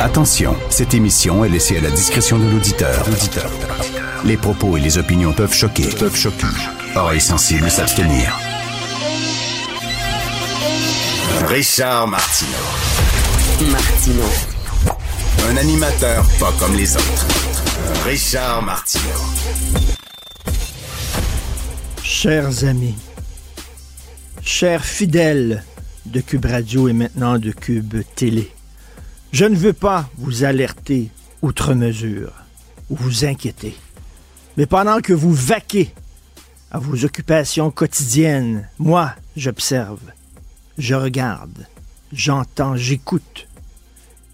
Attention, cette émission est laissée à la discrétion de l'auditeur. Les propos et les opinions peuvent choquer. Peuvent choquer. Oreilles sensibles s'abstenir. Richard Martineau. Martino. Un animateur pas comme les autres. Richard Martineau. Chers amis, chers fidèles de Cube Radio et maintenant de Cube Télé, je ne veux pas vous alerter outre mesure ou vous inquiéter. Mais pendant que vous vaquez à vos occupations quotidiennes, moi, j'observe, je regarde, j'entends, j'écoute.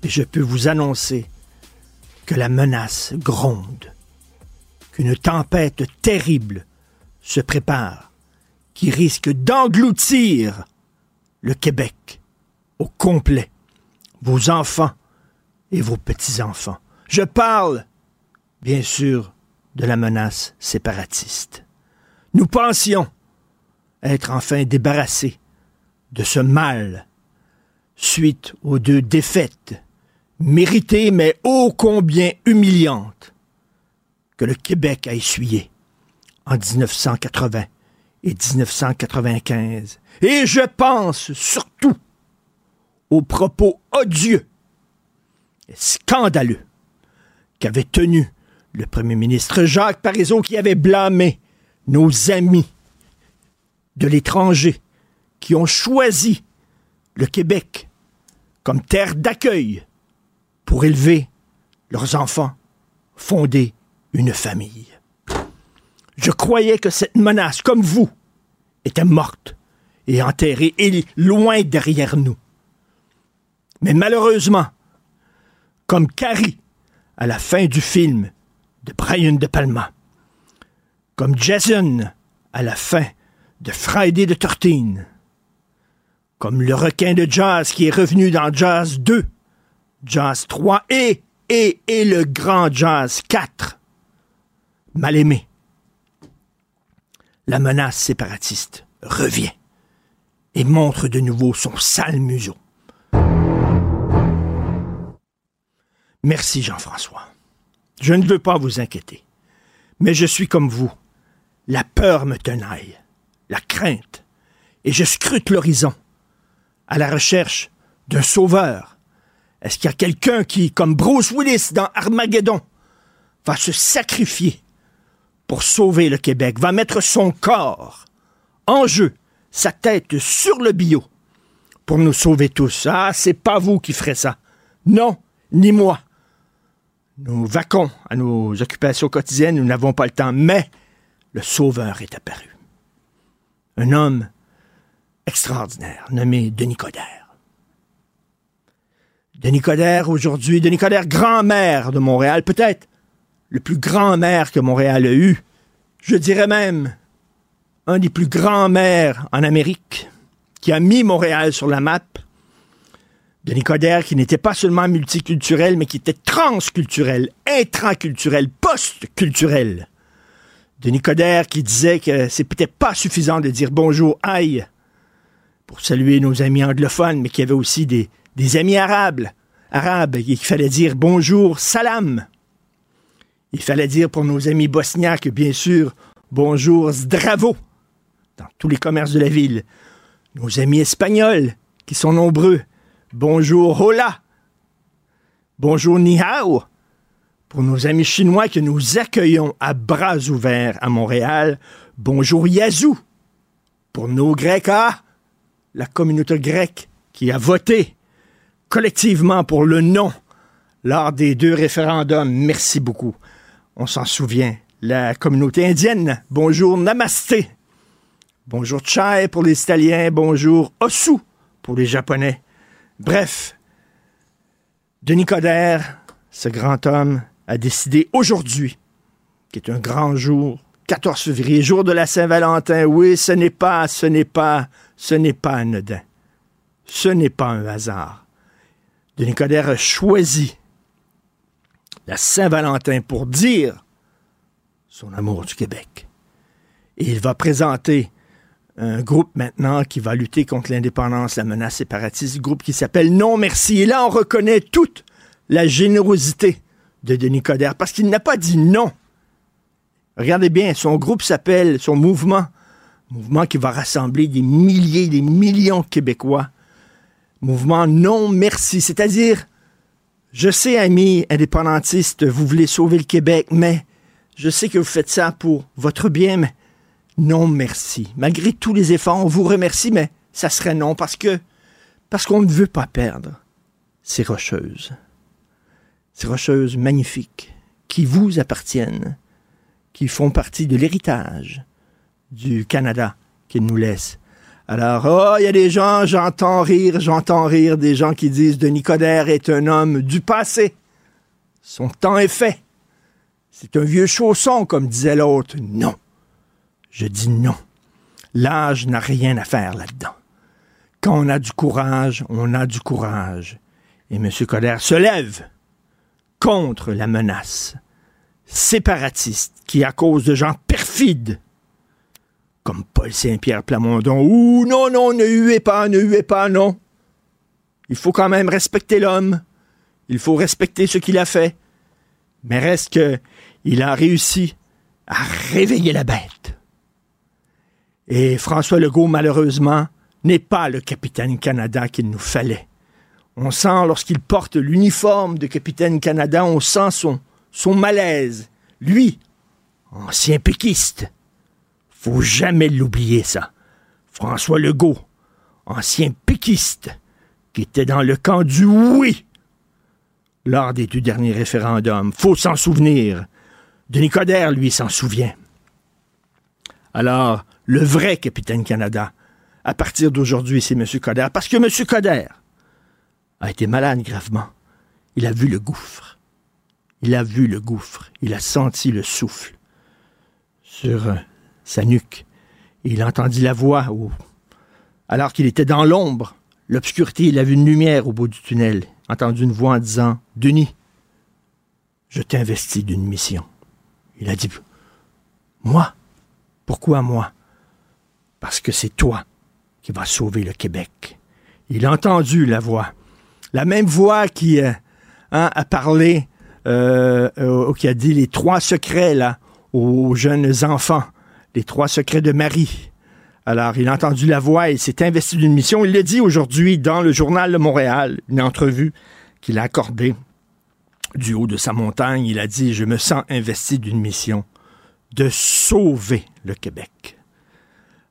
Et je peux vous annoncer que la menace gronde, qu'une tempête terrible se prépare, qui risque d'engloutir le Québec au complet, vos enfants et vos petits-enfants. Je parle, bien sûr, de la menace séparatiste. Nous pensions être enfin débarrassés de ce mal suite aux deux défaites, méritées mais ô combien humiliantes, que le Québec a essuyées en 1980 et 1995. Et je pense surtout aux propos odieux scandaleux qu'avait tenu le premier ministre Jacques Parizeau qui avait blâmé nos amis de l'étranger qui ont choisi le Québec comme terre d'accueil pour élever leurs enfants, fonder une famille. Je croyais que cette menace, comme vous, était morte et enterrée et loin derrière nous. Mais malheureusement, comme Carrie à la fin du film de Brian De Palma, comme Jason à la fin de Friday the 13, comme le requin de jazz qui est revenu dans Jazz 2, Jazz 3 et, et, et le grand Jazz 4. Mal aimé. La menace séparatiste revient et montre de nouveau son sale museau. Merci Jean-François. Je ne veux pas vous inquiéter, mais je suis comme vous. La peur me tenaille, la crainte, et je scrute l'horizon à la recherche d'un sauveur. Est-ce qu'il y a quelqu'un qui, comme Bruce Willis dans Armageddon, va se sacrifier pour sauver le Québec, va mettre son corps en jeu, sa tête sur le bio, pour nous sauver tous? Ah, c'est pas vous qui ferez ça. Non, ni moi. Nous vaquons à nos occupations quotidiennes, nous n'avons pas le temps, mais le Sauveur est apparu. Un homme extraordinaire, nommé Denis Coderre. Denis Coderre, aujourd'hui, Denis Coderre, grand-mère de Montréal, peut-être le plus grand maire que Montréal a eu, je dirais même un des plus grands maires en Amérique, qui a mis Montréal sur la map, Denis Coderre, qui n'était pas seulement multiculturel, mais qui était transculturel, intraculturel, post-culturel. Denis Coderre qui disait que c'est peut-être pas suffisant de dire bonjour, aïe, pour saluer nos amis anglophones, mais qu'il y avait aussi des, des amis arabes, arabes, et qu'il fallait dire bonjour, salam. Il fallait dire pour nos amis bosniaques, bien sûr, bonjour, zdravo, dans tous les commerces de la ville. Nos amis espagnols, qui sont nombreux, Bonjour, hola. Bonjour, ni hao. Pour nos amis chinois que nous accueillons à bras ouverts à Montréal, bonjour, yazoo. Pour nos Grecs, ah, la communauté grecque qui a voté collectivement pour le non lors des deux référendums, merci beaucoup. On s'en souvient. La communauté indienne, bonjour, namasté. Bonjour, chai pour les Italiens, bonjour, osu pour les Japonais. Bref, Denis Coderre, ce grand homme, a décidé aujourd'hui, qui est un grand jour, 14 février, jour de la Saint-Valentin. Oui, ce n'est pas, ce n'est pas, ce n'est pas anodin. Ce n'est pas un hasard. Denis Coderre a choisi la Saint-Valentin pour dire son amour du Québec. Et il va présenter un groupe maintenant qui va lutter contre l'indépendance, la menace séparatiste, groupe qui s'appelle Non Merci. Et là, on reconnaît toute la générosité de Denis Coderre, parce qu'il n'a pas dit non. Regardez bien, son groupe s'appelle, son mouvement, mouvement qui va rassembler des milliers, des millions de Québécois. Mouvement non merci, c'est-à-dire, je sais, amis indépendantistes, vous voulez sauver le Québec, mais je sais que vous faites ça pour votre bien, mais non merci. Malgré tous les efforts, on vous remercie, mais ça serait non parce que parce qu'on ne veut pas perdre ces rocheuses. Ces rocheuses magnifiques qui vous appartiennent, qui font partie de l'héritage du Canada qu'il nous laisse. Alors, oh, il y a des gens, j'entends rire, j'entends rire des gens qui disent Denis Coderre est un homme du passé. Son temps est fait. C'est un vieux chausson, comme disait l'autre. Non. Je dis non. L'âge n'a rien à faire là-dedans. Quand on a du courage, on a du courage. Et M. Coderre se lève contre la menace séparatiste qui, à cause de gens perfides, comme Paul Saint-Pierre Plamondon, ou non, non, ne huez pas, ne huez pas, non. Il faut quand même respecter l'homme. Il faut respecter ce qu'il a fait. Mais reste que il a réussi à réveiller la bête. Et François Legault, malheureusement, n'est pas le capitaine Canada qu'il nous fallait. On sent, lorsqu'il porte l'uniforme de capitaine Canada, on sent son, son malaise. Lui, ancien péquiste. Faut jamais l'oublier, ça. François Legault, ancien péquiste, qui était dans le camp du oui lors des deux derniers référendums. Faut s'en souvenir. Denis Coderre, lui, s'en souvient. Alors, le vrai capitaine Canada, à partir d'aujourd'hui, c'est M. Coder. Parce que M. Coder a été malade gravement. Il a vu le gouffre. Il a vu le gouffre. Il a senti le souffle sur euh, sa nuque. il entendit la voix alors qu'il était dans l'ombre, l'obscurité, il a vu une lumière au bout du tunnel. Entendu une voix en disant Denis, je t'investis d'une mission. Il a dit Moi? Pourquoi moi? Parce que c'est toi qui va sauver le Québec. Il a entendu la voix. La même voix qui euh, hein, a parlé, euh, euh, qui a dit les trois secrets aux jeunes enfants, les trois secrets de Marie. Alors, il a entendu la voix et s'est investi d'une mission. Il l'a dit aujourd'hui dans le journal de Montréal, une entrevue qu'il a accordée du haut de sa montagne. Il a dit, je me sens investi d'une mission de sauver le Québec.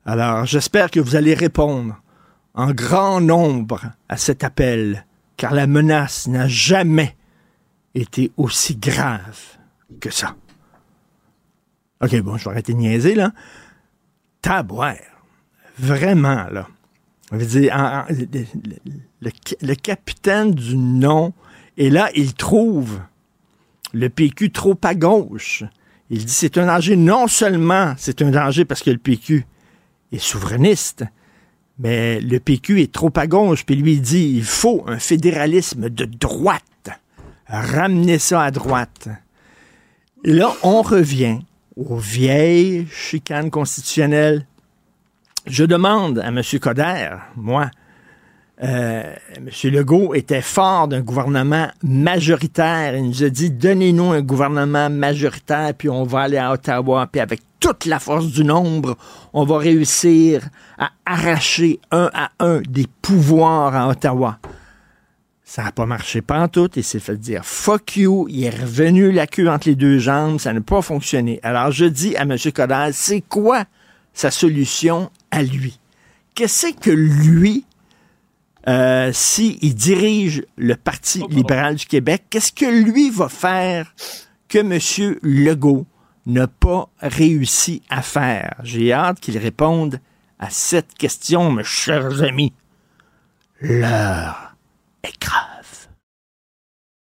Alors, j'espère que vous allez répondre en grand nombre à cet appel, car la menace n'a jamais été aussi grave que ça. OK, bon, je vais arrêter de niaiser, là. Tabouère. Vraiment, là. dire, le, le, capitaine du nom, et là, il trouve le PQ trop à gauche. Il dit c'est un danger, non seulement c'est un danger parce que le PQ est souverainiste, mais le PQ est trop à gauche, puis lui dit il faut un fédéralisme de droite. Ramener ça à droite. Et là, on revient aux vieilles chicanes constitutionnelles. Je demande à M. Coder, moi, euh, M. Legault était fort d'un gouvernement majoritaire. Il nous a dit donnez-nous un gouvernement majoritaire, puis on va aller à Ottawa, puis avec toute la force du nombre, on va réussir à arracher un à un des pouvoirs à Ottawa. Ça n'a pas marché tout. Il s'est fait dire fuck you. Il est revenu la queue entre les deux jambes. Ça n'a pas fonctionné. Alors je dis à M. Coder, c'est quoi sa solution à lui? Qu'est-ce que lui, euh, s'il dirige le Parti libéral du Québec, qu'est-ce que lui va faire que M. Legault n'a pas réussi à faire? J'ai hâte qu'il réponde à cette question, mes chers amis. L'heure est grave.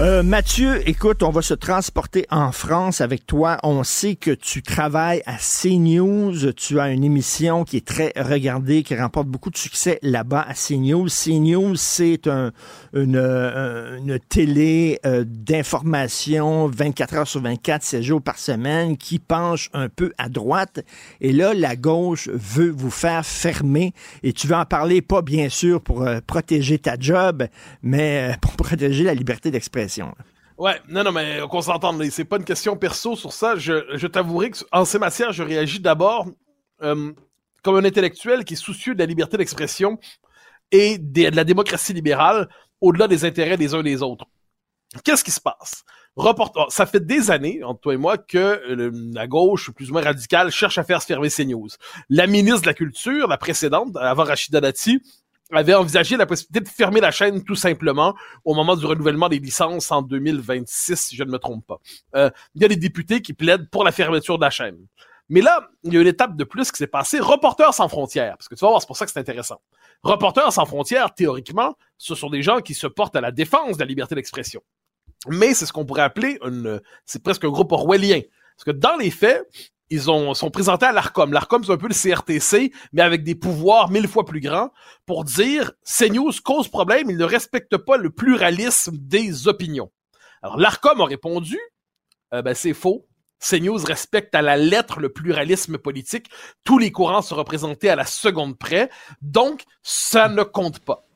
Euh, Mathieu, écoute, on va se transporter en France avec toi. On sait que tu travailles à CNews. Tu as une émission qui est très regardée, qui remporte beaucoup de succès là-bas à CNews. CNews, c'est un, une, euh, une, télé euh, d'information 24 heures sur 24, 7 jours par semaine, qui penche un peu à droite. Et là, la gauche veut vous faire fermer. Et tu veux en parler, pas bien sûr pour protéger ta job, mais pour protéger la liberté d'expression. Ouais, non, non, mais qu'on s'entende, c'est pas une question perso sur ça. Je, t'avouerai qu'en ces matières, je réagis d'abord euh, comme un intellectuel qui est soucieux de la liberté d'expression et de, la démocratie libérale au-delà des intérêts des uns des autres. Qu'est-ce qui se passe? ça fait des années, entre toi et moi, que la gauche, plus ou moins radicale, cherche à faire se fermer ces news. La ministre de la Culture, la précédente, avant Rachida Dati, avait envisagé la possibilité de fermer la chaîne tout simplement au moment du renouvellement des licences en 2026, si je ne me trompe pas. Euh, il y a des députés qui plaident pour la fermeture de la chaîne. Mais là, il y a une étape de plus qui s'est passée. Reporters sans frontières, parce que tu vas voir, c'est pour ça que c'est intéressant. Reporters sans frontières, théoriquement, ce sont des gens qui se portent à la défense de la liberté d'expression. Mais c'est ce qu'on pourrait appeler une, c'est presque un groupe orwellien. Parce que dans les faits, ils ont, sont présentés à l'ARCOM. L'ARCOM, c'est un peu le CRTC, mais avec des pouvoirs mille fois plus grands pour dire CNews cause problème, il ne respecte pas le pluralisme des opinions. Alors, l'ARCOM a répondu, euh, ben, c'est faux. CNews respecte à la lettre le pluralisme politique. Tous les courants sont représentés à la seconde près. Donc, ça ne compte pas.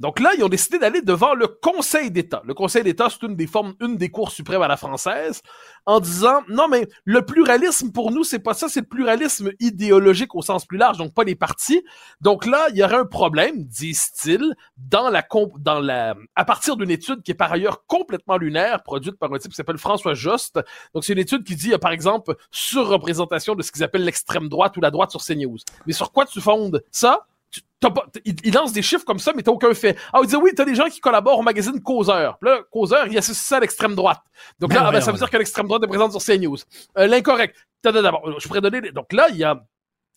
Donc là, ils ont décidé d'aller devant le Conseil d'État. Le Conseil d'État, c'est une des formes, une des cours suprêmes à la française, en disant non mais le pluralisme pour nous c'est pas ça, c'est le pluralisme idéologique au sens plus large, donc pas les partis. Donc là, il y aurait un problème, disent-ils, dans la dans la à partir d'une étude qui est par ailleurs complètement lunaire, produite par un type qui s'appelle François Jost. Donc c'est une étude qui dit par exemple surreprésentation de ce qu'ils appellent l'extrême droite ou la droite sur CNews. Mais sur quoi tu fondes ça? Il, lance des chiffres comme ça, mais t'as aucun fait. Ah, il dit oui, t'as des gens qui collaborent au magazine Causeur. Puis là, Causeur, il associe ça à l'extrême droite. Donc là, ben ah, ben, ça veut dire que l'extrême droite est présente sur CNews. Euh, L'incorrect. Je pourrais donner... Donc là, il y a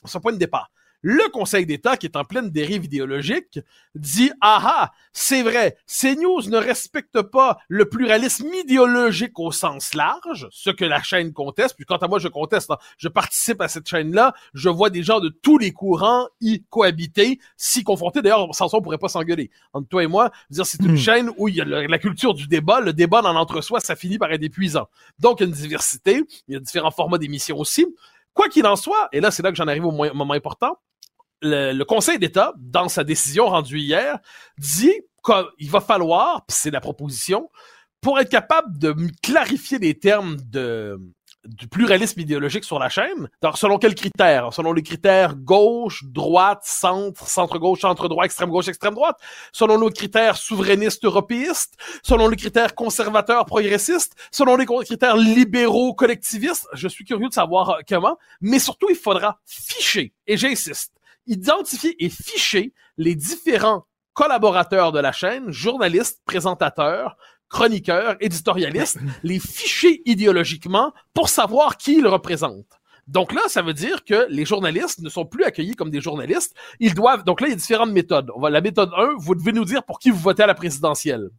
son point de départ. Le Conseil d'État, qui est en pleine dérive idéologique, dit Ah ah, c'est vrai, CNews ne respecte pas le pluralisme idéologique au sens large, ce que la chaîne conteste. Puis quant à moi, je conteste. Hein. Je participe à cette chaîne-là. Je vois des gens de tous les courants y cohabiter, s'y confronter. D'ailleurs, sans ça, on pourrait pas s'engueuler. Entre toi et moi, dire c'est une hmm. chaîne où il y a la culture du débat. Le débat dans l'entre-soi, ça finit par être épuisant. Donc, il y a une diversité. Il y a différents formats d'émissions aussi. Quoi qu'il en soit, et là, c'est là que j'en arrive au moment important, le, Conseil d'État, dans sa décision rendue hier, dit qu'il va falloir, c'est la proposition, pour être capable de clarifier les termes de, du pluralisme idéologique sur la chaîne. Selon quels critères? Selon les critères gauche, droite, centre, centre-gauche, centre-droit, extrême-gauche, extrême-droite. Selon les critères souverainistes européistes. Selon les critères conservateurs progressistes. Selon les critères libéraux collectivistes. Je suis curieux de savoir euh, comment. Mais surtout, il faudra ficher, et j'insiste, identifier et ficher les différents collaborateurs de la chaîne, journalistes, présentateurs, chroniqueurs, éditorialistes, les ficher idéologiquement pour savoir qui ils représentent. Donc là, ça veut dire que les journalistes ne sont plus accueillis comme des journalistes. Ils doivent. Donc là, il y a différentes méthodes. On va la méthode 1, vous devez nous dire pour qui vous votez à la présidentielle.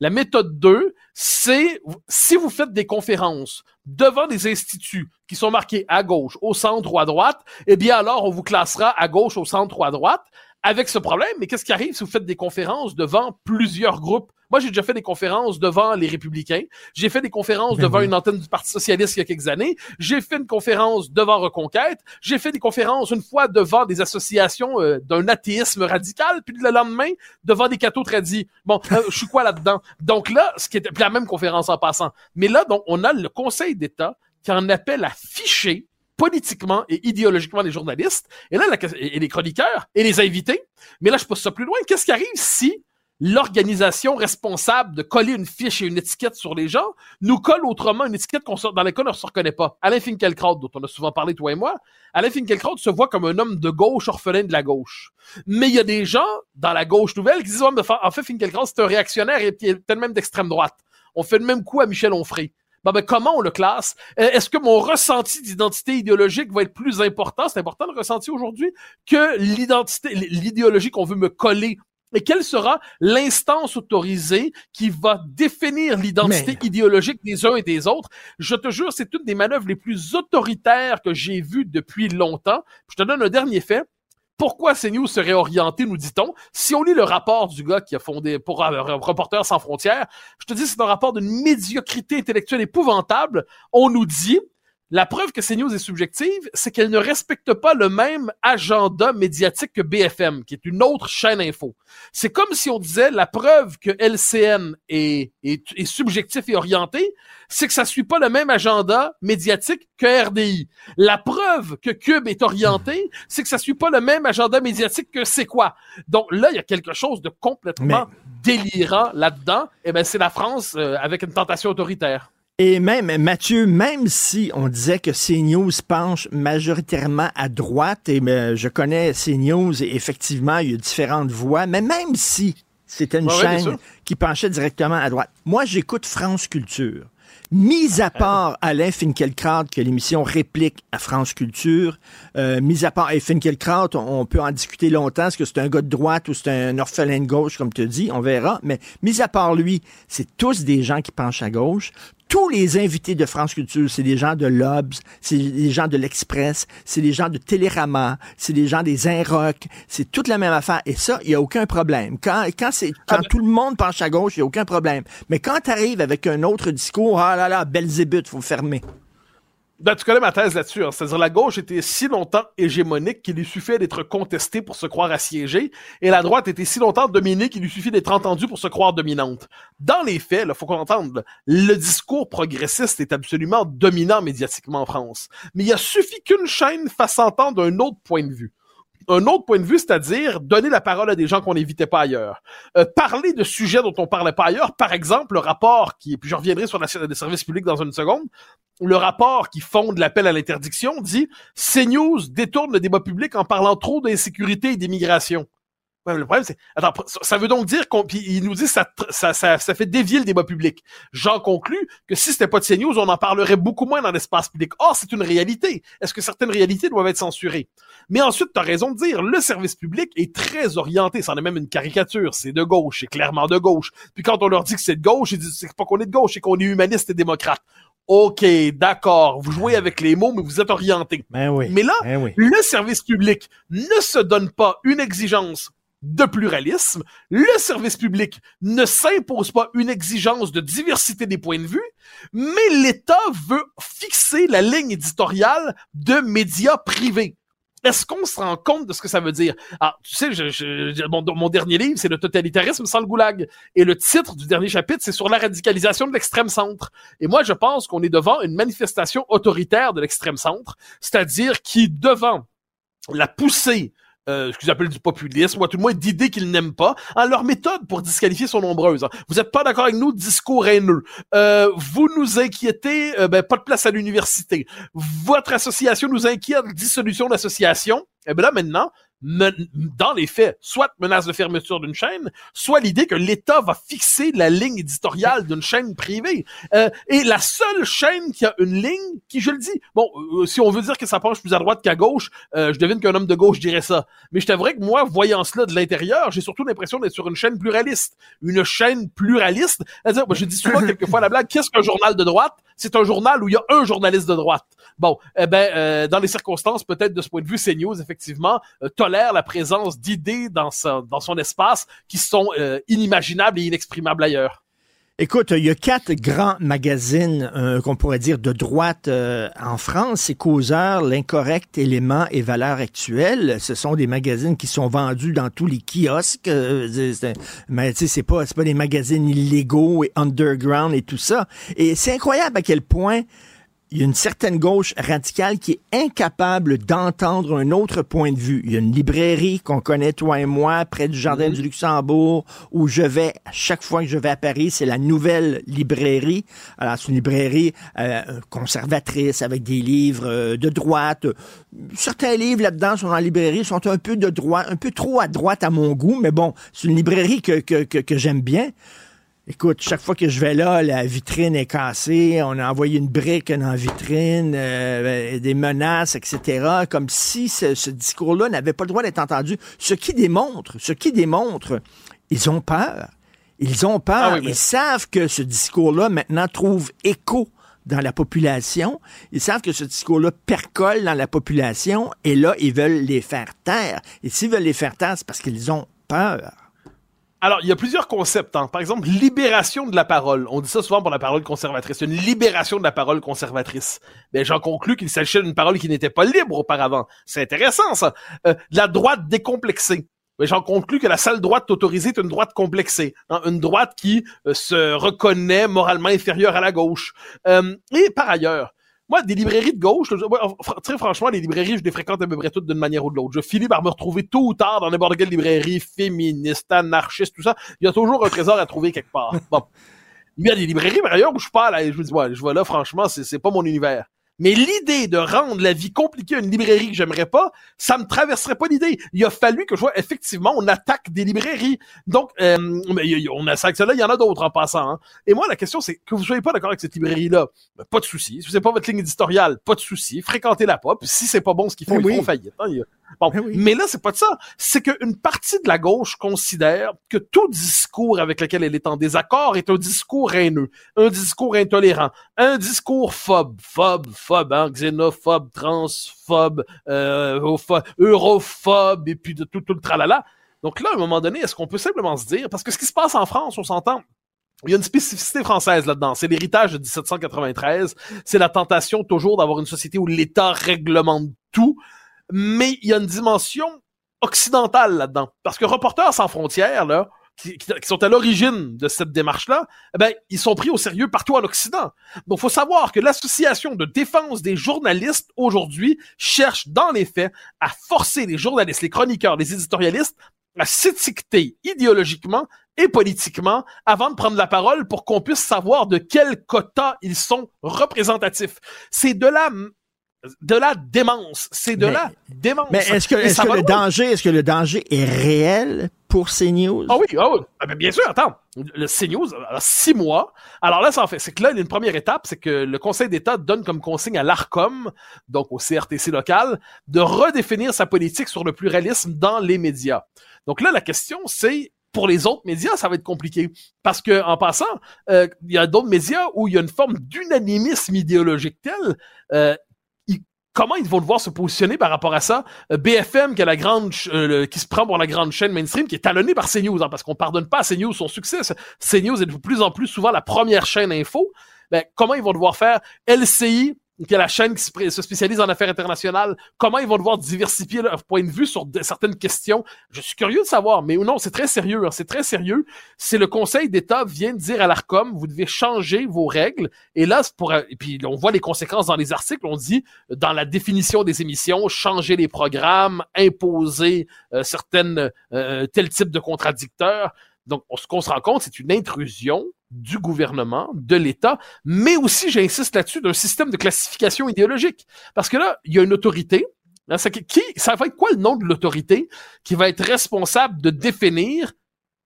La méthode 2, c'est si vous faites des conférences devant des instituts qui sont marqués à gauche, au centre ou à droite, eh bien alors on vous classera à gauche, au centre ou à droite avec ce problème. Mais qu'est-ce qui arrive si vous faites des conférences devant plusieurs groupes? Moi, j'ai déjà fait des conférences devant les Républicains. J'ai fait des conférences ben devant une antenne du Parti socialiste il y a quelques années. J'ai fait une conférence devant Reconquête. J'ai fait des conférences une fois devant des associations euh, d'un athéisme radical, puis le lendemain devant des cathos tradis. Bon, euh, je suis quoi là-dedans? Donc là, ce qui était la même conférence en passant. Mais là, donc, on a le Conseil d'État qui en appelle à ficher politiquement et idéologiquement les journalistes, et là, les chroniqueurs, et les invités. Mais là, je pousse ça plus loin. Qu'est-ce qui arrive si l'organisation responsable de coller une fiche et une étiquette sur les gens nous colle autrement une étiquette dans laquelle on ne se reconnaît pas? Alain Finkielkraut, dont on a souvent parlé, toi et moi, Alain Finkielkraut se voit comme un homme de gauche orphelin de la gauche. Mais il y a des gens dans la gauche nouvelle qui disent, en fait, Finkielkraut, c'est un réactionnaire et peut-être même d'extrême droite. On fait le même coup à Michel Onfray. Ben, ben, comment on le classe? Euh, est-ce que mon ressenti d'identité idéologique va être plus important? C'est important le ressenti aujourd'hui que l'identité, l'idéologie qu'on veut me coller et quelle sera l'instance autorisée qui va définir l'identité idéologique des uns et des autres? Je te jure, c'est une des manœuvres les plus autoritaires que j'ai vues depuis longtemps. Je te donne un dernier fait. Pourquoi CNews serait orienté, nous dit-on? Si on lit le rapport du gars qui a fondé pour Reporters sans frontières, je te dis, c'est un rapport d'une médiocrité intellectuelle épouvantable. On nous dit, la preuve que CNews est subjective, c'est qu'elle ne respecte pas le même agenda médiatique que BFM, qui est une autre chaîne info. C'est comme si on disait la preuve que LCN est, est, subjectif et orienté, c'est que ça suit pas le même agenda médiatique que RDI. La preuve que Cube est orienté, c'est que ça suit pas le même agenda médiatique que c'est quoi? Donc là, il y a quelque chose de complètement délirant là-dedans. Et eh ben, c'est la France euh, avec une tentation autoritaire. Et même, Mathieu, même si on disait que CNews penche majoritairement à droite, et je connais CNews, et effectivement, il y a différentes voix, mais même si c'était une chaîne qui penchait directement à droite, moi, j'écoute France Culture. Mis à part Alain Finkielkraut, que l'émission réplique à France Culture, euh, mis à part et Finkielkraut, on, on, peut en discuter longtemps, est-ce que c'est un gars de droite ou c'est un orphelin de gauche, comme tu dis, on verra, mais mis à part lui, c'est tous des gens qui penchent à gauche tous les invités de France Culture, c'est des gens de l'Obs, c'est des gens de l'Express, c'est des gens de Télérama, c'est des gens des Inrock, c'est toute la même affaire. Et ça, il n'y a aucun problème. Quand, quand, c'est, quand tout le monde penche à gauche, il n'y a aucun problème. Mais quand tu arrives avec un autre discours, ah là là, Belzébuth, faut fermer. Ben, tu connais ma thèse là-dessus. Hein. C'est-à-dire la gauche était si longtemps hégémonique qu'il lui suffit d'être contestée pour se croire assiégée, et la droite était si longtemps dominée qu'il lui suffit d'être entendue pour se croire dominante. Dans les faits, il faut qu'on entende, le discours progressiste est absolument dominant médiatiquement en France. Mais il a suffi qu'une chaîne fasse entendre un autre point de vue un autre point de vue, c'est-à-dire donner la parole à des gens qu'on n'évitait pas ailleurs. Euh, parler de sujets dont on parlait pas ailleurs, par exemple, le rapport qui, puis je reviendrai sur la des services publics dans une seconde, le rapport qui fonde l'appel à l'interdiction dit CNews détourne le débat public en parlant trop d'insécurité et d'immigration le problème, c'est. Attends, ça veut donc dire qu'on. Puis il nous dit ça, ça, ça, ça fait dévier le débat public. J'en conclus que si c'était pas de CNews, on en parlerait beaucoup moins dans l'espace public. Or, c'est une réalité. Est-ce que certaines réalités doivent être censurées? Mais ensuite, tu as raison de dire, le service public est très orienté. C'en est même une caricature. C'est de gauche. C'est clairement de gauche. Puis quand on leur dit que c'est de gauche, ils disent c'est pas qu'on est de gauche, c'est qu'on est humaniste et démocrate. OK, d'accord, vous jouez avec les mots, mais vous êtes orienté. Ben oui, mais là, ben le service public ne se donne pas une exigence de pluralisme, le service public ne s'impose pas une exigence de diversité des points de vue, mais l'État veut fixer la ligne éditoriale de médias privés. Est-ce qu'on se rend compte de ce que ça veut dire? Ah, tu sais, mon, dernier livre, c'est le totalitarisme sans le goulag. Et le titre du dernier chapitre, c'est sur la radicalisation de l'extrême centre. Et moi, je pense qu'on est devant une manifestation autoritaire de l'extrême centre, c'est-à-dire qui, devant la poussée euh, ce qu'ils appellent du populisme, ou à tout le moins d'idées qu'ils n'aiment pas. Hein, leurs méthodes pour disqualifier sont nombreuses. Hein. Vous n'êtes pas d'accord avec nous, discours haineux. Euh, vous nous inquiétez, euh, ben, pas de place à l'université. Votre association nous inquiète, dissolution d'association. Et eh ben là, maintenant, dans les faits, soit menace de fermeture d'une chaîne, soit l'idée que l'État va fixer la ligne éditoriale d'une chaîne privée. Euh, et la seule chaîne qui a une ligne, qui, je le dis, bon, euh, si on veut dire que ça penche plus à droite qu'à gauche, euh, je devine qu'un homme de gauche dirait ça. Mais je t'avouerais que moi, voyant cela de l'intérieur, j'ai surtout l'impression d'être sur une chaîne pluraliste. Une chaîne pluraliste, c'est-à-dire, je dis souvent quelquefois la blague, qu'est-ce qu'un journal de droite? C'est un journal où il y a un journaliste de droite. Bon, eh ben, dans les circonstances, peut-être de ce point de vue, CNews, effectivement, la présence d'idées dans, dans son espace qui sont euh, inimaginables et inexprimables ailleurs. Écoute, il y a quatre grands magazines euh, qu'on pourrait dire de droite euh, en France. C'est Causeur, L'Incorrect, Éléments et Valeurs Actuelles. Ce sont des magazines qui sont vendus dans tous les kiosques. mais tu sais, c'est pas, pas des magazines illégaux et underground et tout ça. Et c'est incroyable à quel point il y a une certaine gauche radicale qui est incapable d'entendre un autre point de vue. Il y a une librairie qu'on connaît, toi et moi, près du Jardin mhm. du Luxembourg, où je vais, à chaque fois que je vais à Paris, c'est la nouvelle librairie. Alors, c'est une librairie euh, conservatrice avec des livres euh, de droite. Certains livres là-dedans sont la librairie, sont un peu de droite, un peu trop à droite à mon goût, mais bon, c'est une librairie que, que, que, que j'aime bien. Écoute, chaque fois que je vais là, la vitrine est cassée, on a envoyé une brique dans la vitrine, euh, des menaces, etc., comme si ce, ce discours-là n'avait pas le droit d'être entendu. Ce qui démontre, ce qui démontre, ils ont peur. Ils ont peur. Ah oui, mais- Ils savent que ce discours-là maintenant trouve écho dans la population. Ils savent que ce discours-là percole dans la population et là, ils veulent les faire taire. Et s'ils veulent les faire taire, c'est parce qu'ils ont peur. Alors, il y a plusieurs concepts. hein. Par exemple, libération de la parole. On dit ça souvent pour la parole conservatrice. Une libération de la parole conservatrice. Mais j'en conclus qu'il s'agissait d'une parole qui n'était pas libre auparavant. C'est intéressant, ça. Euh, la droite décomplexée. Mais j'en conclus que la seule droite autorisée est une droite complexée. hein. Une droite qui euh, se reconnaît moralement inférieure à la gauche. Euh, et par ailleurs, moi, des librairies de gauche, très franchement, les librairies, je les fréquente à peu près toutes d'une manière ou de l'autre. Je finis par me retrouver tôt ou tard dans n'importe quelle librairie féministe, anarchiste, tout ça. Il y a toujours un trésor à trouver quelque part. Bon. Il y a des librairies, par ailleurs, où je parle, et je me dis, ouais, je vois là, franchement, c'est pas mon univers. Mais l'idée de rendre la vie compliquée à une librairie que j'aimerais pas, ça me traverserait pas l'idée. Il a fallu que je vois, effectivement, on attaque des librairies. Donc, euh, mais il y a- on a ça que cela, il y en a d'autres en passant. hein. Et moi, la question, c'est que vous soyez pas d'accord avec cette librairie-là, ben, pas de souci. Si vous n'avez pas votre ligne éditoriale, pas de souci. Fréquentez-la pas. Puis si c'est pas bon ce qu'ils font, Eh ils font faillite. hein. Bon, oui. mais là, c'est pas de ça. C'est qu'une partie de la gauche considère que tout discours avec lequel elle est en désaccord est un discours haineux, un discours intolérant, un discours phobe, phobe, phobe, hein, xénophobe, transphobe, euh, opho- europhobe, et puis de tout, tout le tralala. Donc là, à un moment donné, est-ce qu'on peut simplement se dire, parce que ce qui se passe en France, on s'entend, il y a une spécificité française là-dedans. C'est l'héritage de 1793. C'est la tentation toujours d'avoir une société où l'État réglemente tout. Mais il y a une dimension occidentale là-dedans. Parce que Reporters sans frontières, là, qui, sont à l'origine de cette démarche-là, eh ben, ils sont pris au sérieux partout en Occident. Donc, faut savoir que l'association de défense des journalistes aujourd'hui cherche, dans les faits, à forcer les journalistes, les chroniqueurs, les éditorialistes à s'étiqueter idéologiquement et politiquement avant de prendre la parole pour qu'on puisse savoir de quel quota ils sont représentatifs. C'est de la de la démence, c'est de Mais- la démence. Mais est-ce que, est-ce ça que le loin. danger, est-ce que le danger est réel pour CNews? Ah oui, ah oui. Ah ben bien sûr, attends. Le CNews, alors, six mois. Alors là, ça en fait. C'est que là, il y a une première étape, c'est que le Conseil d'État donne comme consigne à l'ARCOM, donc au CRTC local, de redéfinir sa politique sur le pluralisme dans les médias. Donc là, la question, c'est pour les autres médias, ça va être compliqué. Parce que, en passant, euh, il y a d'autres médias où il y a une forme d'unanimisme idéologique tel, euh, comment ils vont devoir se positionner par rapport à ça? Euh, BFM, qui, est la grande, euh, qui se prend pour la grande chaîne mainstream, qui est talonnée par CNews, hein, parce qu'on pardonne pas à CNews son succès. CNews est de plus en plus souvent la première chaîne info. Ben, comment ils vont devoir faire? LCI, qui est la chaîne qui se, spécialise en affaires internationales, comment ils vont devoir diversifier leur point de vue sur certaines questions? Je suis curieux de savoir, mais non, c'est très sérieux, hein, c'est très sérieux. C'est le Conseil d'État vient de dire à l'ARCOM, vous devez changer vos règles. Et là, pour, et puis on voit les conséquences dans les articles, on dit, dans la définition des émissions, changer les programmes, imposer euh, certaines, euh, tel type de contradicteurs. Donc, on- ce qu'on se rend compte, c'est une intrusion du gouvernement, de l'État, mais aussi, j'insiste là-dessus, d'un système de classification idéologique. Parce que là, il y a une autorité. hein, qui, ça va être quoi le nom de l'autorité qui va être responsable de définir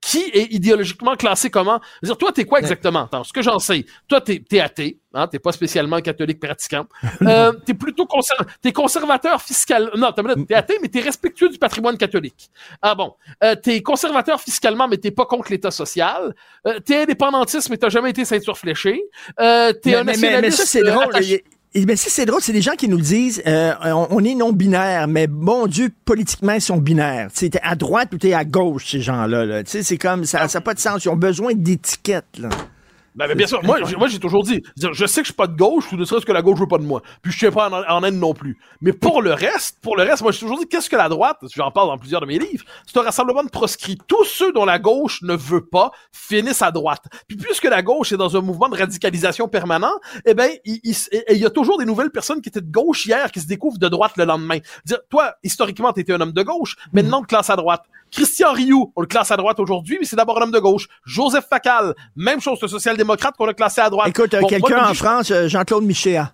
qui est idéologiquement classé comment? Je veux dire, toi, t'es quoi exactement? Attends, ce que j'en sais, toi, t'es, t'es athée, hein, t'es pas spécialement catholique pratiquant. Euh, t'es plutôt conser- t'es conservateur fiscal. Non, t'es athée, mais t'es respectueux du patrimoine catholique. Ah bon. Euh, t'es conservateur fiscalement, mais t'es pas contre l'État social. Euh, t'es indépendantiste, mais t'as jamais été ceinture fléchée. Euh, t'es un mais- mais- nationaliste. mais ça, c'est euh, drôle. attaché- Mais si c'est drôle, c'est des gens qui nous le disent, euh, on, on est non-binaire, mais bon Dieu, politiquement, ils sont binaires. Tu t'es à droite ou t'es à gauche, ces gens-là. Là. Tu sais, c'est comme, ça n'a pas de sens. Ils ont besoin d'étiquettes. là. Ben, ben, bien sûr, moi, j'ai- moi j'ai toujours dit, je, sais que je suis pas de gauche, ou ne serait-ce que la gauche veut pas de moi. Puis je suis pas en, en non plus. Mais pour le reste, pour le reste, moi j'ai toujours dit, qu'est-ce que la droite, j'en parle dans plusieurs de mes livres, c'est un rassemblement de proscrits. Tous ceux dont la gauche ne veut pas finissent à droite. Puis puisque la gauche est dans un mouvement de radicalisation permanent, eh ben, il, y a toujours des nouvelles personnes qui étaient de gauche hier qui se découvrent de droite le lendemain. Dire, toi, historiquement, t'étais un homme de gauche, maintenant on te classe à droite. Christian Rioux, on le classe à droite aujourd'hui, mais c'est d'abord un homme de gauche. Joseph Facal, même chose, le social-démocrate qu'on a classé à droite. Écoute, euh, Bon, quelqu'un en France, euh, Jean-Claude Michéa.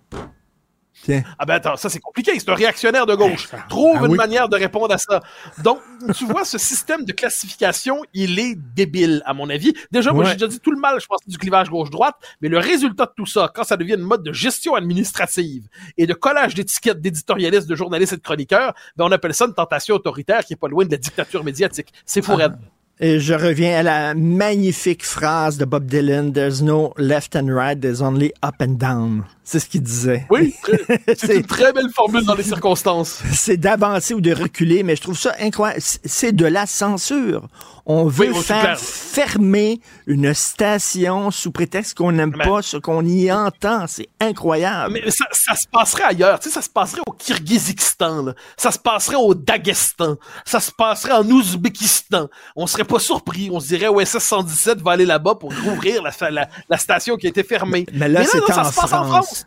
Ah ben attends, ça c'est compliqué, c'est un réactionnaire de gauche. Trouve Ah une oui. manière de répondre à ça. Donc, tu vois, ce système de classification, il est débile, à mon avis. Déjà, moi j'ai déjà dit tout le mal, je pense, du clivage gauche-droite, mais le résultat de tout ça, quand ça devient une mode de gestion administrative et de collage d'étiquettes d'éditorialistes, de journalistes et de chroniqueurs, ben on appelle ça une tentation autoritaire qui est pas loin de la dictature médiatique. C'est fou raide. Et je reviens à la magnifique phrase de Bob Dylan, There's no left and right, there's only up and down. C'est ce qu'il disait. Oui, c'est une très belle formule dans les circonstances. C'est d'avancer ou de reculer, mais je trouve ça incroyable. C'est de la censure. On veut oui, faire fermer une station sous prétexte qu'on n'aime pas ce qu'on y entend. C'est incroyable. Mais ça, ça se passerait ailleurs, tu sais, ça se passerait au Kirghizistan, là. ça se passerait au Daghestan, ça se passerait en Ouzbékistan. On serait pas surpris, on se dirait OSS 117 va aller là-bas pour rouvrir la, la, la station qui a été fermée. Mais là, non, ça en se passe en France. France.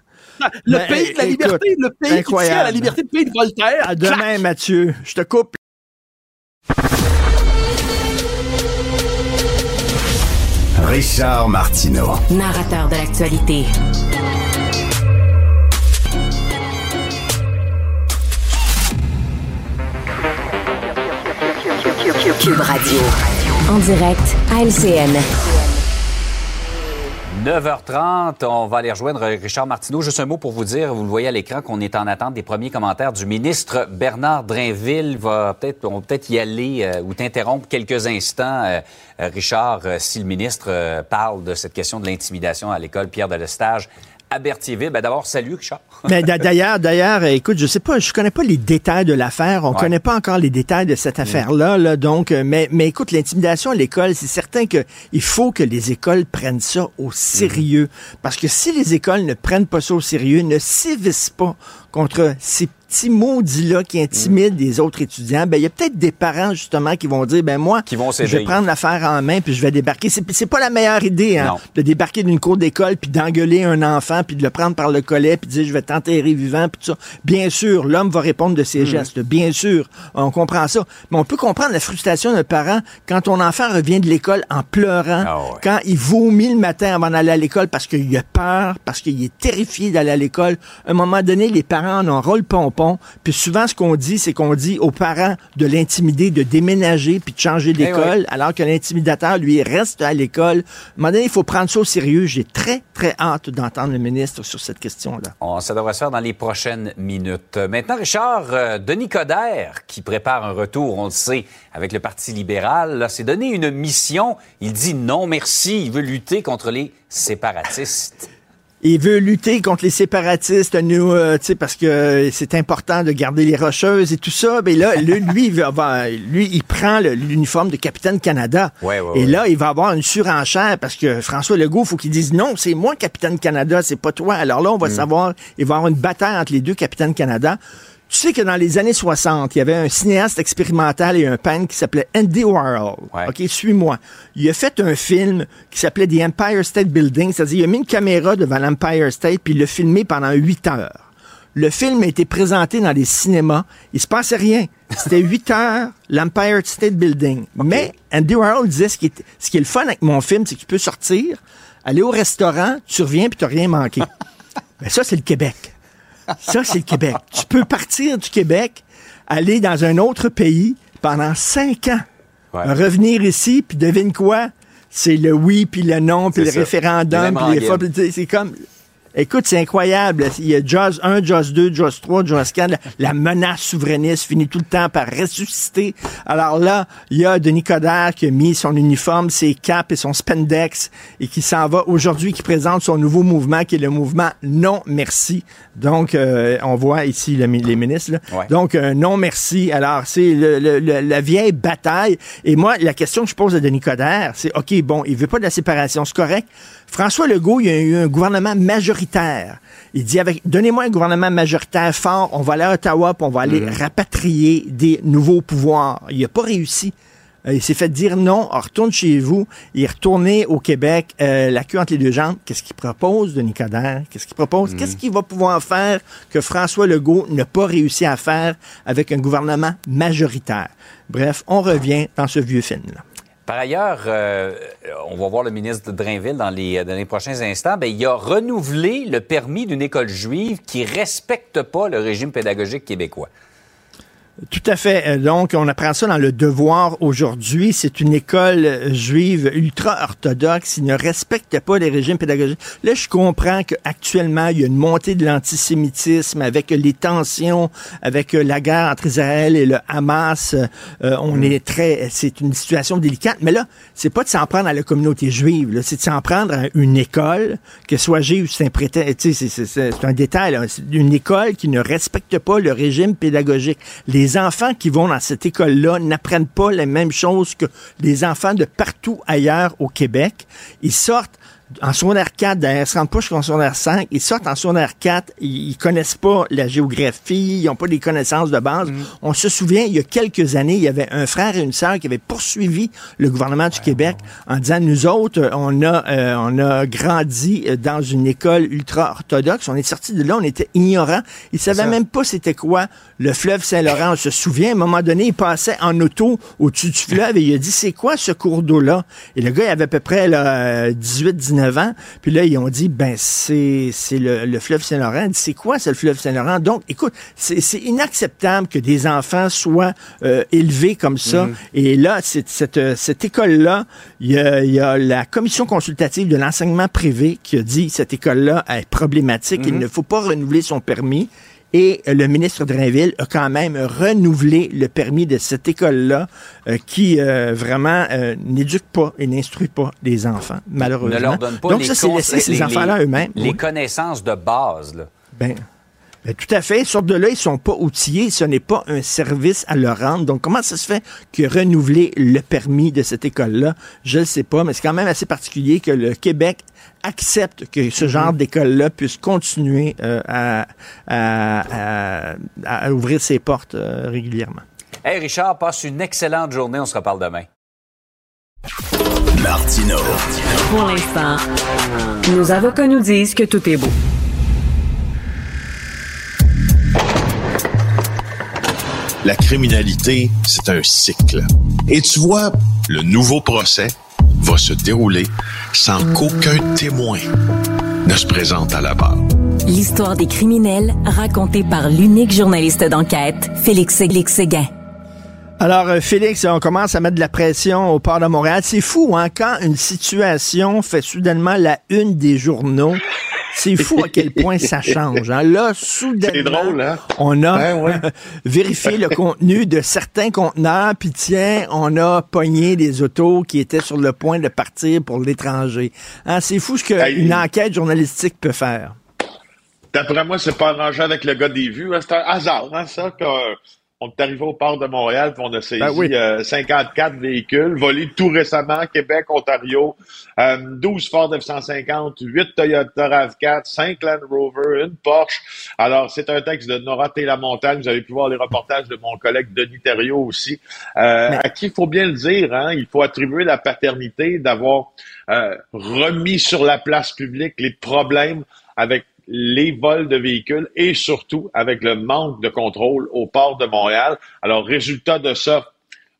Le Mais, pays de la écoute, liberté, le pays qui tient à la liberté, le pays de Voltaire. À demain, clac. Mathieu. Je te coupe. Richard Martineau. Narrateur de l'actualité. Cube Radio. En direct à LCN. 9h30, on va aller rejoindre Richard Martineau. Juste un mot pour vous dire, vous le voyez à l'écran, qu'on est en attente des premiers commentaires du ministre Bernard Drainville. Va peut-être, on va peut-être y aller euh, ou t'interrompre quelques instants, euh, Richard, euh, si le ministre parle de cette question de l'intimidation à l'école Pierre de Lestage Ben, D'abord, salut, Richard. Mais d'a- d'ailleurs, d'ailleurs, écoute, je sais pas, je connais pas les détails de l'affaire. On Ouais. connaît pas encore les détails de cette affaire-là, là. Donc, euh, mais, mais écoute, l'intimidation à l'école, c'est certain que il faut que les écoles prennent ça au sérieux. Parce que si les écoles ne prennent pas ça au sérieux, ne sévissent pas contre ces petits maudits-là qui intimident les autres étudiants, ben, il y a peut-être des parents, justement, qui vont dire, ben, moi, Qui vont je vais prendre l'affaire en main puis je vais débarquer. C'est, pas la meilleure idée, hein, de débarquer d'une cour d'école puis d'engueuler un enfant puis de le prendre par le collet puis de dire je vais t'enterrer vivant puis tout ça. Bien sûr, l'homme va répondre de Mm. ses gestes. Bien sûr, on comprend ça. Mais on peut comprendre la frustration d'un parent quand ton enfant revient de l'école en pleurant, Ah ouais. quand il vomit le matin avant d'aller à l'école parce qu'il a peur, parce qu'il est terrifié d'aller à l'école. À un moment donné, les parents en ont ras le Puis souvent, ce qu'on dit, c'est qu'on dit aux parents de l'intimider, de déménager puis de changer d'école, alors que l'intimidateur, lui, reste à l'école. À un moment donné, il faut prendre ça au sérieux. J'ai très, très hâte d'entendre le ministre sur cette question-là. On, ça devrait se faire dans les prochaines minutes. Maintenant, Richard, euh, Denis Coderre, qui prépare un retour, on le sait, avec le Parti libéral, là, s'est donné une mission. Il dit non merci, il veut lutter contre les séparatistes. Il veut lutter contre les séparatistes, nous, euh, tu sais, parce que c'est important de garder les rocheuses et tout ça. Mais là, le- lui, il lui, il prend l'uniforme de Capitaine Canada. Ouais, ouais, et ouais. là, il va avoir une surenchère parce que François Legault, faut qu'il dise non, c'est moi Capitaine Canada, c'est pas toi. Alors là, on Mm. va savoir, il va y avoir une bataille entre les deux Capitaines Canada. Tu sais que dans les années 60, il y avait un cinéaste expérimental et un peintre qui s'appelait Andy Warhol. Ouais. OK, suis-moi. Il a fait un film qui s'appelait The Empire State Building, c'est-à-dire il a mis une caméra devant l'Empire State puis il l'a filmé pendant huit heures. Le film a été présenté dans les cinémas. Il se passait rien. C'était huit heures, l'Empire State Building. Mais Andy Warhol disait ce qui, est, ce qui est le fun avec mon film, c'est que tu peux sortir, aller au restaurant, tu reviens puis tu rien manqué. Mais ça, c'est le Québec. Ça, c'est le Québec. Tu peux partir du Québec, aller dans un autre pays pendant cinq ans, Ouais. revenir ici, puis devine quoi? C'est le oui, puis le non, puis le ça. référendum, puis les c'est comme... Écoute, c'est incroyable. Il y a JAWS 1, JAWS 2, JAWS 3, JAWS 4. La, menace souverainiste finit tout le temps par ressusciter. Alors là, il y a Denis Coderre qui a mis son uniforme, ses capes et son spandex et qui s'en va aujourd'hui, qui présente son nouveau mouvement qui est le mouvement Non Merci. Donc, euh, on voit ici le les ministres. là. Ouais. Donc, euh, non merci. Alors, c'est le- le- le- la vieille bataille. Et moi, la question que je pose à Denis Coderre, c'est, OK, bon, il veut pas de la séparation, c'est correct. François Legault, il y a eu un gouvernement majoritaire. Il dit, avec, donnez-moi un gouvernement majoritaire fort, on va aller à Ottawa, puis on va aller rapatrier des nouveaux pouvoirs. Il n'a pas réussi. Euh, Il s'est fait dire non, on retourne chez vous. Il est retourné au Québec, euh, la queue entre les deux jambes. Qu'est-ce qu'il propose, Denis Coderre? Qu'est-ce qu'il propose? Qu'est-ce qu'il va pouvoir faire que François Legault n'a pas réussi à faire avec un gouvernement majoritaire? Bref, on revient dans ce vieux film-là. Par ailleurs, euh, on va voir le ministre de Drainville dans les, dans les prochains instants. Bien, il a renouvelé le permis d'une école juive qui respecte pas le régime pédagogique québécois. Tout à fait. Euh, donc, on apprend ça dans le devoir aujourd'hui. C'est une école juive ultra-orthodoxe. Il ne respecte pas les régimes pédagogiques. Là, je comprends qu'actuellement, il y a une montée de l'antisémitisme avec les tensions, avec la guerre entre Israël et le Hamas. Euh, on mm. est très, c'est une situation délicate. Mais là, c'est pas de s'en prendre à la communauté juive. C'est de s'en prendre à une école, que soit juive, c'est un prétexte, c'est un détail. C'est une école qui ne respecte pas le régime pédagogique. Les les enfants qui vont dans cette école-là n'apprennent pas les mêmes choses que les enfants de partout ailleurs au Québec. Ils sortent en secondaire 4, d'ailleurs, ils se rendent pas jusqu'en secondaire 5, ils sortent en secondaire 4, ils, ils connaissent pas la géographie, ils ont pas des connaissances de base. Mm. On se souvient, il y a quelques années, il y avait un frère et une sœur qui avaient poursuivi le gouvernement du Québec en disant, nous autres, on a, euh, on a grandi dans une école ultra-orthodoxe, on est sorti de là, on était ignorants, ils savaient même pas c'était quoi le fleuve Saint-Laurent. On se souvient, à un moment donné, il passait en auto au-dessus du fleuve et il a dit, c'est quoi ce cours d'eau-là? Et le gars, il avait à peu près 18-19 ans. Puis là, ils ont dit, ben, c'est, c'est le, fleuve Saint-Laurent. C'est quoi, c'est le fleuve Saint-Laurent? Donc, écoute, c'est, inacceptable que des enfants soient euh, élevés comme ça. Mhm. Et là, c'est, cette, cette école-là, il y a, y a, la commission consultative de l'enseignement privé qui a dit cette école-là est problématique. Il mhm. ne faut pas renouveler son permis. Et le ministre Drainville a quand même renouvelé le permis de cette école-là euh, qui euh, vraiment euh, n'éduque pas et n'instruit pas les enfants, malheureusement. Ne leur donne pas Donc les ça, c'est ces enfants-là eux-mêmes. Les connaissances de base. Là. Ben, ben, tout à fait. Sorte de là, ils sont pas outillés. Ce n'est pas un service à leur rendre. Donc, comment ça se fait que renouveler le permis de cette école-là? Je ne sais pas, mais c'est quand même assez particulier que le Québec accepte que ce genre mhm. d'école-là puisse continuer euh, à, à, ouvrir ses portes euh, régulièrement. Hey Richard, passe une excellente journée. On se reparle demain. Martino. Pour l'instant, nos avocats nous disent que tout est beau. La criminalité, c'est un cycle. Et tu vois, le nouveau procès va se dérouler sans qu'aucun témoin ne se présente à la barre. L'histoire des criminels racontée par l'unique journaliste d'enquête, Félix Séguin. Alors, euh, Félix, on commence à mettre de la pression au port de Montréal. C'est fou, hein, quand une situation fait soudainement la une des journaux. C'est fou à quel point ça change. Hein. Là, soudainement, hein? on a ben vérifié le contenu de certains conteneurs, puis tiens, on a pogné des autos qui étaient sur le point de partir pour l'étranger. Hein, c'est fou ce qu'une enquête journalistique peut faire. D'après moi, c'est pas arrangé avec le gars des vues. C'est un hasard, hein, ça, que on est arrivé au port de Montréal, puis on a saisi 54 ben véhicules volés tout récemment, Québec, Ontario, 12 Ford F-150, 8 Toyota RAV4, 5 Land Rover, une Porsche. Alors, c'est un texte de Nora Montagne. Vous avez pu voir les reportages de mon collègue Denis Thériault aussi, euh, à qui il faut bien le dire, hein, il faut attribuer la paternité d'avoir euh, remis sur la place publique les problèmes avec les vols de véhicules et surtout avec le manque de contrôle au port de Montréal. Alors, résultat de ça,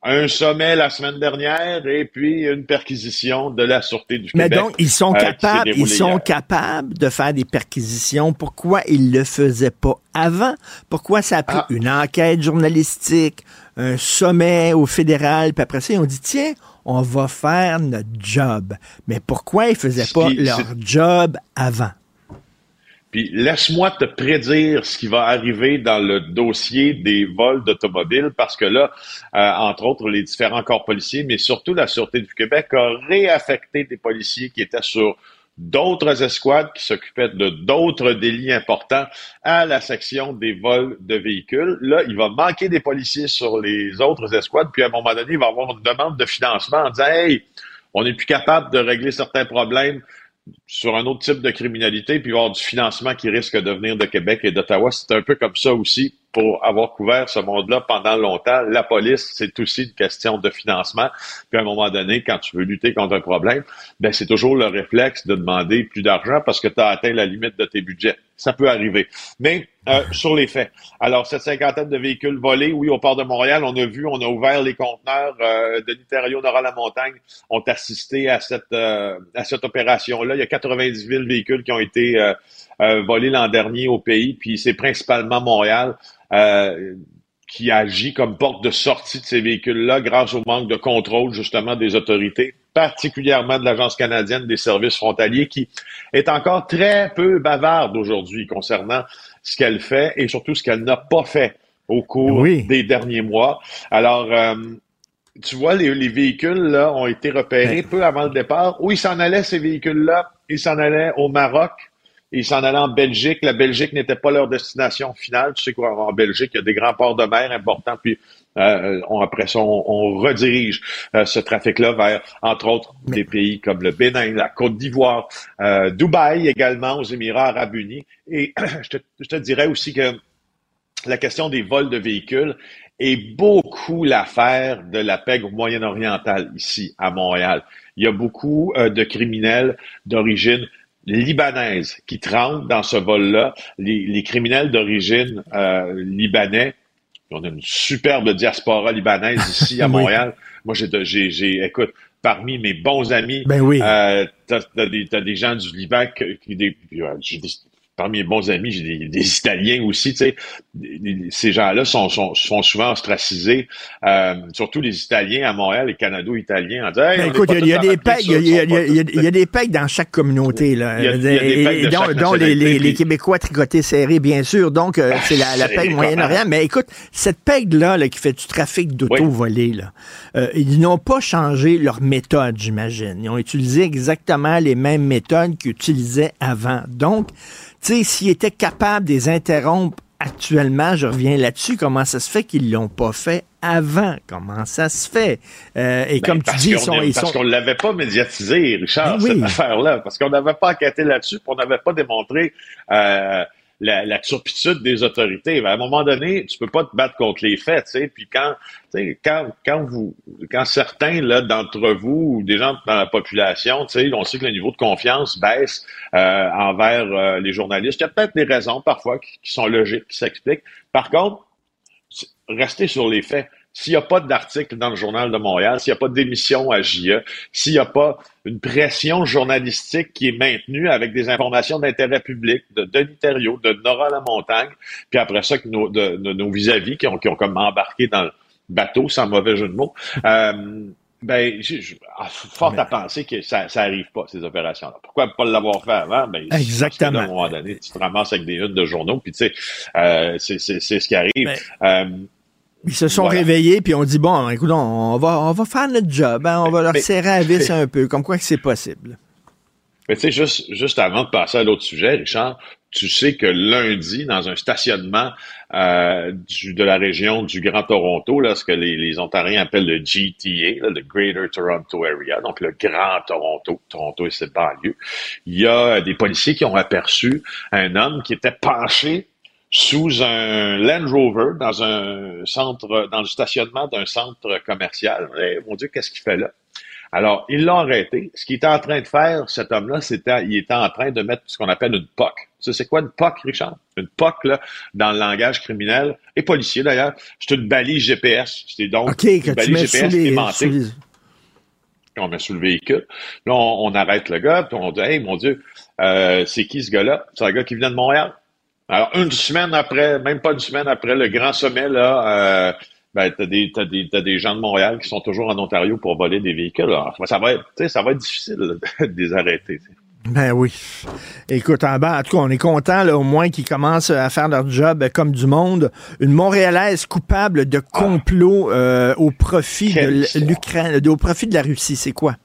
un sommet la semaine dernière et puis une perquisition de la Sûreté du Québec. Mais donc, ils sont euh, capables, ils sont capables de faire des perquisitions. Pourquoi ils le faisaient pas avant? Pourquoi ça a pris ah. une enquête journalistique, un sommet au fédéral, puis après ça, ils ont dit, tiens, on va faire notre job. Mais pourquoi ils faisaient pas leur job avant? Puis laisse-moi te prédire ce qui va arriver dans le dossier des vols d'automobiles, parce que là, euh, entre autres, les différents corps policiers, mais surtout la Sûreté du Québec a réaffecté des policiers qui étaient sur d'autres escouades qui s'occupaient de d'autres délits importants à la section des vols de véhicules. Là, il va manquer des policiers sur les autres escouades, puis à un moment donné, il va avoir une demande de financement en disant Hey, on n'est plus capable de régler certains problèmes sur un autre type de criminalité, puis avoir du financement qui risque de venir de Québec et d'Ottawa. C'est un peu comme ça aussi pour avoir couvert ce monde-là pendant longtemps. La police, c'est aussi une question de financement. Puis à un moment donné, quand tu veux lutter contre un problème, ben c'est toujours le réflexe de demander plus d'argent parce que tu as atteint la limite de tes budgets. Ça peut arriver. Mais euh, sur les faits. Alors, cette cinquantaine de véhicules volés, oui, au port de Montréal, on a vu, on a ouvert les conteneurs euh, de l'Ontario, Nord à la montagne, ont assisté à cette euh, à cette opération-là. Il y a 90 000 véhicules qui ont été euh, volés l'an dernier au pays, puis c'est principalement Montréal qui agit comme porte de sortie de ces véhicules-là grâce au manque de contrôle justement des autorités, particulièrement de l'Agence canadienne des services frontaliers, qui est encore très peu bavarde aujourd'hui concernant ce qu'elle fait et surtout ce qu'elle n'a pas fait au cours des derniers mois. Alors, euh, tu vois, les, véhicules là ont été repérés peu avant le départ. Où ils s'en allaient, ces véhicules-là? Ils s'en allaient au Maroc, ils s'en allaient en Belgique. La Belgique n'était pas leur destination finale. Tu sais qu'en Belgique, il y a des grands ports de mer importants. Puis euh, on, après ça, on, redirige euh, ce trafic-là vers, entre autres, des pays comme le Bénin, la Côte d'Ivoire, euh, Dubaï également, aux Émirats arabes unis. Et je, te, je te dirais aussi que la question des vols de véhicules est beaucoup l'affaire de la PEG moyen-orientale ici à Montréal. Il y a beaucoup de criminels d'origine libanaise qui tremblent dans ce vol-là. Les, les, criminels d'origine euh, libanais on a une superbe diaspora libanaise ici à Montréal. Moi, j'ai, j'ai, écoute, parmi mes bons amis, ben oui. euh, t'as, des, t'as des gens du Liban qui, des, j'ai des, parmi mes bons amis, j'ai des, Italiens aussi, tu sais, ces gens-là sont, sont, sont, souvent ostracisés, euh, surtout les Italiens à Montréal, les Canado-Italiens. écoute, il y, a des pecs, il y, a des pecs dans chaque communauté, là. dont, les, les, Québécois tricotés serrés, bien sûr. Donc, euh, c'est la, la pègue Moyen-Orient. Mais écoute, cette pègue-là, là, qui fait du trafic d'auto volé, là, euh, ils n'ont pas changé leur méthode, j'imagine. Ils ont utilisé exactement les mêmes méthodes qu'ils utilisaient avant. Donc, sais, s'ils étaient capables de les interrompre actuellement, je reviens là-dessus, comment ça se fait qu'ils l'ont pas fait avant? Comment ça se fait? Euh, et ben, comme tu dis, ils sont... parce qu'on ne l'avait pas médiatisé, Richard, ben cette affaire-là, parce qu'on n'avait pas enquêté là-dessus, on n'avait pas démontré euh, la, la, turpitude des autorités. à un moment donné, tu peux pas te battre contre les faits, tu sais. Puis quand, quand, quand vous, quand certains là d'entre vous ou des gens dans la population, tu sais, on sait que le niveau de confiance baisse euh, envers euh, les journalistes. Il y a peut-être des raisons parfois qui, qui sont logiques, qui s'expliquent. Par contre, restez sur les faits. S'il n'y a pas d'article dans le Journal de Montréal, s'il n'y a pas d'émission à JE, s'il n'y a pas une pression journalistique qui est maintenue avec des informations d'intérêt public de Denis Thériault, de Nora Lamontagne, puis après ça, que nos, de, nos vis-à-vis qui ont, qui ont comme embarqué dans le bateau, sans mauvais jeu de mots, euh, ben, ah, fort à penser que ça, ça arrive pas, ces opérations-là. Pourquoi pas l'avoir fait avant? Ben, Exactement. à un moment donné, tu te ramasses avec des unes de journaux, puis tu sais, euh, c'est ce qui arrive. euh, ils se sont réveillés puis on dit bon, écoute, on va on va faire notre job, hein, on va leur serrer à vis un peu, comme quoi que c'est possible. Mais tu sais, juste, juste avant de passer à l'autre sujet, Richard, tu sais que lundi, dans un stationnement euh, du, de la région du Grand Toronto, là, ce que les, les Ontariens appellent le GTA, le Greater Toronto Area, donc le Grand Toronto, Toronto et ses banlieues, il y a des policiers qui ont aperçu un homme qui était penché sous un Land Rover dans un centre, dans le stationnement d'un centre commercial. Et, mon Dieu, qu'est-ce qu'il fait là? Alors, ils l'ont arrêté. Ce qu'il était en train de faire, cet homme-là, c'était, il était en train de mettre ce qu'on appelle une POC. Ça, c'est quoi une POC, Richard? Une POC, là, dans le langage criminel, et policier d'ailleurs, c'est une balise GPS. C'est donc une balise GPS aimantée. On met sous le véhicule. Là, on, arrête le gars, puis on dit, hey, mon Dieu, euh, c'est qui ce gars-là? C'est un gars qui vient de Montréal. Alors, une semaine après, même pas une semaine après le grand sommet, là, euh, ben, t'as des, t'as des, t'as des gens de Montréal qui sont toujours en Ontario pour voler des véhicules. Alors, ça va être, ça va être difficile de les arrêter. Ben oui. Écoute, en bas, en tout cas, on est content là, au moins qu'ils commencent à faire leur job comme du monde. Une Montréalaise coupable de complot euh, au profit de l'Ukraine, au profit de la Russie, c'est quoi?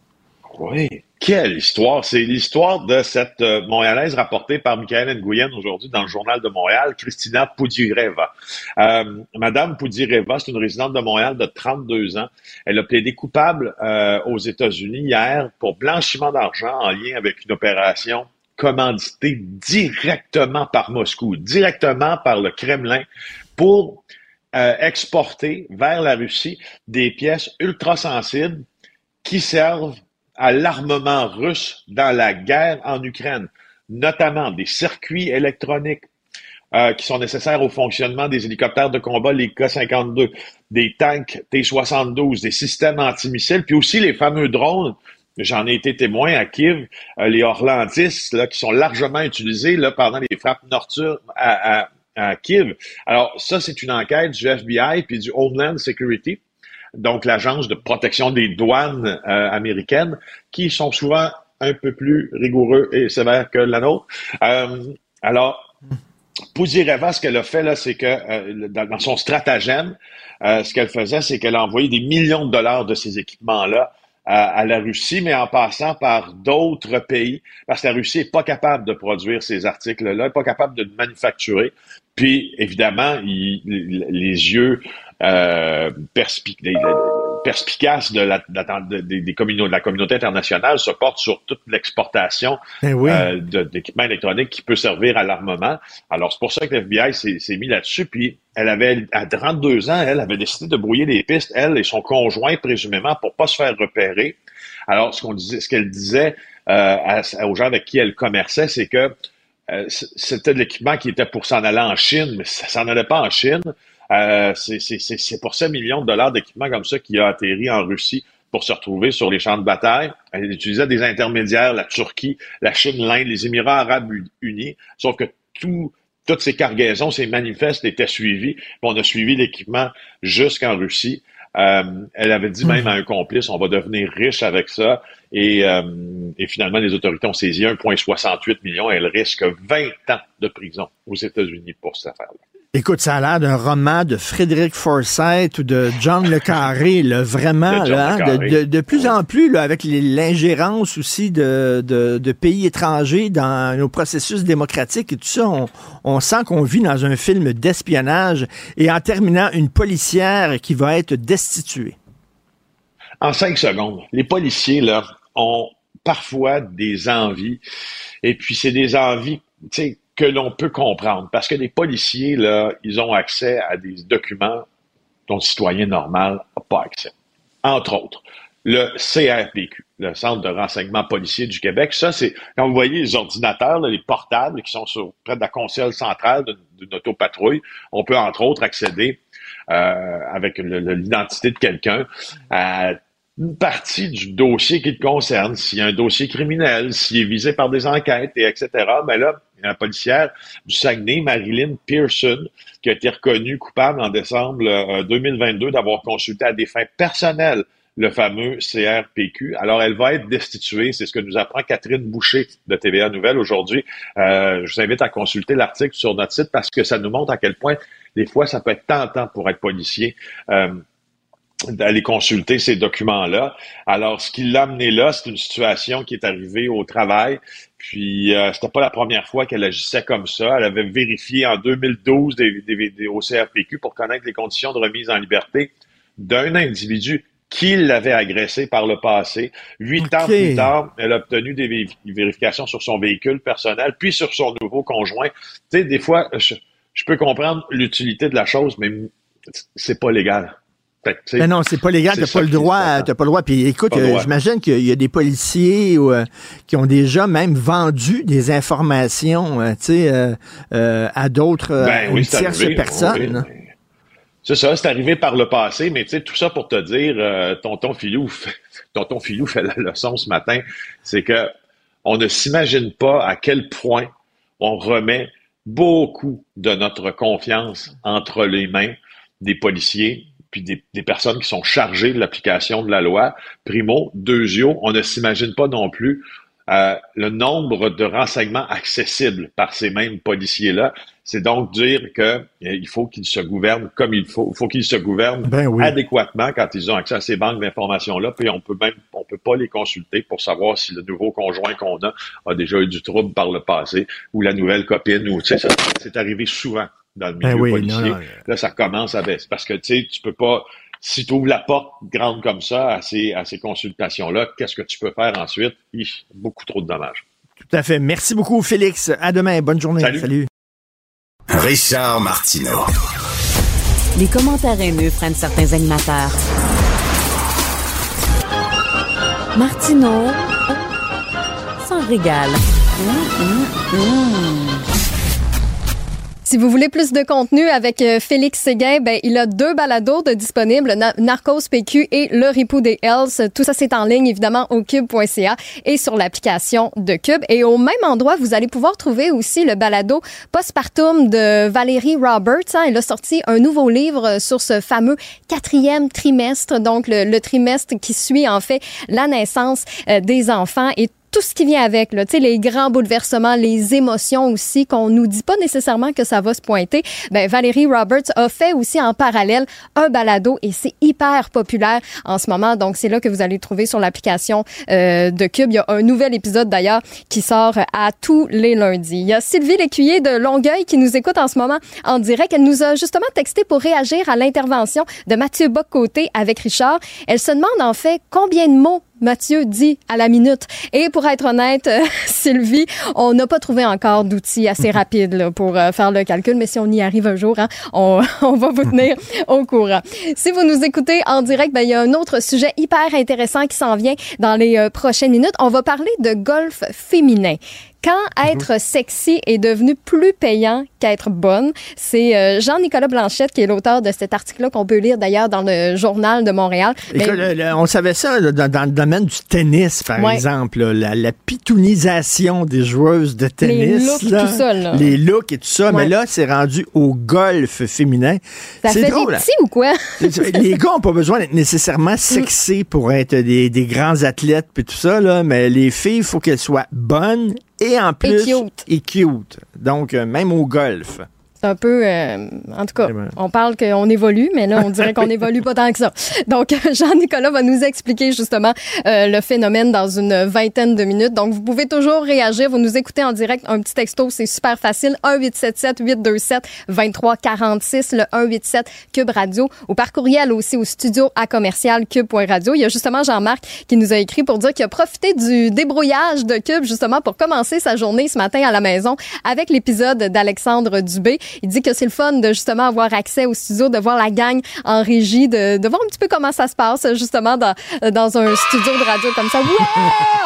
Oui. Quelle histoire! C'est l'histoire de cette euh, Montréalaise rapportée par Michael Nguyen aujourd'hui dans le Journal de Montréal, Christina Poudireva. Euh, Madame Poudireva, c'est une résidente de Montréal de 32 ans. Elle a plaidé coupable euh, aux États-Unis hier pour blanchiment d'argent en lien avec une opération commanditée directement par Moscou, directement par le Kremlin pour euh, exporter vers la Russie des pièces ultra sensibles qui servent à l'armement russe dans la guerre en Ukraine. notamment des circuits électroniques euh, qui sont nécessaires au fonctionnement des hélicoptères de combat, les K-52, des tanks T-72, des systèmes antimissiles, puis aussi les fameux drones. J'en ai été témoin à Kiev, euh, les Orlandis, là, qui sont largement utilisés là, pendant les frappes nocturnes à, à, Kiev. Alors, ça, c'est une enquête du FBI puis du Homeland Security, donc l'agence de protection des douanes euh, américaines, qui sont souvent un peu plus rigoureux et sévères que la nôtre. alors, Pouzireva, ce qu'elle a fait, là, c'est que euh, dans, son stratagème, euh, ce qu'elle faisait, c'est qu'elle a envoyé des millions de dollars de ces équipements-là à, la Russie, mais en passant par d'autres pays, parce que la Russie n'est pas capable de produire ces articles-là, pas capable de manufacturer. Puis, évidemment, les yeux euh, perspicace de la, des, des de la communauté internationale se porte sur toute l'exportation eh euh, d'équipements électroniques qui peut servir à l'armement. Alors, c'est pour ça que l'FBI s'est mis là-dessus. Puis, elle avait, à 32 ans, elle avait décidé de brouiller les pistes, elle et son conjoint, présumément, pour pas se faire repérer. Alors, ce qu'on disait, ce qu'elle disait euh, aux gens avec qui elle commerçait, c'est que euh, c'était de l'équipement qui était pour s'en aller en Chine, mais ça s'en allait pas en Chine. Euh, c'est pour ça millions de dollars d'équipement comme ça qui a atterri en Russie pour se retrouver sur les champs de bataille. Elle utilisait des intermédiaires, la Turquie, la Chine, l'Inde, les Émirats arabes unis, sauf que tout, toutes ces cargaisons, ces manifestes étaient suivis. On a suivi l'équipement jusqu'en Russie. Euh, elle avait dit même à un complice, on va devenir riche avec ça. Et, euh, et finalement, les autorités ont saisi 1,68 million. Elle risque 20 ans de prison aux États-Unis pour cette affaire-là. Écoute, ça a l'air d'un roman de Frédéric Forsyth ou de John Le Carré, là, vraiment, là, de, de, plus en plus, là, avec l'ingérence aussi de, de, pays étrangers dans nos processus démocratiques et tout ça, on, on sent qu'on vit dans un film d'espionnage et en terminant, une policière qui va être destituée. En cinq secondes, les policiers, là, ont parfois des envies, et puis c'est des envies, tu sais, que l'on peut comprendre. Parce que les policiers, là, ils ont accès à des documents dont le citoyen normal n'a pas accès. Entre autres, le CRPQ, le Centre de renseignement policier du Québec. Ça, c'est quand vous voyez les ordinateurs, les portables qui sont sur, près de la console centrale d'une autopatrouille, on peut entre autres accéder euh, avec l'identité de quelqu'un à une partie du dossier qui te concerne, s'il y a un dossier criminel, s'il est visé par des enquêtes, et etc. Ben là, la policière du Saguenay, Marilyn Pearson, qui a été reconnue coupable en décembre 2022 euh, d'avoir consulté à des fins personnelles le fameux CRPQ. Alors, elle va être destituée. C'est ce que nous apprend Catherine Boucher de TVA Nouvelle aujourd'hui. Euh, je vous invite à consulter l'article sur notre site parce que ça nous montre à quel point, des fois, ça peut être tentant pour être policier. Euh, d'aller consulter ces documents-là. Alors, ce qui l'a amené là, c'est une situation qui est arrivée au travail. Puis, euh, c'était pas la première fois qu'elle agissait comme ça. Elle avait vérifié en 2012 des, des, au CRPQ pour connaître les conditions de remise en liberté d'un individu qui l'avait agressé par le passé. Huit ans plus tard, elle a obtenu des vérifications sur son véhicule personnel, puis sur son nouveau conjoint. Tu sais, des fois, je, je peux comprendre l'utilité de la chose, mais c'est pas légal. Ben non, c'est pas légal, t'as pas le droit, t'as pas le droit. Puis écoute, euh, j'imagine qu'il y a des policiers euh, qui ont déjà même vendu des informations, euh, tu sais, à d'autres ben tierces personnes. c'est ça, c'est arrivé par le passé, mais tu sais, tout ça pour te dire, tonton Filou, tonton Filou fait la leçon ce matin, c'est que on ne s'imagine pas à quel point on remet beaucoup de notre confiance entre les mains des policiers, puis des, personnes qui sont chargées de l'application de la loi. Primo, deuxio, on ne s'imagine pas non plus euh, le nombre de renseignements accessibles par ces mêmes policiers-là. C'est donc dire que euh, il faut qu'ils se gouvernent comme il faut. Il faut qu'ils se gouvernent ben adéquatement quand ils ont accès à ces banques d'informations-là. Puis on peut même, on peut pas les consulter pour savoir si le nouveau conjoint qu'on a a déjà eu du trouble par le passé ou la nouvelle copine ou tu sais, c'est arrivé souvent dans le ben milieu policier. là, ça commence à baisser. Parce que, tu sais, tu peux pas, si tu ouvres la porte grande comme ça à ces, à ces consultations-là, qu'est-ce que tu peux faire ensuite? beaucoup trop de dommages. Tout à fait. Merci beaucoup, Félix. À demain. Bonne journée. Salut. Richard Martineau. Les commentaires haineux prennent certains animateurs. Martineau s'en régale. Si vous voulez plus de contenu avec euh, Félix Séguin, ben, il a deux balados de disponibles, Narcos PQ et Le Ripou des Hells. Tout ça, c'est en ligne, évidemment, au cube.ca et sur l'application de Cube. Et au même endroit, vous allez pouvoir trouver aussi le balado Postpartum de Valérie Roberts. Hein. Elle a sorti un nouveau livre sur ce fameux quatrième trimestre, donc le, trimestre qui suit, en fait, la naissance euh, des enfants et tout ce qui vient avec, là, les grands bouleversements, les émotions aussi, qu'on nous dit pas nécessairement que ça va se pointer. Ben, Valérie Roberts a fait aussi en parallèle un balado et c'est hyper populaire en ce moment. Donc, c'est là que vous allez trouver sur l'application euh, de Cube. Il y a un nouvel épisode d'ailleurs qui sort à tous les lundis. Il y a Sylvie Lécuyer de Longueuil qui nous écoute en ce moment en direct. Elle nous a justement texté pour réagir à l'intervention de Mathieu Bock-Côté avec Richard. Elle se demande en fait combien de mots Mathieu dit à la minute. Et pour être honnête, euh, Sylvie, on n'a pas trouvé encore d'outils assez rapides pour euh, faire le calcul, mais si on y arrive un jour, hein, on, on, va vous tenir au courant. Si vous nous écoutez en direct, ben, il y a un autre sujet hyper intéressant qui s'en vient dans les euh, prochaines minutes. On va parler de golf féminin. Quand mhm. être sexy est devenu plus payant qu'être bonne, c'est euh, Jean-Nicolas Blanchette qui est l'auteur de cet article-là qu'on peut lire d'ailleurs dans le journal de Montréal. on savait ça dans, le domaine du tennis, par exemple, la, pitounisation des joueuses de tennis. Les looks, tout ça. Là. Les looks et tout ça. Mais là, c'est rendu au golf féminin. Ça fait drôle. des petits ou quoi? les gars n'ont pas besoin d'être nécessairement mm. sexy pour être des, des grands athlètes et tout ça, là, mais les filles, il faut qu'elles soient bonnes et en plus, et cute. Donc, euh, même au golf. C'est un peu, euh, en tout cas, on parle qu'on évolue, mais là, on dirait qu'on évolue pas tant que ça. Donc, Jean-Nicolas va nous expliquer justement euh, le phénomène dans une vingtaine de minutes. Donc, vous pouvez toujours réagir. Vous nous écoutez en direct. Un petit texto, c'est super facile. 1-877-827-2346, le 187 Cube Radio. Ou par courriel aussi au studio à commercial cube.radio. Il y a justement Jean-Marc qui nous a écrit pour dire qu'il a profité du débrouillage de Cube justement pour commencer sa journée ce matin à la maison avec l'épisode d'Alexandre Dubé. Il dit que c'est le fun de justement avoir accès au studio, de voir la gang en régie, de, de voir un petit peu comment ça se passe justement dans, dans un studio de radio comme ça. Ouais,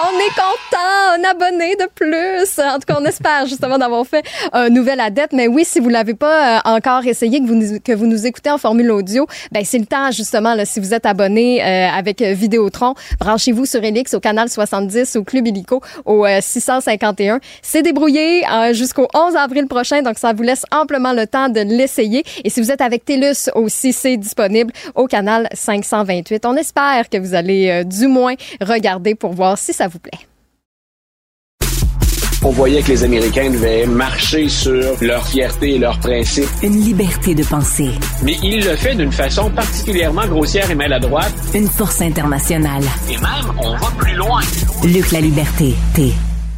on est content, un abonné de plus. En tout cas, on espère justement d'avoir fait un nouvel adepte. Mais oui, si vous l'avez pas euh, encore essayé, que vous, que vous nous écoutez en formule audio, ben c'est le temps justement là, si vous êtes abonné euh, avec Vidéotron, branchez-vous sur Elix au canal 70 au Club Illico au 651. Euh, c'est débrouillé jusqu'au 11 avril prochain, donc ça vous laisse ample le temps de l'essayer. Et si vous êtes avec TELUS aussi, c'est disponible au canal 528. On espère que vous allez euh, du moins regarder pour voir si ça vous plaît. On voyait que les Américains devaient marcher sur leur fierté et leurs principes. Une liberté de penser. Mais il le fait d'une façon particulièrement grossière et maladroite. Une force internationale. Et même, on va plus loin. Luc la liberté, T.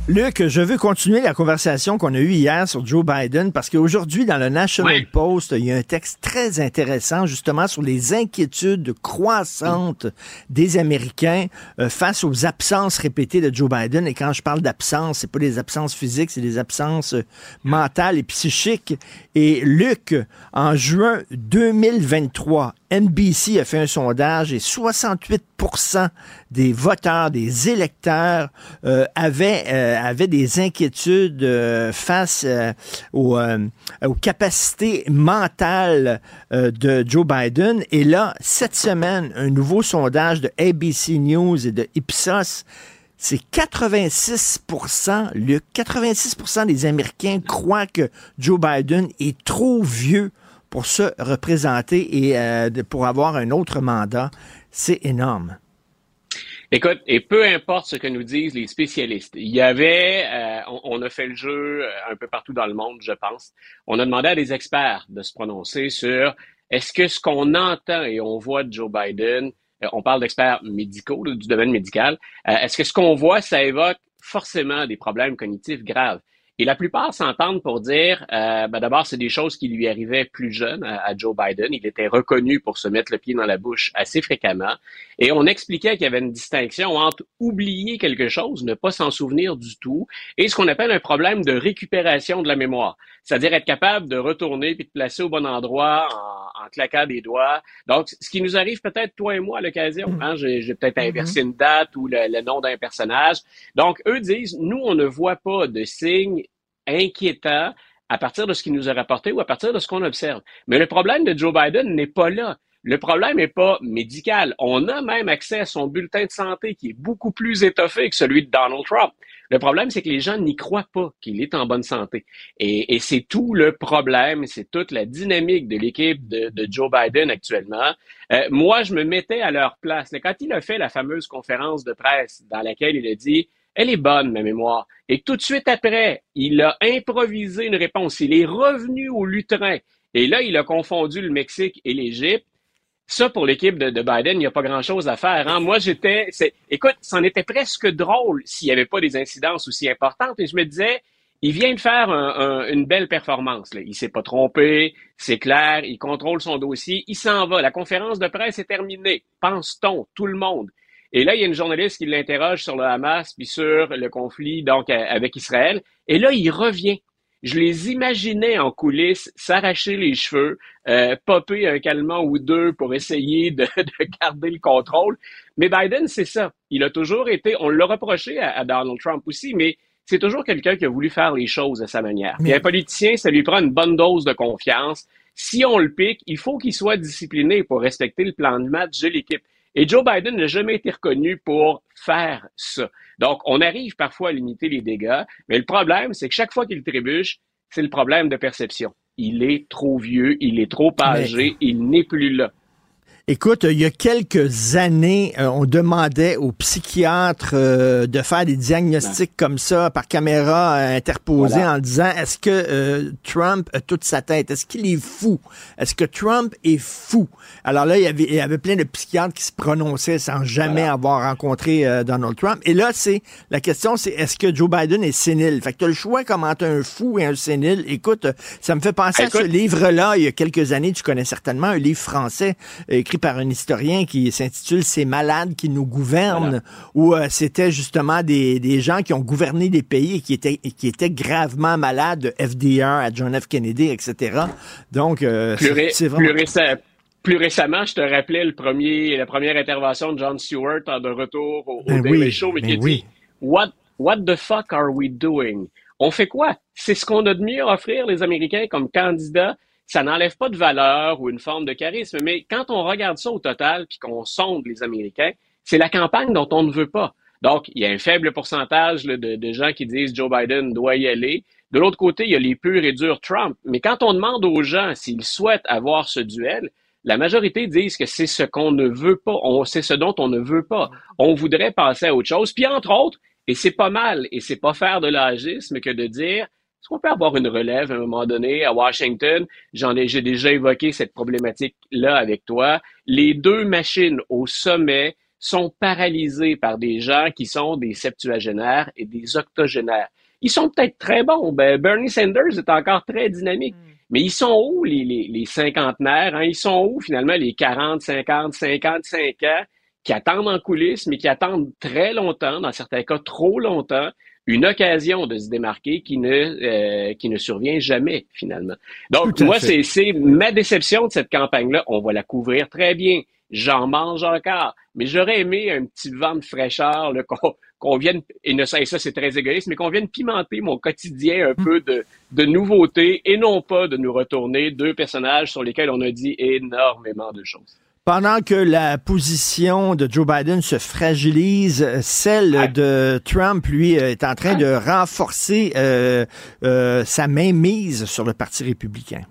Luc, je veux continuer la conversation qu'on a eue hier sur Joe Biden parce qu'aujourd'hui, dans le National Post, il y a un texte très intéressant justement sur les inquiétudes croissantes des Américains euh, face aux absences répétées de Joe Biden. Et quand je parle d'absence, c'est pas des absences physiques, c'est des absences euh, mentales et psychiques. Et Luc, en juin 2023, NBC a fait un sondage et 68% des voteurs, des électeurs euh, avaient, euh, avaient des inquiétudes euh, face aux, aux, capacités mentales de Joe Biden. Et là, cette semaine, un nouveau sondage de ABC News et de Ipsos c'est 86 le 86% des Américains croient que Joe Biden est trop vieux pour se représenter et euh, pour avoir un autre mandat. C'est énorme. Écoute, et peu importe ce que nous disent les spécialistes, il y avait, euh, on, a fait le jeu euh, un peu partout dans le monde, je pense. On a demandé à des experts de se prononcer sur est-ce que ce qu'on entend et on voit de Joe Biden, on parle d'experts médicaux, du domaine médical, est-ce que ce qu'on voit, ça évoque forcément des problèmes cognitifs graves? Et la plupart s'entendent pour dire, euh, ben d'abord, c'est des choses qui lui arrivaient plus jeune à, Joe Biden. Il était reconnu pour se mettre le pied dans la bouche assez fréquemment. Et on expliquait qu'il y avait une distinction entre oublier quelque chose, ne pas s'en souvenir du tout, et ce qu'on appelle un problème de récupération de la mémoire. C'est-à-dire être capable de retourner puis de placer au bon endroit en, en claquant des doigts. Donc, ce qui nous arrive peut-être toi et moi à l'occasion. Hein? J'ai peut-être mm-hmm. inversé une date ou le, le nom d'un personnage. Donc, eux disent, nous, on ne voit pas de signes inquiétants à partir de ce qu'il nous a rapporté ou à partir de ce qu'on observe. Mais le problème de Joe Biden n'est pas là. Le problème n'est pas médical. On a même accès à son bulletin de santé qui est beaucoup plus étoffé que celui de Donald Trump. Le problème, c'est que les gens n'y croient pas qu'il est en bonne santé. Et, c'est tout le problème, c'est toute la dynamique de l'équipe de, Joe Biden actuellement. Euh, moi, je me mettais à leur place. Quand il a fait la fameuse conférence de presse dans laquelle il a dit elle est bonne, ma mémoire. Et tout de suite après, il a improvisé une réponse. Il est revenu au lutrin. Et là, il a confondu le Mexique et l'Égypte. Ça, pour l'équipe de, Biden, il n'y a pas grand-chose à faire. Hein. Moi, j'étais... Écoute, c'en était presque drôle s'il n'y avait pas des incidences aussi importantes. Et je me disais, il vient de faire une belle performance. Là. Il s'est pas trompé, c'est clair, il contrôle son dossier, il s'en va. La conférence de presse est terminée. Pense-t-on, tout le monde. Et là, il y a une journaliste qui l'interroge sur le Hamas puis sur le conflit donc avec Israël. Et là, il revient. Je les imaginais en coulisses s'arracher les cheveux, euh, popper un calmant ou deux pour essayer de, garder le contrôle. Mais Biden, c'est ça. Il a toujours été, on l'a reproché à, Donald Trump aussi, mais c'est toujours quelqu'un qui a voulu faire les choses à sa manière. Mais... un politicien, ça lui prend une bonne dose de confiance. Si on le pique, il faut qu'il soit discipliné pour respecter le plan de match de l'équipe. Et Joe Biden n'a jamais été reconnu pour faire ça. Donc, on arrive parfois à limiter les dégâts, mais le problème, c'est que chaque fois qu'il trébuche, c'est le problème de perception. Il est trop vieux, il est trop âgé, il n'est plus là. Écoute, il y a quelques années, euh, on demandait aux psychiatres euh, de faire des diagnostics comme ça par caméra euh, interposée en disant est-ce que Trump a toute sa tête? Est-ce qu'il est fou? Est-ce que Trump est fou? Alors là, il y avait, il y avait plein de psychiatres qui se prononçaient sans jamais avoir rencontré Donald Trump. Et là, c'est la question, c'est est-ce que Joe Biden est sénile? Fait que tu as le choix comment tu un fou et un sénile. Écoute, ça me fait penser à ce livre-là il y a quelques années. Tu connais certainement un livre français écrit par un historien qui s'intitule Ces malades qui nous gouvernent, où euh, c'était justement des, des, gens qui ont gouverné des pays et qui étaient, qui étaient gravement malades, FDR à John F. Kennedy, etc. Donc, euh, c'est vraiment... Plus récemment, je te rappelais le premier, la première intervention de John Stewart de retour au, ben Daily Show, mais ben qui dit what, what the fuck are we doing? On fait quoi? C'est ce qu'on a de mieux à offrir les Américains comme candidats ça n'enlève pas de valeur ou une forme de charisme, mais quand on regarde ça au total puis qu'on sonde les Américains, c'est la campagne dont on ne veut pas. Donc, il y a un faible pourcentage de, gens qui disent Joe Biden doit y aller. De l'autre côté, il y a les purs et durs Trump. Mais quand on demande aux gens s'ils souhaitent avoir ce duel, la majorité disent que c'est ce qu'on ne veut pas, c'est ce dont on ne veut pas. On voudrait passer à autre chose. Puis entre autres, et c'est pas mal, et c'est pas faire de l'agisme que de dire est-ce qu'on peut avoir une relève à un moment donné à Washington? J'en ai, j'ai déjà évoqué cette problématique-là avec toi. Les deux machines au sommet sont paralysées par des gens qui sont des septuagénaires et des octogénaires. Ils sont peut-être très bons. Ben, Bernie Sanders est encore très dynamique. Mm. Mais ils sont où les, les, les cinquantenaires? Hein? Ils sont où finalement les 40, 50, 55 ans qui attendent en coulisses, mais qui attendent très longtemps, dans certains cas trop longtemps, une occasion de se démarquer qui ne, euh, qui ne survient jamais finalement. Donc moi, c'est, c'est ma déception de cette campagne-là. On va la couvrir très bien. J'en mange encore, mais j'aurais aimé un petit vent de fraîcheur là, qu'on, qu'on vienne, et, ne, ça, c'est très égoïste, mais qu'on vienne pimenter mon quotidien un hmm. peu de, de nouveautés et non pas de nous retourner deux personnages sur lesquels on a dit énormément de choses. Pendant que la position de Joe Biden se fragilise, celle de Trump, lui, est en train de renforcer euh, euh, sa mainmise sur le Parti républicain.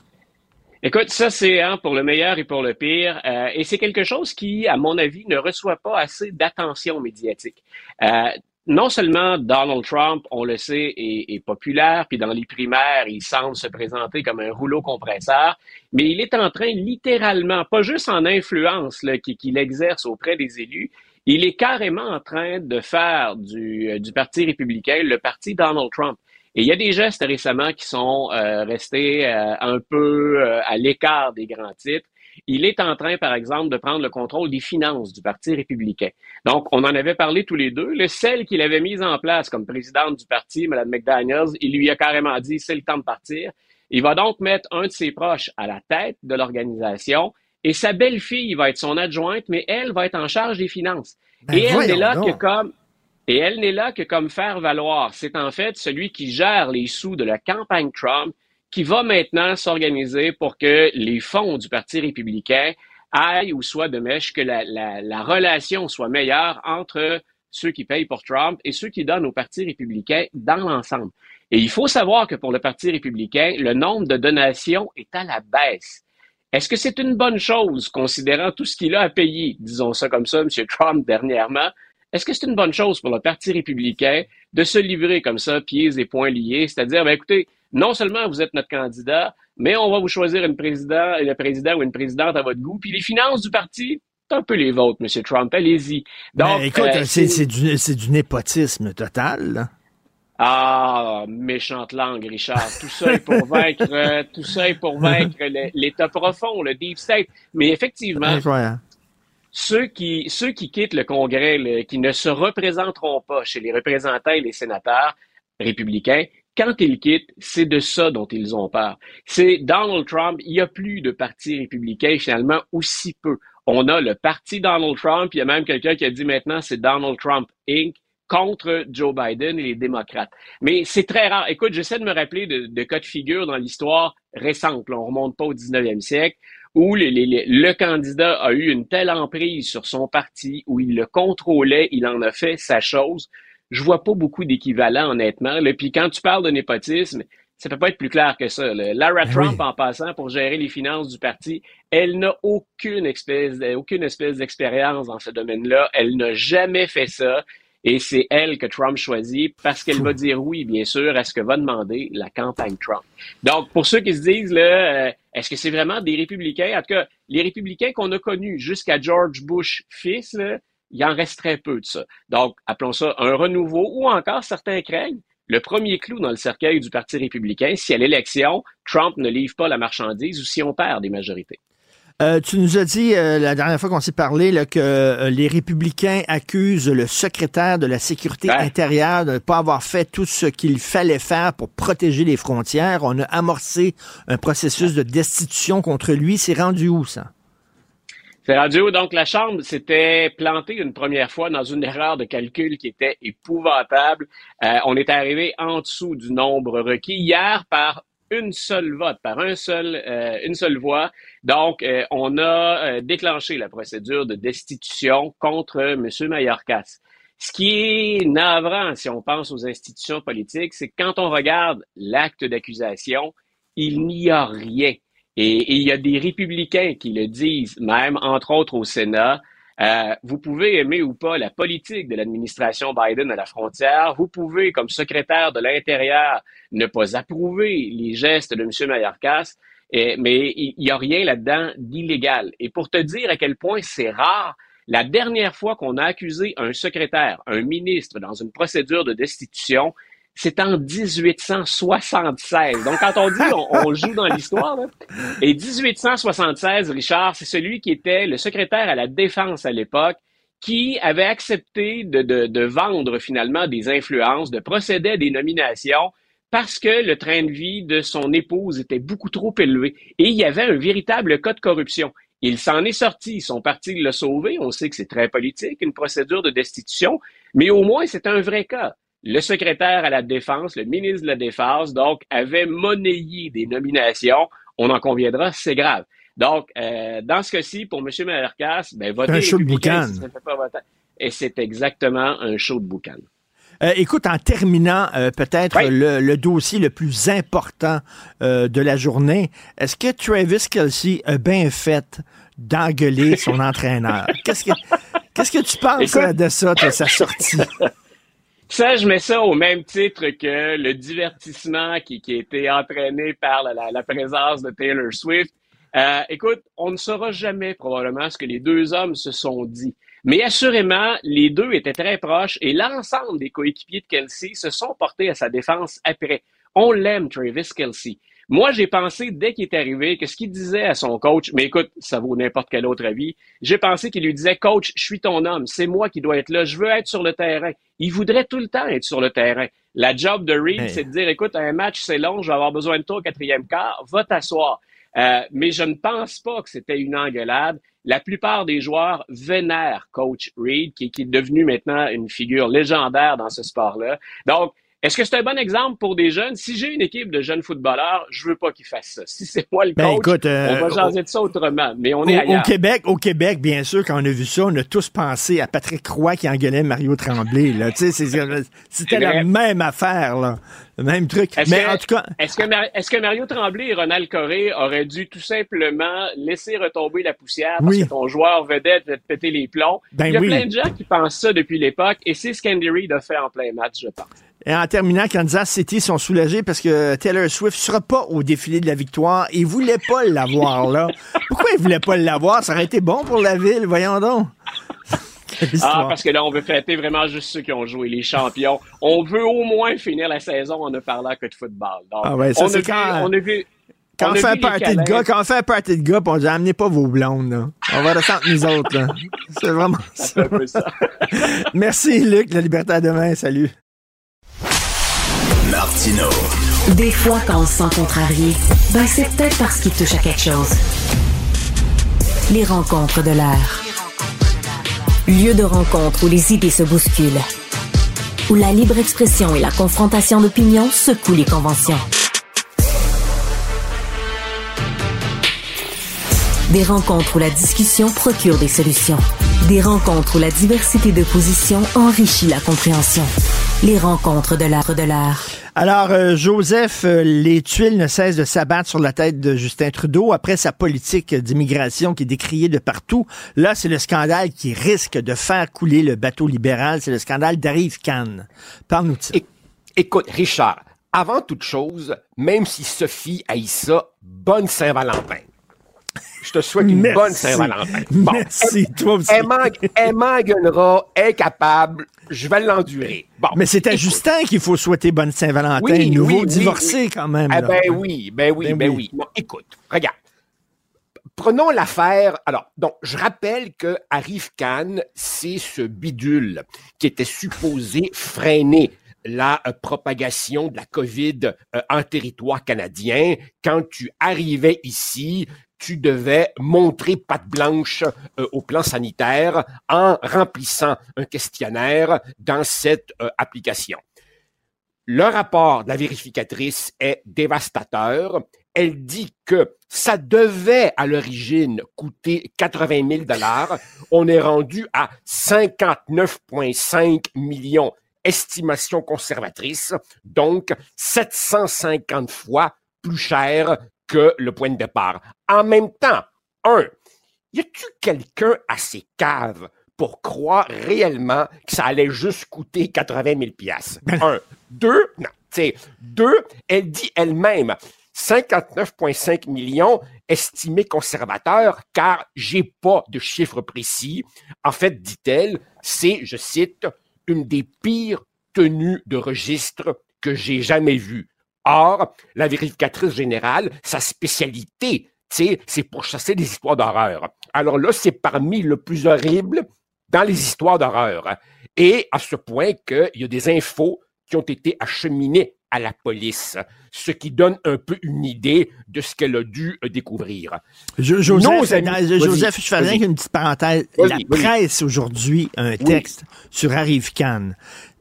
Écoute, ça c'est hein, pour le meilleur et pour le pire, euh, et c'est quelque chose qui, à mon avis, ne reçoit pas assez d'attention médiatique non seulement Donald Trump, on le sait, est, populaire, puis dans les primaires, il semble se présenter comme un rouleau compresseur, mais il est en train littéralement, pas juste en influence qu'il exerce auprès des élus, il est carrément en train de faire du, euh, du Parti républicain le parti Donald Trump. Et il y a des gestes récemment qui sont restés un peu à l'écart des grands titres. Il est en train, par exemple, de prendre le contrôle des finances du Parti républicain. Donc, on en avait parlé tous les deux. Le celle qu'il avait mise en place comme présidente du parti, Mme McDaniels, il lui a carrément dit, c'est le temps de partir. Il va donc mettre un de ses proches à la tête de l'organisation et sa belle-fille va être son adjointe, mais elle va être en charge des finances. Ben, et elle n'est là que comme et elle n'est là que comme faire valoir. C'est en fait celui qui gère les sous de la campagne Trump qui va maintenant s'organiser pour que les fonds du Parti républicain aillent ou soient de mèche, que la, la, relation soit meilleure entre ceux qui payent pour Trump et ceux qui donnent au Parti républicain dans l'ensemble. Et il faut savoir que pour le Parti républicain, le nombre de donations est à la baisse. Est-ce que c'est une bonne chose, considérant tout ce qu'il a à payer, disons ça comme ça, M. Trump dernièrement? Est-ce que c'est une bonne chose pour le Parti républicain de se livrer comme ça, pieds et poings liés, c'est-à-dire, ben, écoutez, non seulement vous êtes notre candidat, mais on va vous choisir une président, un président ou une présidente à votre goût, puis les finances du parti, c'est un peu les vôtres, M. Trump, allez-y. Donc, écoute, euh, c'est du, du, népotisme total. Ah, méchante langue, Richard. Tout ça est pour vaincre, tout ça est pour vaincre l'État profond, le deep state. Mais effectivement, ceux qui, ceux qui quittent le Congrès, qui ne se représenteront pas chez les représentants et les sénateurs républicains, quand ils quittent, c'est de ça dont ils ont peur. C'est Donald Trump, il n'y a plus de parti républicain finalement aussi peu. On a le parti Donald Trump, il y a même quelqu'un qui a dit maintenant c'est Donald Trump Inc contre Joe Biden et les démocrates. Mais c'est très rare. Écoute, j'essaie de me rappeler de, cas de figure dans l'histoire récente. Là, on remonte pas au 19e siècle où le candidat a eu une telle emprise sur son parti, où il le contrôlait, il en a fait sa chose. Je vois pas beaucoup d'équivalents, honnêtement. Et Puis quand tu parles de népotisme, ça peut pas être plus clair que ça. Lara ben Trump, en passant pour gérer les finances du parti, elle n'a aucune espèce, aucune espèce d'expérience dans ce domaine-là. Elle n'a jamais fait ça. Et c'est elle que Trump choisit parce qu'elle va dire oui, bien sûr, à ce que va demander la campagne Trump. Donc, pour ceux qui se disent, là, euh, est-ce que c'est vraiment des républicains? En tout cas, les républicains qu'on a connus jusqu'à George Bush fils, là, il en reste très peu de ça. Donc, appelons ça un renouveau ou encore certains craignent le premier clou dans le cercueil du Parti républicain si à l'élection, Trump ne livre pas la marchandise ou si on perd des majorités. Euh, tu nous as dit euh, la dernière fois qu'on s'est parlé là, que euh, les républicains accusent le secrétaire de la sécurité intérieure de ne pas avoir fait tout ce qu'il fallait faire pour protéger les frontières. On a amorcé un processus de destitution contre lui. C'est rendu où ça? Où? Donc la Chambre s'était plantée une première fois dans une erreur de calcul qui était épouvantable. on est arrivé en dessous du nombre requis hier par une seule vote, par un seul, euh, une seule voix. Donc, euh, on a euh, déclenché la procédure de destitution contre M. Mayorkas. Ce qui est navrant, si on pense aux institutions politiques, c'est que quand on regarde l'acte d'accusation, il n'y a rien. Et, il y a des républicains qui le disent, même entre autres au Sénat, euh, vous pouvez aimer ou pas la politique de l'administration Biden à la frontière. Vous pouvez, comme secrétaire de l'Intérieur, ne pas approuver les gestes de M. Mayorkas, mais il n'y a rien là-dedans d'illégal. Et pour te dire à quel point c'est rare, la dernière fois qu'on a accusé un secrétaire, un ministre dans une procédure de destitution, c'est en 1876. Donc, quand on dit on, joue dans l'histoire, et 1876, Richard, c'est celui qui était le secrétaire à la défense à l'époque, qui avait accepté de, vendre finalement des influences, de procéder à des nominations parce que le train de vie de son épouse était beaucoup trop élevé. Et il y avait un véritable cas de corruption. Il s'en est sorti, son parti l'a sauvé, on sait que c'est très politique, une procédure de destitution, mais au moins c'est un vrai cas le secrétaire à la Défense, le ministre de la Défense, donc, avait monnayé des nominations. On en conviendra, c'est grave. Donc, euh, dans ce cas-ci, pour M. Malercas, ben, voter un show de boucan. Et c'est exactement un show de boucan. Euh, écoute, en terminant euh, peut-être le, dossier le plus important de la journée, est-ce que Travis Kelsey a bien fait d'engueuler son entraîneur? Qu'est-ce que, qu'est-ce que tu penses de ça, de sa sortie? Ça, je mets ça au même titre que le divertissement qui, qui a été entraîné par la, la, présence de Taylor Swift. Euh, écoute, on ne saura jamais probablement ce que les deux hommes se sont dit. Mais assurément, les deux étaient très proches et l'ensemble des coéquipiers de Kelsey se sont portés à sa défense après. On l'aime, Travis Kelsey. Moi, j'ai pensé, dès qu'il est arrivé, que ce qu'il disait à son coach, mais écoute, ça vaut n'importe quel autre avis, j'ai pensé qu'il lui disait, coach, je suis ton homme, c'est moi qui dois être là, je veux être sur le terrain. Il voudrait tout le temps être sur le terrain. La job de Reed, c'est de dire, écoute, un match, c'est long, je vais avoir besoin de toi au quatrième quart, va t'asseoir. Euh, mais je ne pense pas que c'était une engueulade. La plupart des joueurs vénèrent coach Reed, qui, qui est devenu maintenant une figure légendaire dans ce sport-là. Donc, est-ce que c'est un bon exemple pour des jeunes? Si j'ai une équipe de jeunes footballeurs, je veux pas qu'ils fassent ça. Si c'est moi le ben, coach, euh, on va changer de ça autrement. Mais on est ailleurs. Au Québec, au Québec, bien sûr, quand on a vu ça, on a tous pensé à Patrick Roy qui engueulait Mario Tremblay. Là. C'était la même affaire, là. Le même truc. Mais en tout cas. Est-ce que, est que, Mario Tremblay et Ronald Coré auraient dû tout simplement laisser retomber la poussière parce que ton joueur vedette va te péter les plombs? Ben Il y a plein de gens qui pensent ça depuis l'époque et c'est ce qu'Andy Reid a fait en plein match, je pense. Et en terminant, Kansas City sont soulagés parce que Taylor Swift sera pas au défilé de la victoire. Ils voulaient pas l'avoir là. Pourquoi ils voulaient pas l'avoir? Ça aurait été bon pour la ville, voyons donc. ah, parce que là, on veut fêter vraiment juste ceux qui ont joué, les champions. On veut au moins finir la saison en ne parlant que de football. ah ouais, ça quand... on a vu, quand on, fait un party de gars, quand on fait un party de gars, on dit amenez pas vos blondes, là. On va ressentir nous autres, là. C'est vraiment ça. Ça. Merci, Luc. La liberté à demain. Salut. Des fois, quand on se sent contrarié, ben c'est peut-être parce qu'il touche à quelque chose. Les rencontres de l'air. Lieu de rencontre où les idées se bousculent. Où la libre expression et la confrontation d'opinions secouent les conventions. Des rencontres où la discussion procure des solutions. Des rencontres où la diversité de positions enrichit la compréhension. Les rencontres de l'art de l'art. Alors, euh, Joseph, euh, les tuiles ne cessent de s'abattre sur la tête de Justin Trudeau après sa politique d'immigration qui est décriée de partout. Là, c'est le scandale qui risque de faire couler le bateau libéral. C'est le scandale d'Arrive Cannes. Parle-nous de ça. Écoute, Richard, avant toute chose, même si Sophie haït ça, bonne Saint-Valentin. Je te souhaite une bonne Saint-Valentin. Merci, toi aussi. Elle elle est capable, je vais l'endurer. Bon. Mais c'est à Justin qu'il faut souhaiter bonne Saint-Valentin, oui, nouveau divorcé quand même. Eh ben oui, ben oui, ben, ben oui. écoute, regarde. Prenons l'affaire. Alors, donc, je rappelle que Arif Khan, c'est ce bidule qui était supposé freiner la euh, propagation de la COVID euh, en territoire canadien. Quand tu arrivais ici, tu devais montrer patte blanche euh, au plan sanitaire en remplissant un questionnaire dans cette euh, application. Le rapport de la vérificatrice est dévastateur. Elle dit que ça devait à l'origine coûter 80 000 dollars. On est rendu à 59,5 millions. Estimation conservatrice, donc 750 fois plus cher que le point de départ. En même temps, un, y a-tu quelqu'un à ses caves pour croire réellement que ça allait juste coûter 80 000 pièces Un. Deux, non, tu deux, elle dit elle-même 59,5 millions estimés conservateurs car j'ai pas de chiffre précis. En fait, dit-elle, c'est, je cite, une des pires tenues de registre que j'ai jamais vues. Or, la vérificatrice générale, sa spécialité, c'est pour chasser des histoires d'horreur. Alors là, c'est parmi le plus horrible dans les histoires d'horreur. Et à ce point qu'il y a des infos qui ont été acheminées à la police, ce qui donne un peu une idée de ce qu'elle a dû euh, découvrir. Joseph, Joseph je fais rien qu'une petite parenthèse. la presse aujourd'hui a un texte sur Arrive Cannes.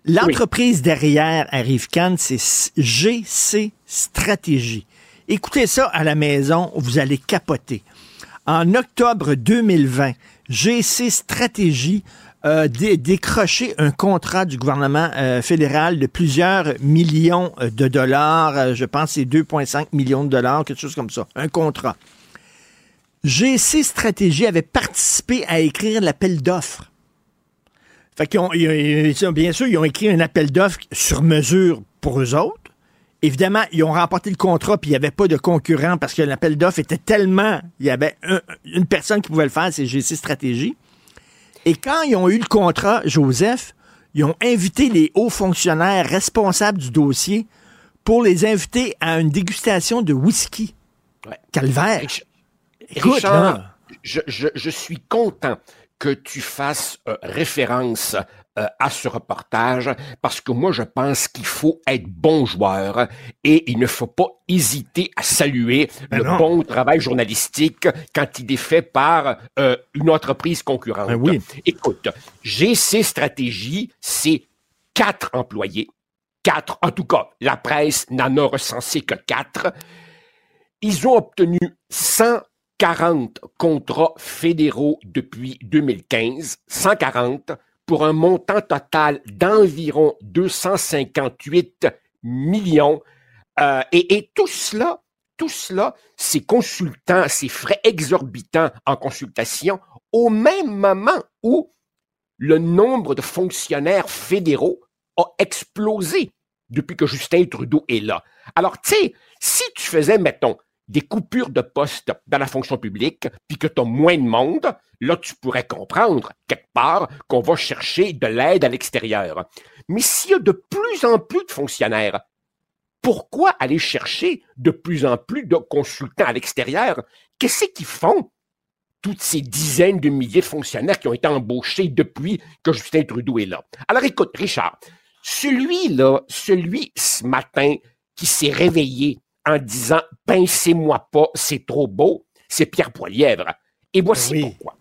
L'entreprise derrière Arrive Cannes, c'est GC Stratégie. Écoutez ça à la maison, vous allez capoter. En octobre 2020, GC Stratégie a décroché un contrat du gouvernement euh, fédéral de plusieurs millions euh, de dollars. Euh, je pense c'est 2,5 millions de dollars, quelque chose comme ça. Un contrat. GC Stratégie avait participé à écrire l'appel d'offres fait qu'ils ont, bien sûr, ils ont écrit un appel d'offres sur mesure pour eux autres. Évidemment, ils ont remporté le contrat, puis il n'y avait pas de concurrent parce que l'appel d'offres était tellement... Il y avait une personne qui pouvait le faire, c'est GC Stratégie. Et quand ils ont eu le contrat, Joseph, ils ont invité les hauts fonctionnaires responsables du dossier pour les inviter à une dégustation de whisky. Calvaire. Écoute, je, suis content que tu fasses euh, référence euh, à ce reportage parce que moi je pense qu'il faut être bon joueur et il ne faut pas hésiter à saluer ben le bon travail journalistique quand il est fait par euh, une entreprise concurrente. Ben oui. Écoute, GC Stratégie, c'est quatre employés. Quatre, en tout cas, la presse n'en a recensé que quatre. Ils ont obtenu 140 contrats fédéraux depuis 2015, 140 pour un montant total d'environ 258 millions. Euh, et, tout cela, tout cela, ces consultants, ces frais exorbitants en consultation, au même moment où le nombre de fonctionnaires fédéraux a explosé depuis que Justin Trudeau est là. Alors, tu sais, si tu faisais, mettons, des coupures de poste dans la fonction publique, puis que tu as moins de monde, là, tu pourrais comprendre, quelque part, qu'on va chercher de l'aide à l'extérieur. Mais s'il y a de plus en plus de fonctionnaires, pourquoi aller chercher de plus en plus de consultants à l'extérieur? Qu'est-ce qu'ils font? Toutes ces dizaines de milliers de fonctionnaires qui ont été embauchés depuis que Justin Trudeau est là? Alors écoute, Richard, celui-là, celui ce matin qui s'est réveillé en disant Pincez-moi pas, c'est trop beau, c'est Pierre Poilièvre. Et voici pourquoi.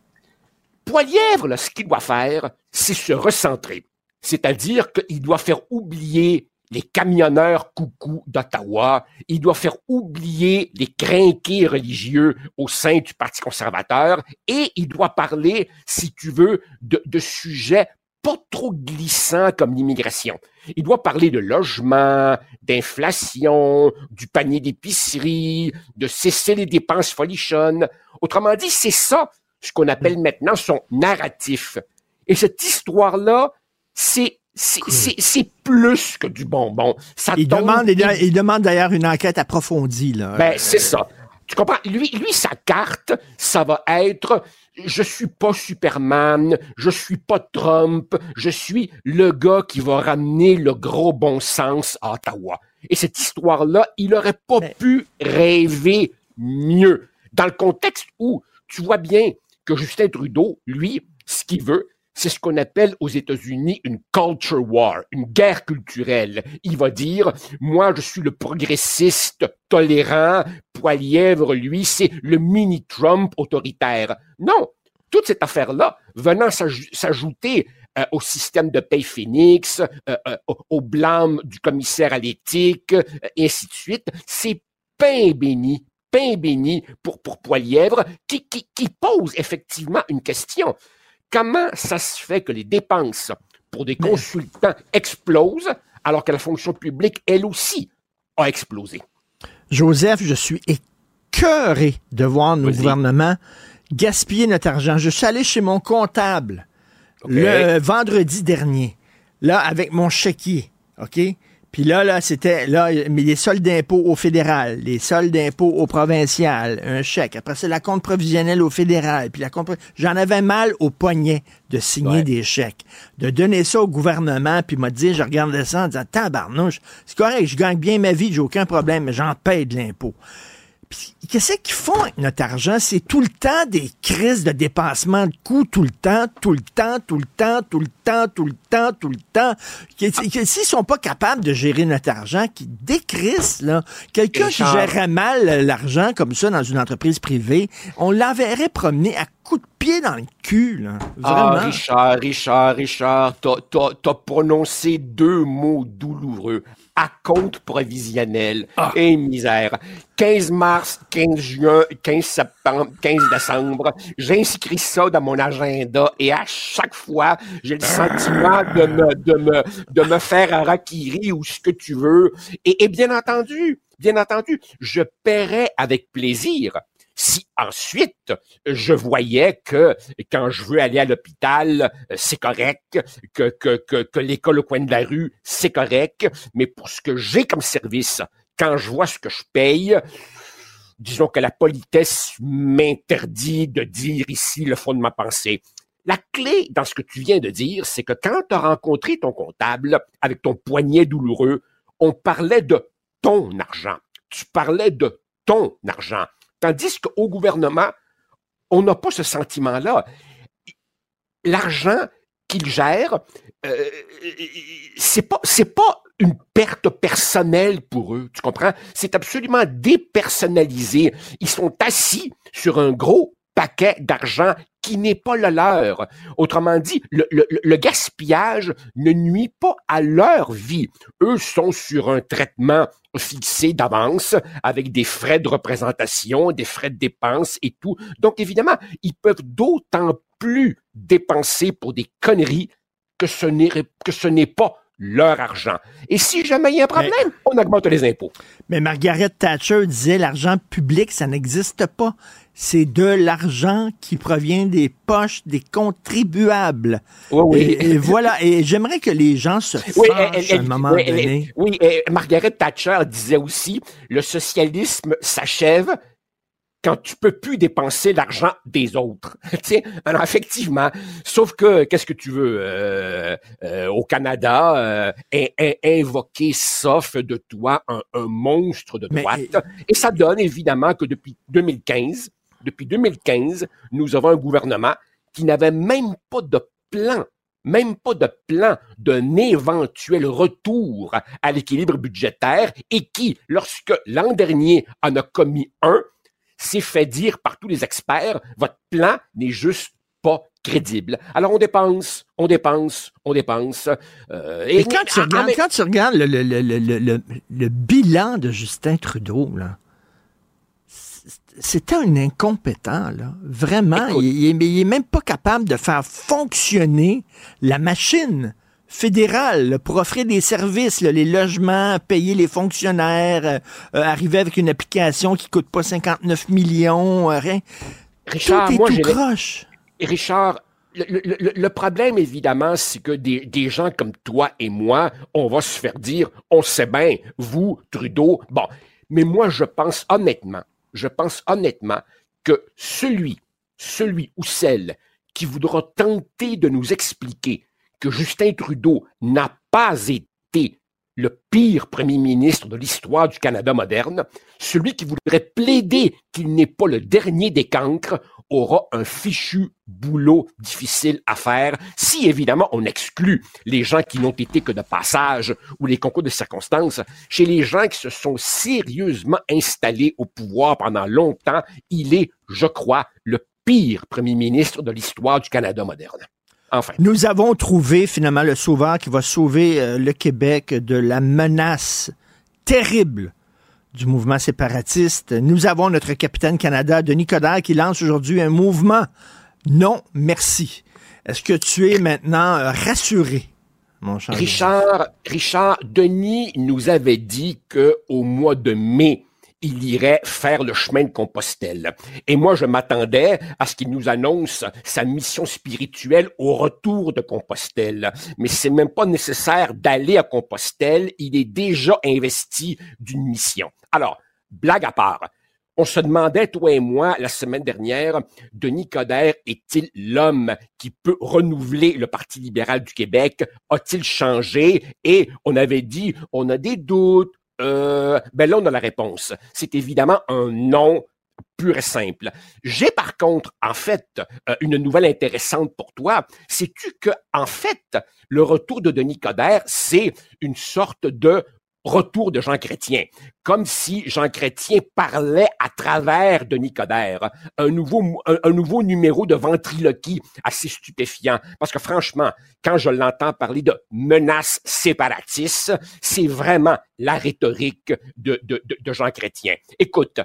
Poilièvre, ce qu'il doit faire, c'est se recentrer. C'est-à-dire qu'il doit faire oublier les camionneurs coucou d'Ottawa, il doit faire oublier les crinqués religieux au sein du Parti conservateur et il doit parler, si tu veux, de, de sujets pas trop glissant comme l'immigration. Il doit parler de logement, d'inflation, du panier d'épicerie, de cesser les dépenses folichonnes. Autrement dit, c'est ça ce qu'on appelle maintenant son narratif. Et cette histoire-là, c'est c'est plus que du bonbon. Ça il, demande, il, demande d'ailleurs une enquête approfondie. Là. Ben, c'est ça. Tu comprends? Lui, lui, sa carte, ça va être je suis pas Superman, je suis pas Trump, je suis le gars qui va ramener le gros bon sens à Ottawa. Et cette histoire-là, il aurait pas pu rêver mieux. Dans le contexte où tu vois bien que Justin Trudeau, lui, ce qu'il veut, c'est ce qu'on appelle aux États-Unis une culture war, une guerre culturelle. Il va dire, moi, je suis le progressiste tolérant, Poilièvre, lui, c'est le mini-Trump autoritaire. Non, toute cette affaire-là, venant s'ajouter euh, au système de paye Phoenix, euh, euh, au blâme du commissaire à l'éthique, et ainsi de suite, c'est pain béni, pain béni pour, pour Poilièvre, qui, qui, qui pose effectivement une question comment ça se fait que les dépenses pour des consultants explosent alors que la fonction publique, elle aussi, a explosé? Joseph, je suis écœuré de voir nos gouvernements gaspiller notre argent. Je suis allé chez mon comptable le vendredi dernier, là, avec mon chéquier, OK? Puis là, là, c'était là, mais les soldes d'impôts au fédéral, les soldes d'impôts au provincial, un chèque. Après, c'est la compte provisionnelle au fédéral. Puis la compte, j'en avais mal au poignet de signer des chèques, de donner ça au gouvernement, puis m'a dit, je regardais ça en disant, tabarnouche, c'est correct, je gagne bien ma vie, j'ai aucun problème, mais j'en paye de l'impôt qu'est-ce qu'ils font avec notre argent? C'est tout le temps des crises de dépassement de coûts, tout le temps, tout le temps, tout le temps, tout le temps, tout le temps, tout le temps. S'ils sont pas capables de gérer notre argent, qui décrissent, là, quelqu'un qui gérerait mal l'argent comme ça dans une entreprise privée, on l'enverrait promener à coups de pied dans le cul, là. Ah, Richard, Richard, Richard, t'as prononcé deux mots douloureux à compte provisionnel. Ah. Et misère. 15 mars, 15 juin, 15 septembre, 15 décembre, j'inscris ça dans mon agenda et à chaque fois, j'ai le sentiment de me, de me, de me faire un ou ce que tu veux. Et, et bien entendu, bien entendu, je paierai avec plaisir si ensuite je voyais que quand je veux aller à l'hôpital, c'est correct, que l'école au coin de la rue, c'est correct, mais pour ce que j'ai comme service, quand je vois ce que je paye, disons que la politesse m'interdit de dire ici le fond de ma pensée. La clé dans ce que tu viens de dire, c'est que quand tu as rencontré ton comptable avec ton poignet douloureux, on parlait de ton argent. Tu parlais de ton argent. Tandis qu'au gouvernement, on n'a pas ce sentiment-là. L'argent qu'il gère, euh, c'est pas, pas une perte personnelle pour eux. Tu comprends? C'est absolument dépersonnalisé. Ils sont assis sur un gros paquet d'argent qui n'est pas le leur. Autrement dit, le, le, gaspillage ne nuit pas à leur vie. Eux sont sur un traitement fixé d'avance avec des frais de représentation, des frais de dépenses et tout. Donc évidemment, ils peuvent d'autant plus dépenser pour des conneries que ce n'est, que ce n'est pas leur argent. Et si jamais il y a un problème, on augmente les impôts. Mais Margaret Thatcher disait l'argent public, ça n'existe pas. C'est de l'argent qui provient des poches des contribuables. Oui, oui. Et, voilà. Et j'aimerais que les gens se fâchent à un moment donné. oui, et Margaret Thatcher disait aussi le socialisme s'achève quand tu peux plus dépenser l'argent des autres. alors effectivement, sauf que qu'est-ce que tu veux euh, euh, au Canada euh, invoquer sauf de toi un, monstre de droite et ça donne évidemment que depuis 2015, depuis 2015, nous avons un gouvernement qui n'avait même pas de plan même pas de plan d'un éventuel retour à l'équilibre budgétaire et qui, lorsque l'an dernier en a commis un, c'est fait dire par tous les experts, votre plan n'est juste pas crédible. Alors on dépense, on dépense, on dépense. Euh, et, quand, tu regardes, quand tu regardes le, le, le, le bilan de Justin Trudeau, là, c'est un incompétent, là. Vraiment. il, il, est même pas capable de faire fonctionner la machine fédéral pour offrir des services, les logements, payer les fonctionnaires, euh, euh, arriver avec une application qui coûte pas 59 millions, euh, rien. Richard, tout est moi, tout croche. Richard, le, problème, évidemment, c'est que des, des, gens comme toi et moi, on va se faire dire, on sait bien, vous, Trudeau, bon. Mais moi, je pense honnêtement, je pense honnêtement que celui, celui ou celle qui voudra tenter de nous expliquer que Justin Trudeau n'a pas été le pire premier ministre de l'histoire du Canada moderne, celui qui voudrait plaider qu'il n'est pas le dernier des cancres aura un fichu boulot difficile à faire si évidemment on exclut les gens qui n'ont été que de passage ou les concours de circonstances. Chez les gens qui se sont sérieusement installés au pouvoir pendant longtemps, il est, je crois, le pire premier ministre de l'histoire du Canada moderne. Nous avons trouvé finalement le sauveur qui va sauver euh, le Québec de la menace terrible du mouvement séparatiste. Nous avons notre capitaine Canada, Denis Coderre, qui lance aujourd'hui un mouvement non merci. Est-ce que tu es maintenant euh, rassuré? Mon cher Richard, Richard, Denis nous avait dit que au mois de mai, il irait faire le chemin de Compostelle. Et moi, je m'attendais à ce qu'il nous annonce sa mission spirituelle au retour de Compostelle. Mais c'est même pas nécessaire d'aller à Compostelle. Il est déjà investi d'une mission. Alors, blague à part. On se demandait, toi et moi, la semaine dernière, Denis Coderre est-il l'homme qui peut renouveler le Parti libéral du Québec? A-t-il changé? Et on avait dit, on a des doutes, euh, ben là, on a la réponse. C'est évidemment un non pur et simple. J'ai par contre, en fait, euh, une nouvelle intéressante pour toi. Sais-tu que, en fait, le retour de Denis Coderre, c'est une sorte de retour de Jean Chrétien, comme si Jean Chrétien parlait à travers de Nicodère, un nouveau, un, nouveau numéro de ventriloquie assez stupéfiant. Parce que franchement, quand je l'entends parler de menaces séparatistes, c'est vraiment la rhétorique de, de, de Jean Chrétien. Écoute,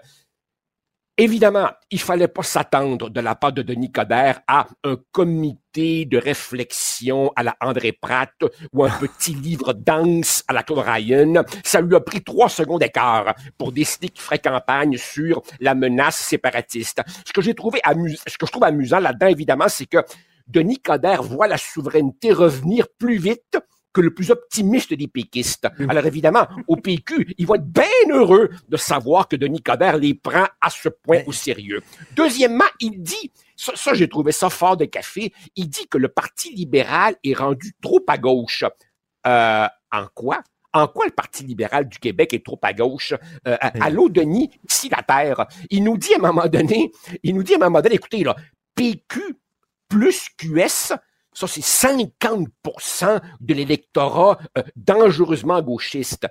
Évidemment, il fallait pas s'attendre de la part de Denis Coderre à un comité de réflexion à la André Pratt ou un petit livre dense à la Claude Ryan. Ça lui a pris trois secondes d'écart pour décider qu'il ferait campagne sur la menace séparatiste. Ce que j'ai trouvé amusant, ce que je trouve amusant là-dedans, évidemment, c'est que Denis Coderre voit la souveraineté revenir plus vite que le plus optimiste des péquistes. Alors évidemment, au PQ, ils vont être bien heureux de savoir que Denis Coderre les prend à ce point au sérieux. Deuxièmement, il dit, ça, j'ai trouvé ça fort de café, il dit que le Parti libéral est rendu trop à gauche. Euh, en quoi? En quoi le Parti libéral du Québec est trop à gauche? Euh, allô, Denis, ici la Terre. Il nous dit à un moment donné, il nous dit à un moment donné, écoutez, là, PQ plus QS, ça, c'est 50% de l'électorat euh, dangereusement gauchiste.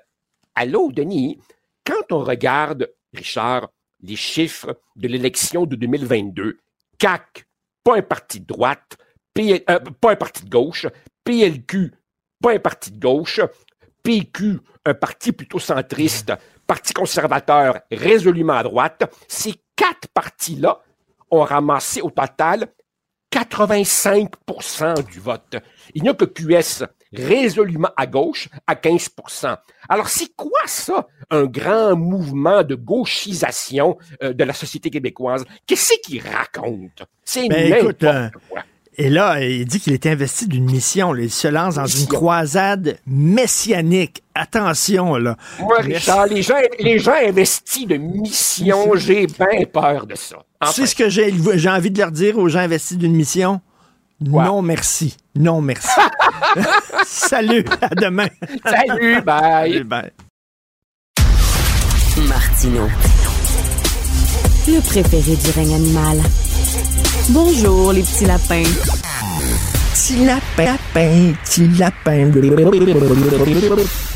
Allô, Denis, quand on regarde, Richard, les chiffres de l'élection de 2022, CAC, pas un parti de droite, euh, pas un parti de gauche, PLQ, pas un parti de gauche, PQ, un parti plutôt centriste, Parti conservateur résolument à droite, ces quatre partis-là ont ramassé au total 85% du vote. Il n'y a que QS résolument à gauche à 15% Alors, c'est quoi ça, un grand mouvement de gauchisation euh, de la société québécoise? Qu'est-ce qu'il raconte? C'est ben, n'importe euh, quoi. Et là, il dit qu'il est investi d'une mission. Il se lance dans une croisade messianique. Attention, là. Richard, les gens, les gens investis de mission, j'ai bien peur de ça. C'est ce que j'ai, j'ai envie de leur dire aux gens investis d'une mission? Non, merci. Non, merci. Salut, à demain. Salut, bye. bye. Martino. Le préféré du règne animal. Bonjour, les petits lapins.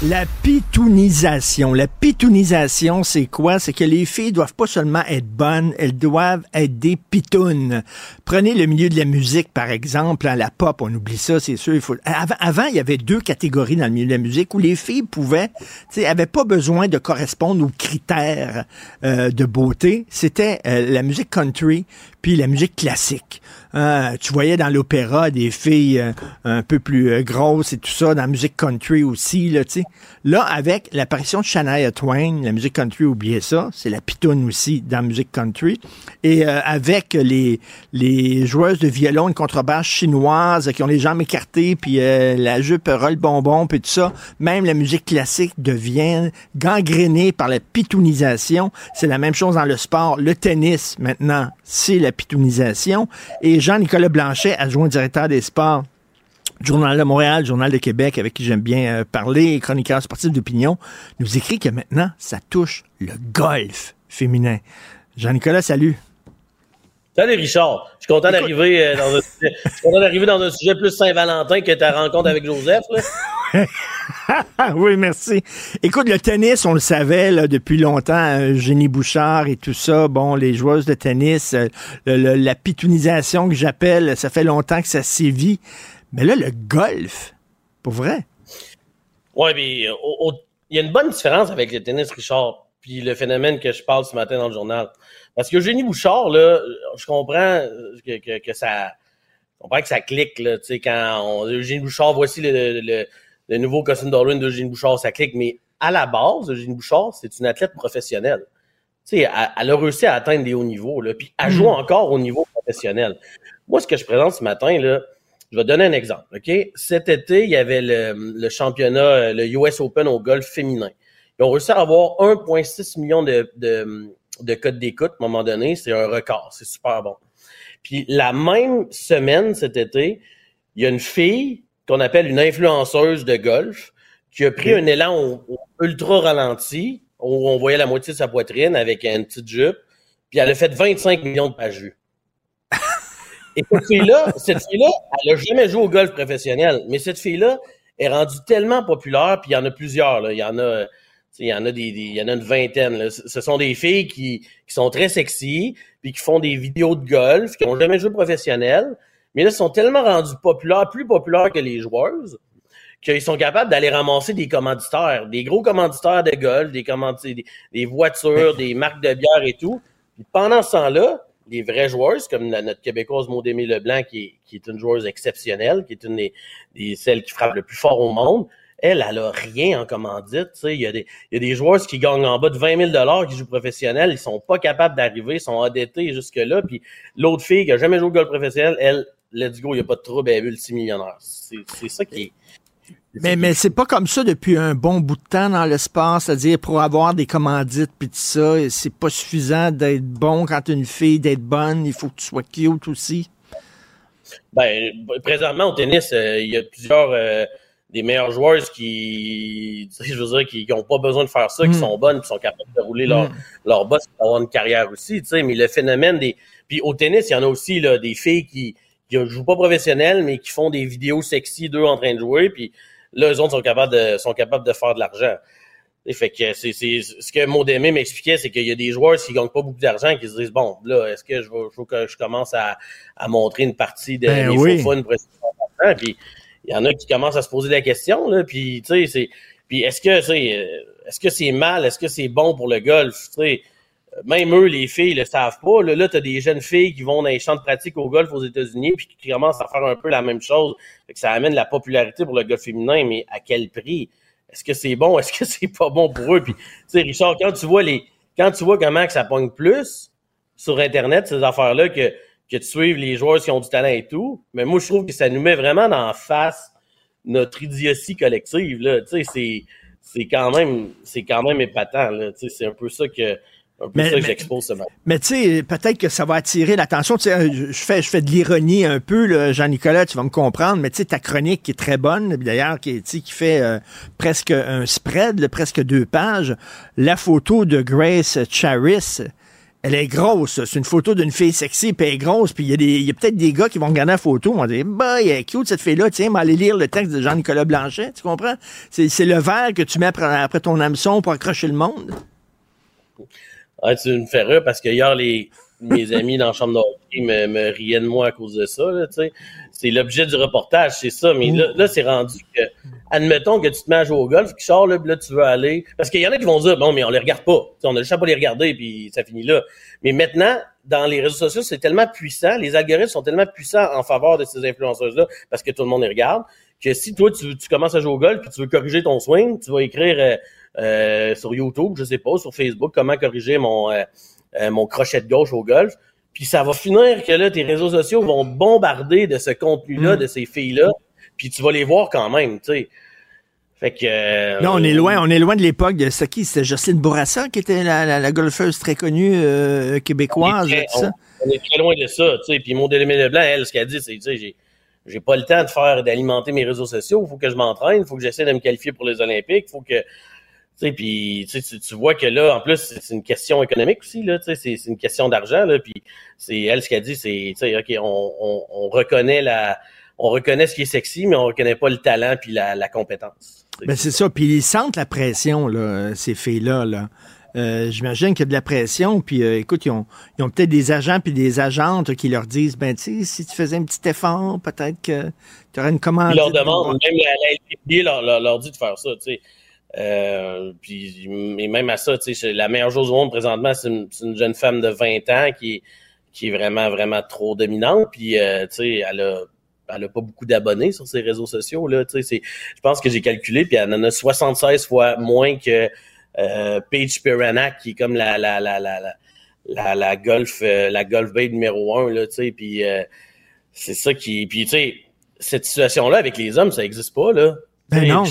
La pitounisation. La pitounisation, c'est quoi? C'est que les filles doivent pas seulement être bonnes, elles doivent être des pitounes. Prenez le milieu de la musique, par exemple, la pop, on oublie ça, c'est sûr. Faut... avant, il y avait deux catégories dans le milieu de la musique où les filles pouvaient, tu avaient pas besoin de correspondre aux critères euh, de beauté. C'était euh, la musique country puis la musique classique. Euh, tu voyais dans l'opéra des filles euh, un peu plus euh, grosses et tout ça, dans la musique country aussi, là, tu sais. Là, avec l'apparition de Shania Twain, la musique country, oubliez ça, c'est la pitoune aussi dans la musique country. Et avec les, les joueuses de violon et contrebasse chinoises qui ont les jambes écartées, puis la jupe roll bonbon, puis tout ça, même la musique classique devient gangrénée par la pitounisation. C'est la même chose dans le sport. Le tennis, maintenant, c'est la Et Jean-Nicolas Blanchet, adjoint directeur des sports Journal de Montréal, Journal de Québec, avec qui j'aime bien euh, parler, chroniqueur sportif d'opinion, nous écrit que maintenant, ça touche le golf féminin. Jean-Nicolas, salut. Salut Richard. Je suis content d'arriver euh, dans un sujet. Je suis content d'arriver dans un sujet plus Saint-Valentin que ta rencontre avec Joseph. oui, merci. Écoute, le tennis, on le savait là, depuis longtemps, Génie euh, Bouchard et tout ça. Bon, les joueuses de tennis, euh, la pitounisation que j'appelle, ça fait longtemps que ça sévit. Mais là, le golf, pour vrai? Oui, mais il y a une bonne différence avec le tennis, Richard, puis le phénomène que je parle ce matin dans le journal. Parce que Eugénie Bouchard, là, je comprends que, que, ça. Je comprends que ça clique, là, tu sais, quand on, Eugénie Bouchard, voici le, le, le nouveau costume d'Halloween d'Eugénie Bouchard, ça clique, mais à la base, Eugénie Bouchard, c'est une athlète professionnelle. Tu sais, elle, a réussi à atteindre des hauts niveaux, là, puis elle joue hmm. encore au niveau professionnel. Moi, ce que je présente ce matin, là, je vais donner un exemple, OK? Cet été, il y avait le, le championnat, le US Open au golf féminin. Ils ont réussi à avoir 1,6 million de, de, de codes d'écoute, à un moment donné, c'est un record. C'est super bon. Puis la même semaine, cet été, il y a une fille qu'on appelle une influenceuse de golf qui a pris un élan ultra ralenti, où on voyait la moitié de sa poitrine avec une petite jupe, puis elle a fait 25 millions de pages vues. Et cette fille-là, cette fille-là, elle a jamais joué au golf professionnel, mais cette fille-là est rendue tellement populaire, puis il y en a plusieurs, là. Il y en a il y en a des, en a une vingtaine. Ce sont des filles qui, qui, sont très sexy, puis qui font des vidéos de golf, qui n'ont jamais joué professionnel, mais là, sont tellement rendus populaires, plus populaires que les joueuses, qu'ils sont capables d'aller ramasser des commanditaires, des gros commanditaires de golf, des, des, des voitures, des marques de bière et tout, pendant ce temps-là, les vrais joueurs, comme notre Québécoise Maudémie Leblanc, qui est, qui est une joueuse exceptionnelle, qui est une des, des, celles qui frappe le plus fort au monde, elle, elle a rien en commandite. Il y, a des, il y a des joueurs qui gagnent en bas de 20 000 qui jouent professionnel, ils sont pas capables d'arriver, ils sont endettés jusque-là. Puis l'autre fille qui a jamais joué au golf professionnel, elle, let's go, il n'y a pas de trouble, elle est multimillionnaire. C'est ça qui est. Mais, mais c'est pas comme ça depuis un bon bout de temps dans l'espace, c'est-à-dire pour avoir des commandites puis tout ça, c'est pas suffisant d'être bon quand une fille, d'être bonne, il faut que tu sois cute aussi. Ben, présentement au tennis, euh, il y a plusieurs euh, des meilleurs joueurs qui, je veux dire, qui n'ont pas besoin de faire ça, qui hmm. sont bonnes, qui sont capables de rouler leur, mm. leur boss pour avoir une carrière aussi, tu sais. Mais le phénomène des, puis au tennis, il y en a aussi là des filles qui qui jouent pas professionnelles, mais qui font des vidéos sexy d'eux en train de jouer, puis là, eux autres sont capables de, sont capables de faire de l'argent. Fait que c'est, ce que Maudémé m'expliquait, c'est qu'il y a des joueurs qui gagnent pas beaucoup d'argent qui se disent bon, là, est-ce que je faut que je commence à, à montrer une partie de ben mes oui. fun puis il y en a qui commencent à se poser la question là, puis tu sais c'est puis est-ce que c'est est-ce que c'est mal, est-ce que c'est bon pour le golf, tu sais? Même eux, les filles, le savent pas. Là, là tu as des jeunes filles qui vont dans les champs de pratique au golf aux États-Unis puis qui commencent à faire un peu la même chose. que ça amène la popularité pour le golf féminin, mais à quel prix? Est-ce que c'est bon? Est-ce que c'est pas bon pour eux? Puis, tu sais, Richard, quand tu vois les, quand tu vois comment que ça pogne plus sur Internet, ces affaires-là, que, que tu suives les joueurs qui ont du talent et tout, mais moi, je trouve que ça nous met vraiment en face notre idiotie collective, là. Tu sais, c'est, c'est quand même, c'est quand même épatant, là. Tu sais, c'est un peu ça que, mais, mais, tu sais, peut-être que ça va attirer l'attention. Tu sais, euh, je fais, je fais de l'ironie un peu, Jean-Nicolas, tu vas me comprendre, mais tu sais, ta chronique qui est très bonne, d'ailleurs, qui, qui fait euh, presque un spread, presque deux pages. La photo de Grace Charis, elle est grosse. C'est une photo d'une fille sexy, puis elle est grosse. Puis il y a, peut-être des gars qui vont regarder la photo, vont dire, bah, elle est cute cette fille-là. Tiens, aller lire le texte de Jean-Nicolas Blanchet, tu comprends? C'est le verre que tu mets après, après ton hameçon pour accrocher le monde. Ah, tu me fais rire parce que hier, les, mes amis dans la chambre d'hockey me, me riaient de moi à cause de ça. Là, c'est l'objet du reportage, c'est ça. Mais là, là c'est rendu que, admettons que tu te mets à jouer au golf, qui sort là, là, tu veux aller. Parce qu'il y en a qui vont dire, bon, mais on les regarde pas. on a juste à pas les regarder, puis ça finit là. Mais maintenant, dans les réseaux sociaux, c'est tellement puissant, les algorithmes sont tellement puissants en faveur de ces influenceuses-là, parce que tout le monde les regarde, que si toi, tu, tu commences à jouer au golf, puis tu veux corriger ton swing, tu vas écrire... Euh, euh, sur YouTube, je sais pas, sur Facebook, comment corriger mon, euh, euh, mon crochet de gauche au golf. Puis ça va finir que là, tes réseaux sociaux vont bombarder de ce contenu-là, mm. de ces filles-là, puis tu vas les voir quand même, tu sais. Fait que. non, on est loin, on est loin de l'époque de ce qui, c'était Jocelyne Bourassa qui était la, la, golfeuse très connue québécoise. On est, très, on, est très loin de ça, tu sais. Puis mon de Blanc, elle, ce qu'elle dit, c'est, tu sais, j'ai, j'ai pas le temps de faire, d'alimenter mes réseaux sociaux. Il faut que je m'entraîne, il faut que j'essaie de me qualifier pour les Olympiques, il faut que puis tu, tu vois que là, en plus, c'est une question économique aussi, là, c'est une question d'argent, là, puis c'est elle ce qu'elle dit, c'est, ok, on, on, on, reconnaît la, on reconnaît ce qui est sexy, mais on reconnaît pas le talent puis la, la compétence. Ben c'est ça, puis ils sentent la pression, là, ces filles-là, là. Euh, J'imagine qu'il y a de la pression, puis euh, écoute, ils ont, ils ont peut-être des agents puis des agentes qui leur disent, ben tu sais, si tu faisais un petit effort, peut-être que tu aurais une commande. Ils leur demandent, même la, la leur, leur dit de faire ça, tu sais. Euh, puis et même à ça, tu sais, la meilleure chose au monde présentement, c'est une, jeune femme de 20 ans qui, qui est vraiment, vraiment trop dominante. Puis, euh, tu sais, elle a, elle a pas beaucoup d'abonnés sur ses réseaux sociaux. Là, tu sais, je pense que j'ai calculé, puis elle en a 76 fois moins que euh, Paige Piranac, qui est comme la, la, la, la, la, la, golf, euh, la golf bay numéro un. Là, tu sais, puis c'est ça qui. Puis, tu sais, cette situation-là avec les hommes, ça existe pas. Là. Ben non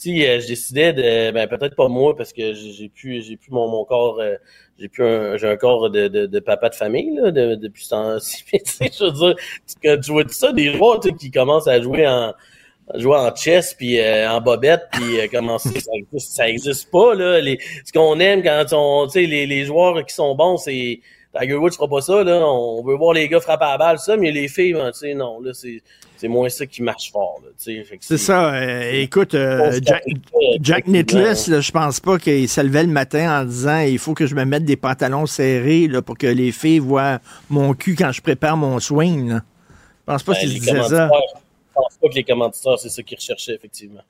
si euh, je décidais de ben peut-être pas moi parce que j'ai plus j'ai plus mon, mon corps euh, j'ai plus un j'ai un corps de, de, de, papa de famille là de, depuis ce temps-ci je veux dire tu vois tout ça des joueurs qui commencent à jouer en jouer en chess puis euh, en bobette puis commencer ça ça existe pas là les ce qu'on aime quand on tu sais les, les joueurs qui sont bons c'est Tiger Woods fera pas ça, là. On veut voir les gars frapper à la balle, ça, mais les filles, ben, tu sais, non, là, c'est, c'est moins ça qui marche fort, C'est ça. Euh, écoute, euh, Jack, Jack Nicklaus, je pense pas qu'il se levait le matin en disant il faut que je me mette des pantalons serrés là, pour que les filles voient mon cul quand je prépare mon swing. Je pense pas ben, qu'il disait ça. Je pense pas que les commentateurs, c'est ça qu'ils recherchaient, effectivement.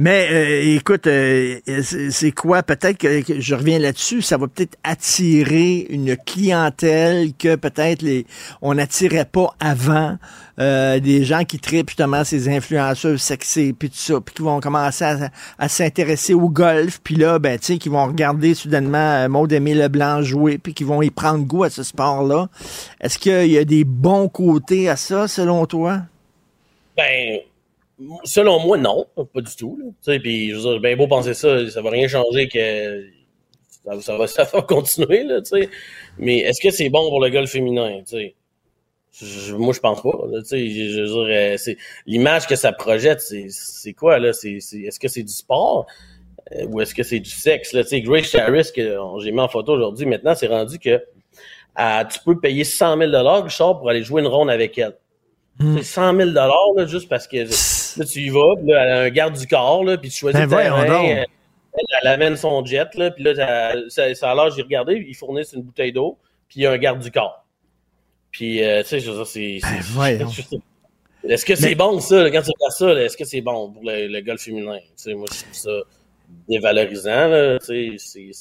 Mais euh, écoute, euh, c'est quoi? Peut-être que, je reviens là-dessus, ça va peut-être attirer une clientèle que peut-être les on n'attirait pas avant. Euh, des gens qui tripent justement ces influenceurs sexy puis tout ça, puis qui vont commencer à, s'intéresser au golf, puis là, ben, tu sais, qui vont regarder soudainement Maud Aimé Leblanc jouer, puis qui vont y prendre goût à ce sport-là. Est-ce qu'il y a des bons côtés à ça, selon toi? Ben, Selon moi, non, pas du tout. Puis, je veux dire, bien beau penser ça, ça va rien changer que ça, va, ça va continuer, là, Mais est-ce que c'est bon pour le golf féminin, Je, moi, je pense pas. Là, je, je veux dire, euh, c'est l'image que ça projette, c'est quoi là? C'est est-ce que c'est du sport euh, ou est-ce que c'est du sexe là? Grace Harris que j'ai mis en photo aujourd'hui, maintenant, c'est rendu que tu peux payer 100 000 dollars, Richard, pour aller jouer une ronde avec elle. C'est 100 000 dollars juste parce que Là, tu y vas, puis là, elle a un garde du corps, là, puis tu choisis ben, terrain. Elle, elle, amène son jet, là, puis là, ça, ça a l'air, j'ai regardé, ils fournissent une bouteille d'eau, puis il y a un garde du corps. Puis, euh, tu sais, je veux dire, c'est... Ben, est-ce que c'est bon, ça, quand tu regardes ça, est-ce que c'est bon pour le, le golf féminin? Tu sais, moi, je trouve ça dévalorisant, c'est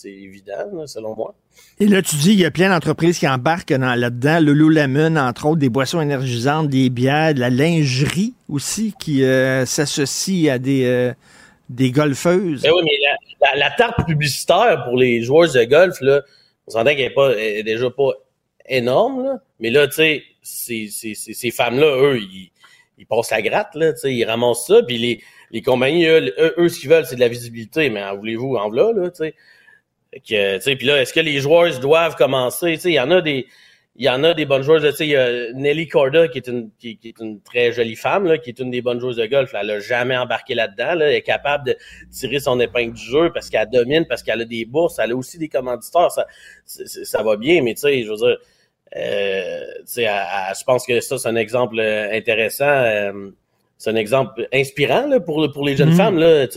évident, selon moi. Et là, tu dis, il y a plein d'entreprises qui embarquent là-dedans. Lululemon, entre autres, des boissons énergisantes, des bières, de la lingerie aussi, qui euh, s'associe à des, euh, des golfeuses. Ben oui, mais la, tarte publicitaire pour les joueurs de golf, là, on s'entend qu'elle est, déjà pas énorme, mais là, tu sais, ces, ces, femmes-là, eux, ils, ils, passent la gratte, là, ils ramassent ça, puis les les compagnies, eux, eux, ce qu'ils veulent, c'est de la visibilité, mais en voulez-vous, en voilà, là, tu sais. Puis là, est-ce que les joueurs doivent commencer? Tu sais, il y en a des, il y en a des bonnes joueuses. Tu sais, il y a Nelly Corda, qui est une, qui, est une très jolie femme, là, qui est une des bonnes joueuses de golf. Elle a jamais embarqué là-dedans. Là. Elle est capable de tirer son épingle du jeu parce qu'elle domine, parce qu'elle a des bourses. Elle a aussi des commanditeurs. Ça, ça va bien, mais tu sais, je veux dire, euh, tu sais, je pense que ça, c'est un exemple euh, intéressant. Euh, c'est un exemple inspirant là, pour, pour les jeunes mhm. femmes. Là,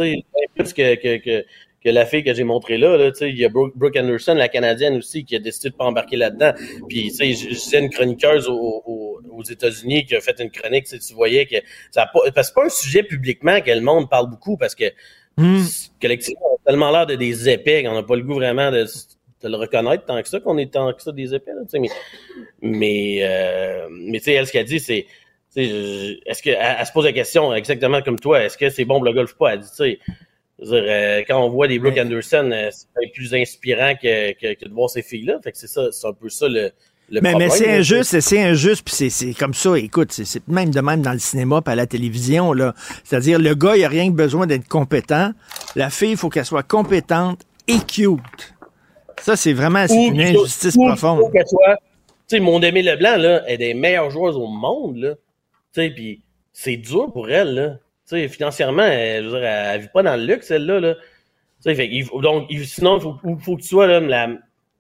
plus que, que, que, que la fille que j'ai montrée là. là il y a Brooke, Anderson, la Canadienne aussi, qui a décidé de pas embarquer là-dedans. Puis, tu sais, je sais une chroniqueuse aux, aux, États-Unis qui a fait une chronique, tu voyais que ça pas, parce que c'est pas un sujet publiquement que le monde parle beaucoup parce que mm. collectivement, on a tellement l'air de des épais qu'on n'a pas le goût vraiment de, de, le reconnaître tant que ça, qu'on est tant que ça des épais. Là, mais mais, euh, mais tu sais, elle, ce qu'elle dit, c'est est-ce que elle, se pose la question exactement comme toi, est-ce que c'est bon pour le golf ou pas? Elle dit, tu sais, euh, quand on voit des Brooke Anderson, euh, c'est plus inspirant que, que, de voir ces filles-là. Fait que c'est ça, c'est un peu ça le, le mais, mais c'est injuste, c'est injuste, puis c'est comme ça. Écoute, c'est même de même dans le cinéma, puis à la télévision là. C'est-à-dire, le gars, il a rien que besoin d'être compétent. La fille, il faut qu'elle soit compétente et cute. Ça, c'est vraiment une injustice profonde. Tu sais, mon Aimé Leblanc là, est des meilleures joueuses au monde là. Puis c'est dur pour elle, là. Tu sais, financièrement, elle, je veux dire, elle, vit pas dans le luxe, celle-là, là. Tu sais, il donc, sinon, il faut, faut, que tu sois là, la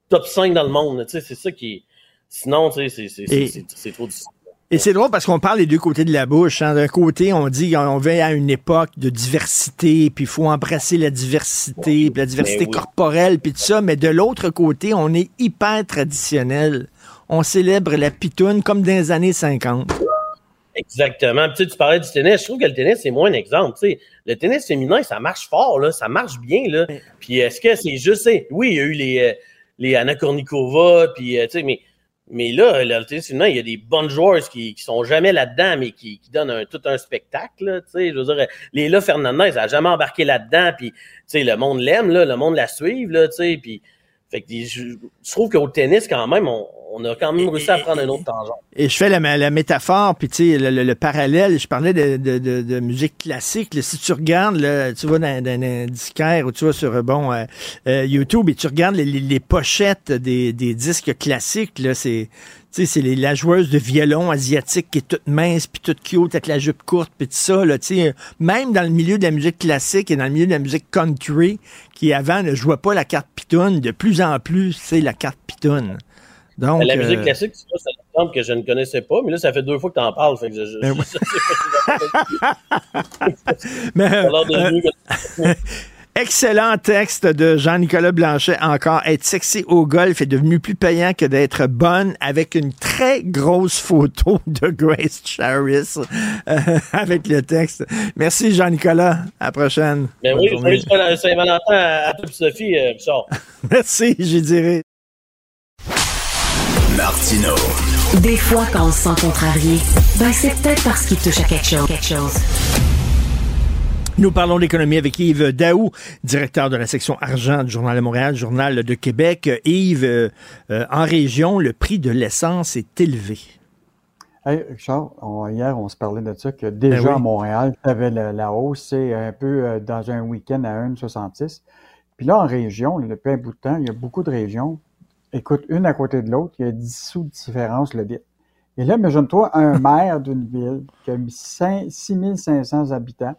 top 5 dans le monde, c'est ça qui. Sinon, c'est trop difficile. Et c'est drôle parce qu'on parle des deux côtés de la bouche. Hein. D'un côté, on dit qu'on veut à une époque de diversité, puis il faut embrasser la diversité, puis la diversité corporelle, puis tout ça. Mais de l'autre côté, on est hyper traditionnel. On célèbre la pitoune comme dans les années 50. Exactement. tu, tu parlais du tennis. Je trouve que le tennis, c'est moins un exemple. le tennis féminin, ça marche fort, là. ça marche bien. Là. Puis est-ce que c'est juste. Oui, il y a eu les, euh, les Anna Kournikova, puis, euh, mais, mais là, le tennis féminin, il y a des bonnes joueuses qui, qui sont jamais là-dedans, mais qui, qui donnent un, tout un spectacle. Je veux dire, Léla Fernandez, n'a jamais embarqué là-dedans, puis le monde l'aime, le monde la suive. Là, puis, fait que, je, je trouve qu'au tennis, quand même, on, on a quand même réussi à prendre un autre tangent. Et je fais la, la métaphore, puis tu sais, le, parallèle, je parlais de, de, de, musique classique. si tu regardes, tu vois, dans, un disquaire ou tu vois sur bon euh, euh, YouTube et tu regardes les, les, pochettes des, des, disques classiques, là, c'est tu sais, c'est la joueuse de violon asiatique qui est toute mince, puis toute cute avec la jupe courte, puis tout ça. Là, même dans le milieu de la musique classique et dans le milieu de la musique country, qui avant ne jouait pas la carte pitoune, de plus en plus, c'est la carte pitoune la musique euh, classique, c'est un exemple que je ne connaissais pas, mais là, ça fait deux fois que tu en parles. Fait que je, mais, euh, Excellent texte de Jean-Nicolas Blanchet. Encore, être sexy au golf est devenu plus payant que d'être bonne avec une très grosse photo de Grace Charis euh, avec le texte. Merci Jean-Nicolas. À la prochaine. Ben oui, Saint-Valentin à, à toute Sophie, Merci, j'y dirais. Martino. Des fois, quand on se sent contrarié, ben c'est peut-être parce qu'il touche à quelque chose. Quelque chose. Nous parlons d'économie avec Yves Daou, directeur de la section argent du Journal de Montréal, Journal de Québec. Yves, euh, euh, en région, le prix de l'essence est élevé. Hey, Richard, hier, on se parlait de ça, que déjà ben à Montréal, tu avais la, hausse, c'est un peu euh, dans un week-end à 1,66. Puis là, en région, depuis un bout de temps, il y a beaucoup de régions. Écoute, une à côté de l'autre, il y a 10 sous de différence le litre. Et là, imagine-toi un maire d'une ville qui a 6500 habitants,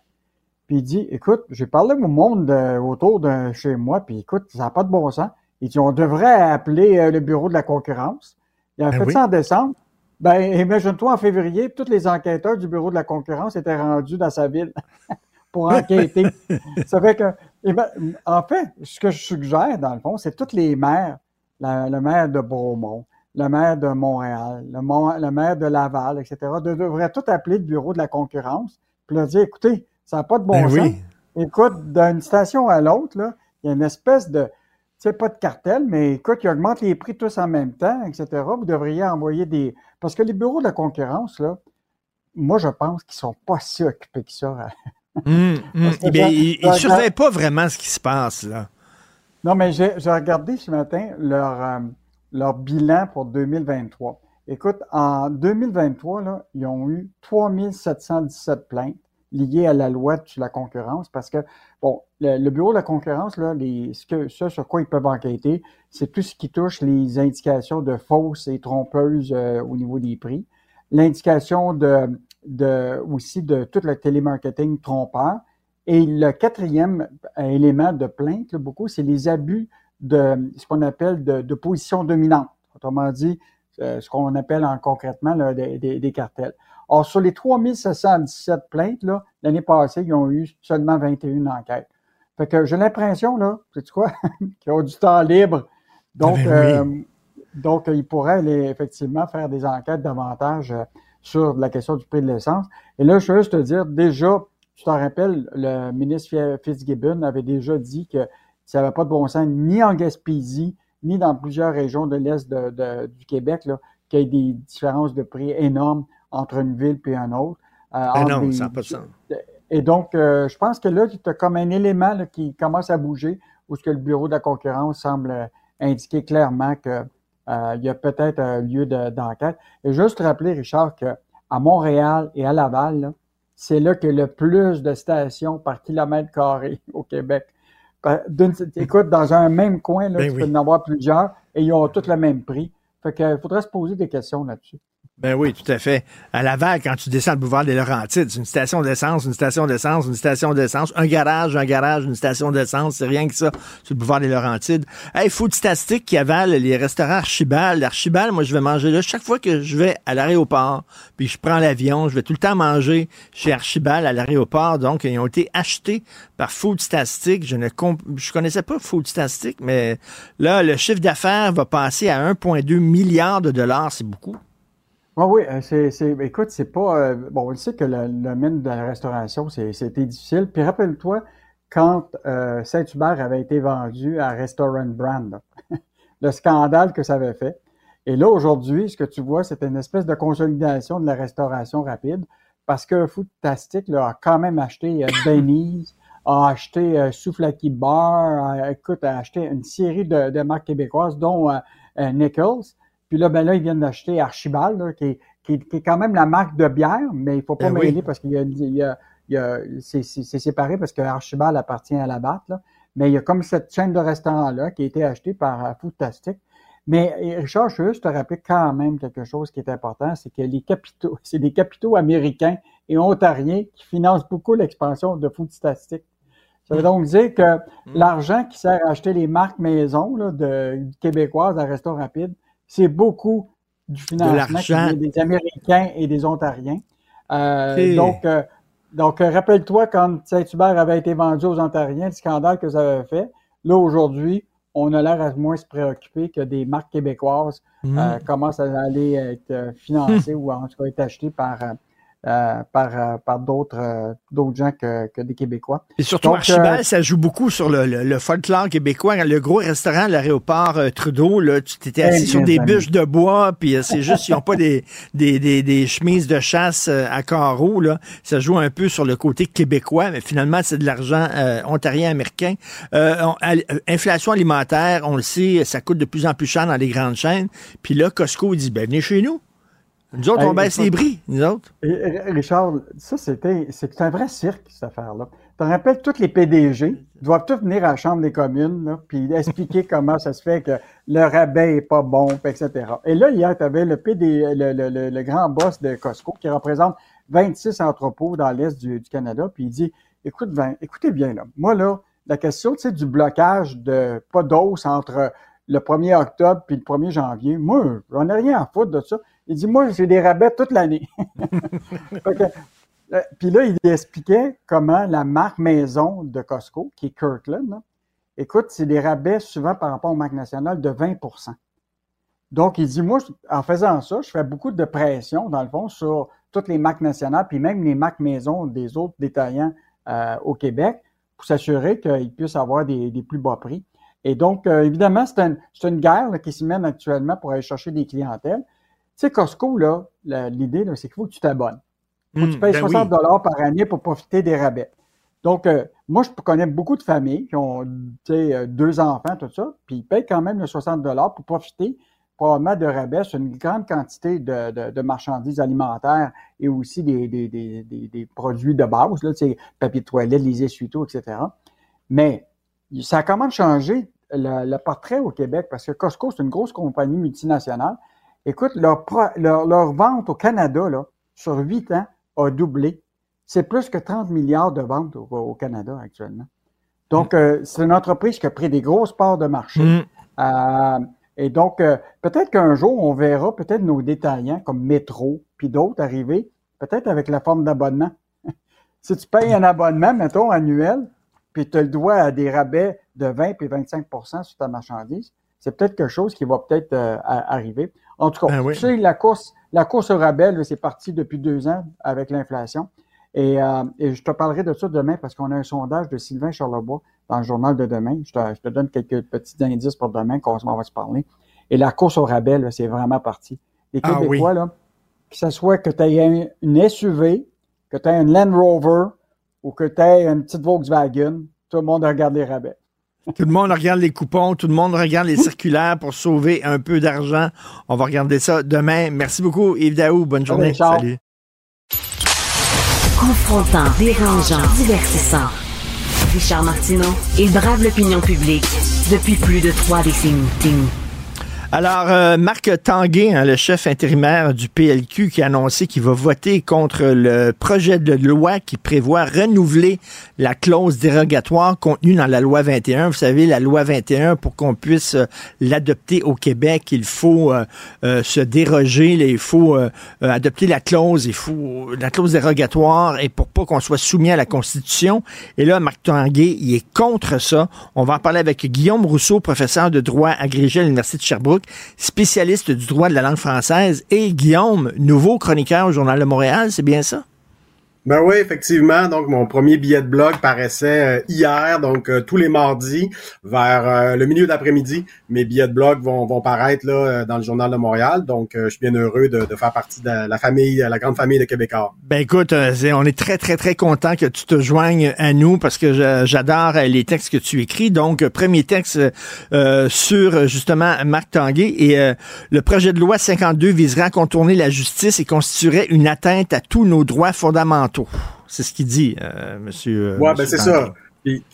puis il dit, écoute, j'ai parlé au monde autour de chez moi, puis écoute, ça n'a pas de bon sens. Il dit, on devrait appeler euh, le bureau de la concurrence. Il a ben fait ça en décembre. Ben, imagine-toi, en février, tous les enquêteurs du bureau de la concurrence étaient rendus dans sa ville pour enquêter. ça fait que, ben, en fait, ce que je suggère, dans le fond, c'est tous les maires, le maire de Bromont, le maire de Montréal, le, maire de Laval, etc., devraient tout appeler le bureau de la concurrence, puis leur dire, écoutez, ça n'a pas de bon ben sens. Écoute, d'une station à l'autre, il y a une espèce de, tu sais, pas de cartel, mais écoute, ils augmentent les prix tous en même temps, etc. Vous devriez envoyer des. Parce que les bureaux de la concurrence, là, moi, je pense qu'ils sont pas si occupés que ça. Hum, hum. Eh ils ne surveillent pas vraiment ce qui se passe, là. Non, mais j'ai regardé ce matin leur, euh, leur bilan pour 2023. Écoute, en 2023, là, ils ont eu 3717 plaintes lié à la loi sur la concurrence parce que, bon, le, bureau de la concurrence, là, les, ce, que, ce sur quoi ils peuvent enquêter, c'est tout ce qui touche les indications de fausses et trompeuses euh, au niveau des prix, l'indication de, de, aussi de tout le télémarketing trompeur. Et le quatrième élément de plainte, beaucoup, c'est les abus de ce qu'on appelle de, de, position dominante. Autrement dit, euh, ce qu'on appelle en concrètement là, des, des, des cartels. Or, sur les 3717 plaintes, l'année passée, ils ont eu seulement 21 enquêtes. Fait que j'ai l'impression, là, sais quoi, qu'ils ont du temps libre. Donc, ben euh, donc ils pourraient effectivement faire des enquêtes davantage euh, sur la question du prix de l'essence. Et là, je veux juste te dire, déjà, tu t'en rappelles, le ministre Fitzgibbon avait déjà dit que ça n'avait pas de bon sens ni en Gaspésie, ni dans plusieurs régions de l'Est du Québec, qu'il y ait des différences de prix énormes entre une ville et un autre. Euh, ben non, ça n'a pas de sens. Et donc, euh, je pense que là, tu as comme un élément qui commence à bouger où ce que le bureau de la concurrence semble indiquer clairement qu'il euh, y a peut-être un lieu d'enquête. et juste rappeler, Richard, qu'à Montréal et à Laval, c'est là qu'il y a le plus de stations par kilomètre carré au Québec. Écoute, dans un même coin, là, ben tu peux en avoir plusieurs et ils ont tous le même prix. Fait qu'il faudrait se poser des questions là-dessus. Ben oui, tout à fait. À Laval, quand tu descends le boulevard des Laurentides, c'est une station d'essence, une station d'essence, une station d'essence, un garage, un garage, une station d'essence, c'est rien que ça, sur le boulevard des Laurentides. Hey, Food Statistique qui avale les restaurants Archibald. Archibald, moi, je vais manger là. Chaque fois que je vais à l'aéroport, puis je prends l'avion, je vais tout le temps manger chez Archibald à l'aéroport. Donc, ils ont été achetés par Food Statistique. Je ne je connaissais pas Food Statistique, mais là, le chiffre d'affaires va passer à 1,2 milliard de dollars. C'est beaucoup. Oui, oui, euh, c'est, c'est, écoute, c'est pas. Euh, bon, on sait que le, domaine de la restauration, c'est, c'était difficile. Puis rappelle-toi, quand euh, Saint-Hubert avait été vendu à Restaurant Brand, le scandale que ça avait fait. Et là, aujourd'hui, ce que tu vois, c'est une espèce de consolidation de la restauration rapide parce que Foodtastic là, a quand même acheté Benny's, a acheté euh, Souflaki Bar, a, écoute, a acheté une série de, de marques québécoises, dont Nichols. Puis là, ben là, ils viennent d'acheter Archibald, qui, est, qui, est, quand même la marque de bière, mais il faut pas ben mêler parce qu'il y a, il y a, il y a c'est, séparé parce que Archibald appartient à la batte, là. Mais il y a comme cette chaîne de restaurants-là qui a été achetée par euh, Foodtastic. Mais Richard, je veux juste te rappeler quand même quelque chose qui est important, c'est que les capitaux, c'est des capitaux américains et ontariens qui financent beaucoup l'expansion de Foodtastic. Ça veut donc dire que mmh. l'argent qui sert à acheter les marques maison là, de, québécoises à Restaurant Rapide, c'est beaucoup du financement des Américains et des Ontariens. Euh, donc, euh, Donc, rappelle-toi quand Saint-Hubert avait été vendu aux Ontariens, le scandale que ça avait fait. Là, aujourd'hui, on a l'air à moins se préoccuper que des marques québécoises mmh. commencent à aller être financées ou en tout cas être achetées par euh, par, euh, par d'autres euh, d'autres gens que, que, des Québécois. Et surtout, Archibald, ça joue beaucoup sur le, le, folklore québécois. Le gros restaurant à l'aéroport Trudeau, là, tu t'étais assis sur des bûches de bois, puis c'est juste, ils n'ont pas des, des, des, des, chemises de chasse à carreaux. Là. Ça joue un peu sur le côté québécois, mais finalement, c'est de l'argent ontarien-américain. inflation alimentaire, on le sait, ça coûte de plus en plus cher dans les grandes chaînes. Puis là, Costco dit, ben venez chez nous. Nous autres, on baisse les bris, nous autres. Richard, ça, c'était, c'est un vrai cirque, cette affaire-là. Tu te rappelles, tous les PDG doivent tous venir à la Chambre des communes, là, puis expliquer comment ça se fait que le rabais est pas bon, etc. Et là, hier, tu avais le, PD, le, le, le, grand boss de Costco qui représente 26 entrepôts dans l'Est du, du, Canada, puis il dit, écoute, écoutez bien, là, moi, là, la question, du blocage de pas d'os entre le 1er octobre puis le 1er janvier, moi, j'en ai rien à foutre de ça. Il dit, moi, j'ai des rabais toute l'année. Euh, puis là, il expliquait comment la marque maison de Costco, qui est Kirkland, écoute, c'est des rabais souvent par rapport aux marques nationales de 20% Donc, il dit, moi, en faisant ça, je fais beaucoup de pression, dans le fond, sur toutes les marques nationales, puis même les marques maison des autres détaillants euh, au Québec, pour s'assurer qu'ils puissent avoir des, plus bas prix. Et donc, euh, évidemment, c'est une guerre qui s'y mène actuellement pour aller chercher des clientèles. Tu sais, Costco, là, l'idée, c'est qu'il faut que tu t'abonnes. Il faut que tu hmm, payes 60 ben dollars par année pour profiter des rabais. Donc, euh, moi, je connais beaucoup de familles qui ont euh, deux enfants, tout ça, puis ils payent quand même le 60 dollars pour profiter probablement de rabais sur une grande quantité de, marchandises alimentaires et aussi des, produits de base, là, papier de toilette, les essuie-tout, etc. Mais ça a comment changé le, le, portrait au Québec parce que Costco, c'est une grosse compagnie multinationale Écoute, leur, leur, vente au Canada, là, sur huit ans, a doublé. C'est plus que 30 milliards de ventes au, Canada actuellement. Donc, mm. euh, c'est une entreprise qui a pris des grosses parts de marché. Mm. Euh, et donc, euh, peut-être qu'un jour, on verra peut-être nos détaillants comme Métro, puis d'autres arriver, peut-être avec la forme d'abonnement. si tu payes un abonnement, mettons, annuel, puis tu le droit à des rabais de 20 puis 25% sur ta marchandise, c'est peut-être quelque chose qui va peut-être arriver. En tout cas, ben tu sais, la course, la course au rabais, c'est parti depuis deux ans avec l'inflation. Euh, et, je te parlerai de ça demain parce qu'on a un sondage de Sylvain Charlebois dans le journal de demain. Je te, donne quelques petits indices pour demain qu'on va se parler. Et la course au rabais, c'est vraiment parti. Les ah Québécois, là, que ce soit que tu aies une SUV, que tu aies une Land Rover ou que tu aies une petite Volkswagen, tout le monde regarde les rabais. Tout le monde regarde les coupons, tout le monde regarde les circulaires pour sauver un peu d'argent. On va regarder ça demain. Merci beaucoup, Yves Daou. Bonne journée. Salut. Confrontant, dérangeant, divertissant. Richard Martineau, il brave l'opinion publique depuis plus de trois décennies. Alors, euh, Marc Tanguay, hein, le chef intérimaire du PLQ, qui a annoncé qu'il va voter contre le projet de loi qui prévoit renouveler la clause dérogatoire contenue dans la loi 21. Vous savez, la loi 21, pour qu'on puisse euh, l'adopter au Québec, il faut euh, se déroger, il faut adopter la clause, il faut la clause dérogatoire et pour pas qu'on soit soumis à la Constitution. Et là, Marc Tanguay, il est contre ça. On va en parler avec Guillaume Rousseau, professeur de droit agrégé à l'Université de Sherbrooke spécialiste du droit de la langue française, et Guillaume, nouveau chroniqueur au Journal de Montréal, c'est bien ça? Ben oui, effectivement. Donc, mon premier billet de blog paraissait euh, hier, donc euh, tous les mardis, vers euh, le milieu d'après-midi. Mes billets de blog vont, vont paraître là dans le Journal de Montréal. Donc, je suis bien heureux de, de, faire partie de la famille, la grande famille de Québécois. Ben écoute, on est très, très, très content que tu te joignes à nous parce que j'adore les textes que tu écris. Donc, premier texte sur justement Marc Tanguay. Et le projet de loi 52 viserait à contourner la justice et constituerait une atteinte à tous nos droits fondamentaux c'est ce qu'il dit, euh, monsieur. Euh, ouais, ben c'est ça.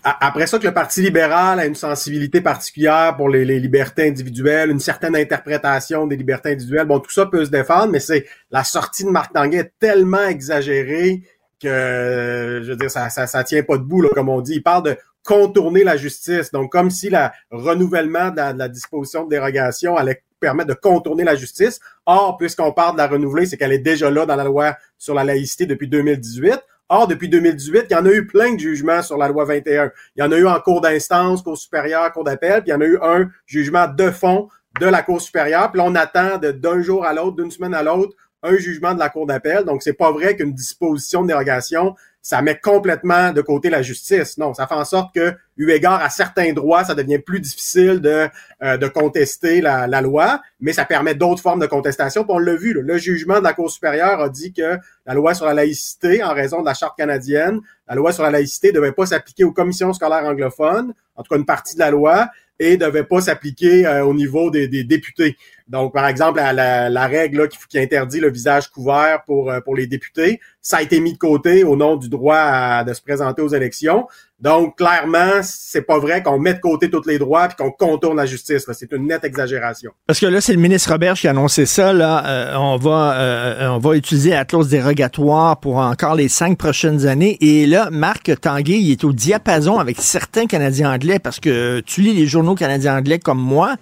après ça, que le Parti libéral a une sensibilité particulière pour les, libertés individuelles, une certaine interprétation des libertés individuelles, bon, tout ça peut se défendre, mais c'est la sortie de Marc Tanguay est tellement exagérée que, je veux dire, ça, ça, tient pas debout, là, comme on dit. Il parle de contourner la justice. Donc, comme si le renouvellement de la, disposition de dérogation allait permettre de contourner la justice. Or, puisqu'on parle de la renouveler, c'est qu'elle est déjà là dans la loi sur la laïcité depuis 2018. Or, depuis 2018, il y en a eu plein de jugements sur la loi 21. Il y en a eu en cours d'instance, cour supérieure, cour d'appel, puis il y en a eu un jugement de fond de la cour supérieure. Puis on attend d'un jour à l'autre, d'une semaine à l'autre, un jugement de la cour d'appel. Donc, c'est pas vrai qu'une disposition de dérogation ça met complètement de côté la justice. Non, ça fait en sorte que, eu égard à certains droits, ça devient plus difficile de, euh, de contester la, la, loi, mais ça permet d'autres formes de contestation. On l'a vu, le jugement de la Cour supérieure a dit que la loi sur la laïcité, en raison de la charte canadienne, la loi sur la laïcité devait pas s'appliquer aux commissions scolaires anglophones, en tout cas une partie de la loi, et devait pas s'appliquer euh, au niveau des, des, députés. Donc, par exemple, la, la, règle là, qui, qui, interdit le visage couvert pour, euh, pour les députés, ça a été mis de côté au nom du droit de se présenter aux élections. Donc, clairement, c'est pas vrai qu'on met de côté tous les droits et qu'on contourne la justice. C'est une nette exagération. Parce que là, c'est le ministre Robert qui a annoncé ça. Là, euh, on va euh, on va utiliser la clause dérogatoire pour encore les cinq prochaines années. Et là, Marc Tanguay, il est au diapason avec certains Canadiens anglais parce que tu lis les journaux canadiens anglais comme moi,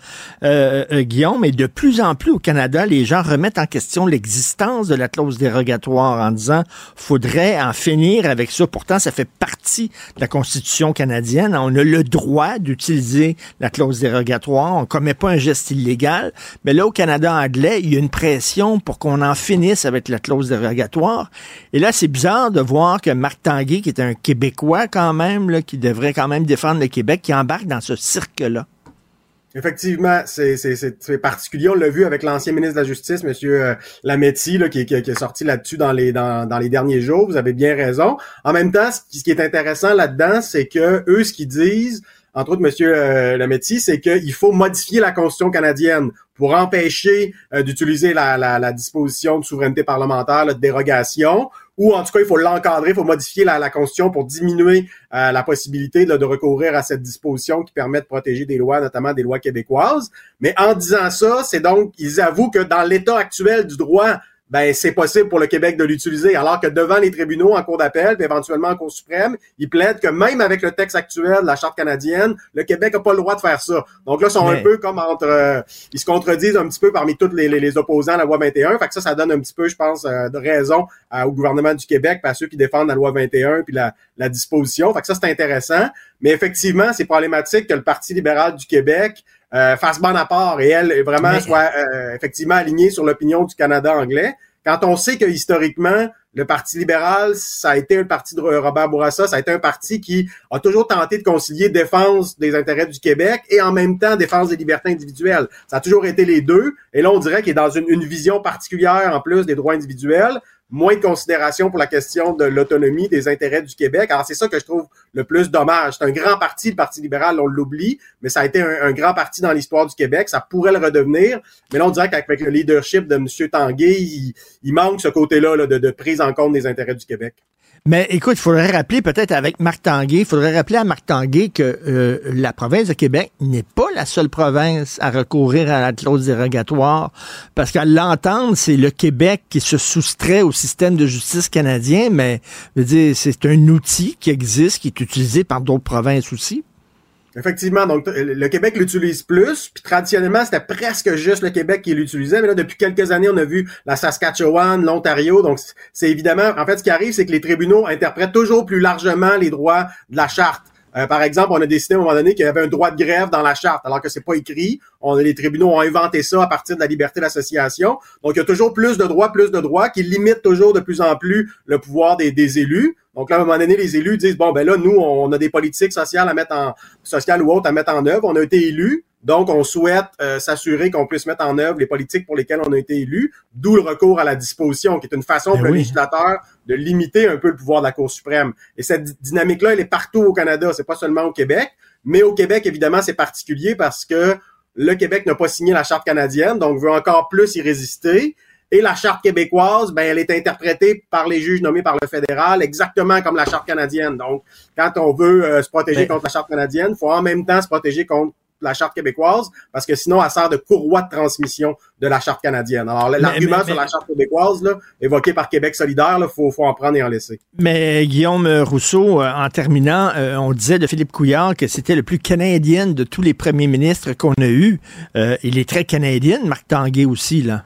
euh, Guillaume, et de plus en plus au Canada, les gens remettent en question l'existence de la clause dérogatoire en disant faudrait en finir avec ça. Pourtant, ça fait partie de la Constitution canadienne. On a le droit d'utiliser la clause dérogatoire. On commet pas un geste illégal. Mais là, au Canada anglais, il y a une pression pour qu'on en finisse avec la clause dérogatoire. Et là, c'est bizarre de voir que Marc Tanguay, qui est un Québécois quand même, qui devrait quand même défendre le Québec, qui embarque dans ce cirque-là. Effectivement, c'est particulier. On l'a vu avec l'ancien ministre de la Justice, M. Lametti, là, qui, est sorti là-dessus dans les, dans, les derniers jours. Vous avez bien raison. En même temps, ce qui est intéressant là-dedans, c'est que eux, ce qu'ils disent, entre autres, M. Lametti, c'est qu'il faut modifier la Constitution canadienne pour empêcher euh, d'utiliser la, la, la, disposition de souveraineté parlementaire, de dérogation, ou en tout cas, il faut l'encadrer, il faut modifier la, la, Constitution pour diminuer euh, la possibilité de recourir à cette disposition qui permet de protéger des lois, notamment des lois québécoises. Mais en disant ça, c'est donc, ils avouent que dans l'état actuel du droit, ben c'est possible pour le Québec de l'utiliser. Alors que devant les tribunaux en cour d'appel, puis éventuellement en cour suprême, ils plaident que même avec le texte actuel de la charte canadienne, le Québec n'a pas le droit de faire ça. Donc là, ils sont un peu comme entre, euh, ils se contredisent un petit peu parmi tous les, les, opposants à la loi 21. Fait que ça, ça donne un petit peu, je pense, euh, de raison au gouvernement du Québec, à ceux qui défendent la loi 21 puis la, la disposition. Fait que ça, c'est intéressant. Mais effectivement, c'est problématique que le Parti libéral du Québec euh, fasse bon apport et elle vraiment soit euh, effectivement alignée sur l'opinion du Canada anglais. Quand on sait que historiquement, le Parti libéral, ça a été un parti de Robert Bourassa, ça a été un parti qui a toujours tenté de concilier défense des intérêts du Québec et en même temps défense des libertés individuelles. Ça a toujours été les deux. Et là, on dirait qu'il est dans une, une vision particulière en plus des droits individuels moins de considération pour la question de l'autonomie des intérêts du Québec. Alors, c'est ça que je trouve le plus dommage. C'est un grand parti, le Parti libéral, on l'oublie, mais ça a été un, grand parti dans l'histoire du Québec. Ça pourrait le redevenir. Mais là, on dirait qu'avec le leadership de M. Tanguay, il, manque ce côté-là de, de prise en compte des intérêts du Québec. Mais écoute, il faudrait rappeler peut-être avec Marc Tanguay, il faudrait rappeler à Marc Tanguay que euh, la province de Québec n'est pas la seule province à recourir à la clause dérogatoire, parce qu'à l'entendre, c'est le Québec qui se soustrait au système de justice canadien, mais je veux dire, c'est un outil qui existe, qui est utilisé par d'autres provinces aussi. Effectivement, donc le Québec l'utilise plus, puis traditionnellement c'était presque juste le Québec qui l'utilisait, mais là depuis quelques années on a vu la Saskatchewan, l'Ontario, donc c'est évidemment, en fait ce qui arrive c'est que les tribunaux interprètent toujours plus largement les droits de la charte. Euh, par exemple, on a décidé à un moment donné qu'il y avait un droit de grève dans la charte, alors que c'est pas écrit. On, les tribunaux ont inventé ça à partir de la liberté d'association. Donc, il y a toujours plus de droits, plus de droits, qui limitent toujours de plus en plus le pouvoir des, des élus. Donc là, à un moment donné, les élus disent bon ben là, nous, on a des politiques sociales à mettre en sociales ou autres à mettre en œuvre. On a été élus, donc on souhaite euh, s'assurer qu'on puisse mettre en œuvre les politiques pour lesquelles on a été élus. D'où le recours à la disposition, qui est une façon ben pour le législateur de limiter un peu le pouvoir de la Cour suprême. Et cette dynamique-là, elle est partout au Canada. C'est pas seulement au Québec, mais au Québec, évidemment, c'est particulier parce que le Québec n'a pas signé la charte canadienne, donc veut encore plus y résister. Et la charte québécoise, ben, elle est interprétée par les juges nommés par le fédéral exactement comme la charte canadienne. Donc, quand on veut euh, se protéger ben contre la charte canadienne, il faut en même temps se protéger contre la charte québécoise parce que sinon elle sert de courroie de transmission de la charte canadienne. Alors l'argument sur la charte québécoise là, évoqué par Québec solidaire, il faut, faut en prendre et en laisser. Mais Guillaume Rousseau, euh, en terminant, euh, on disait de Philippe Couillard que c'était le plus canadien de tous les premiers ministres qu'on a eus. il est très canadien, Marc Tanguay aussi là.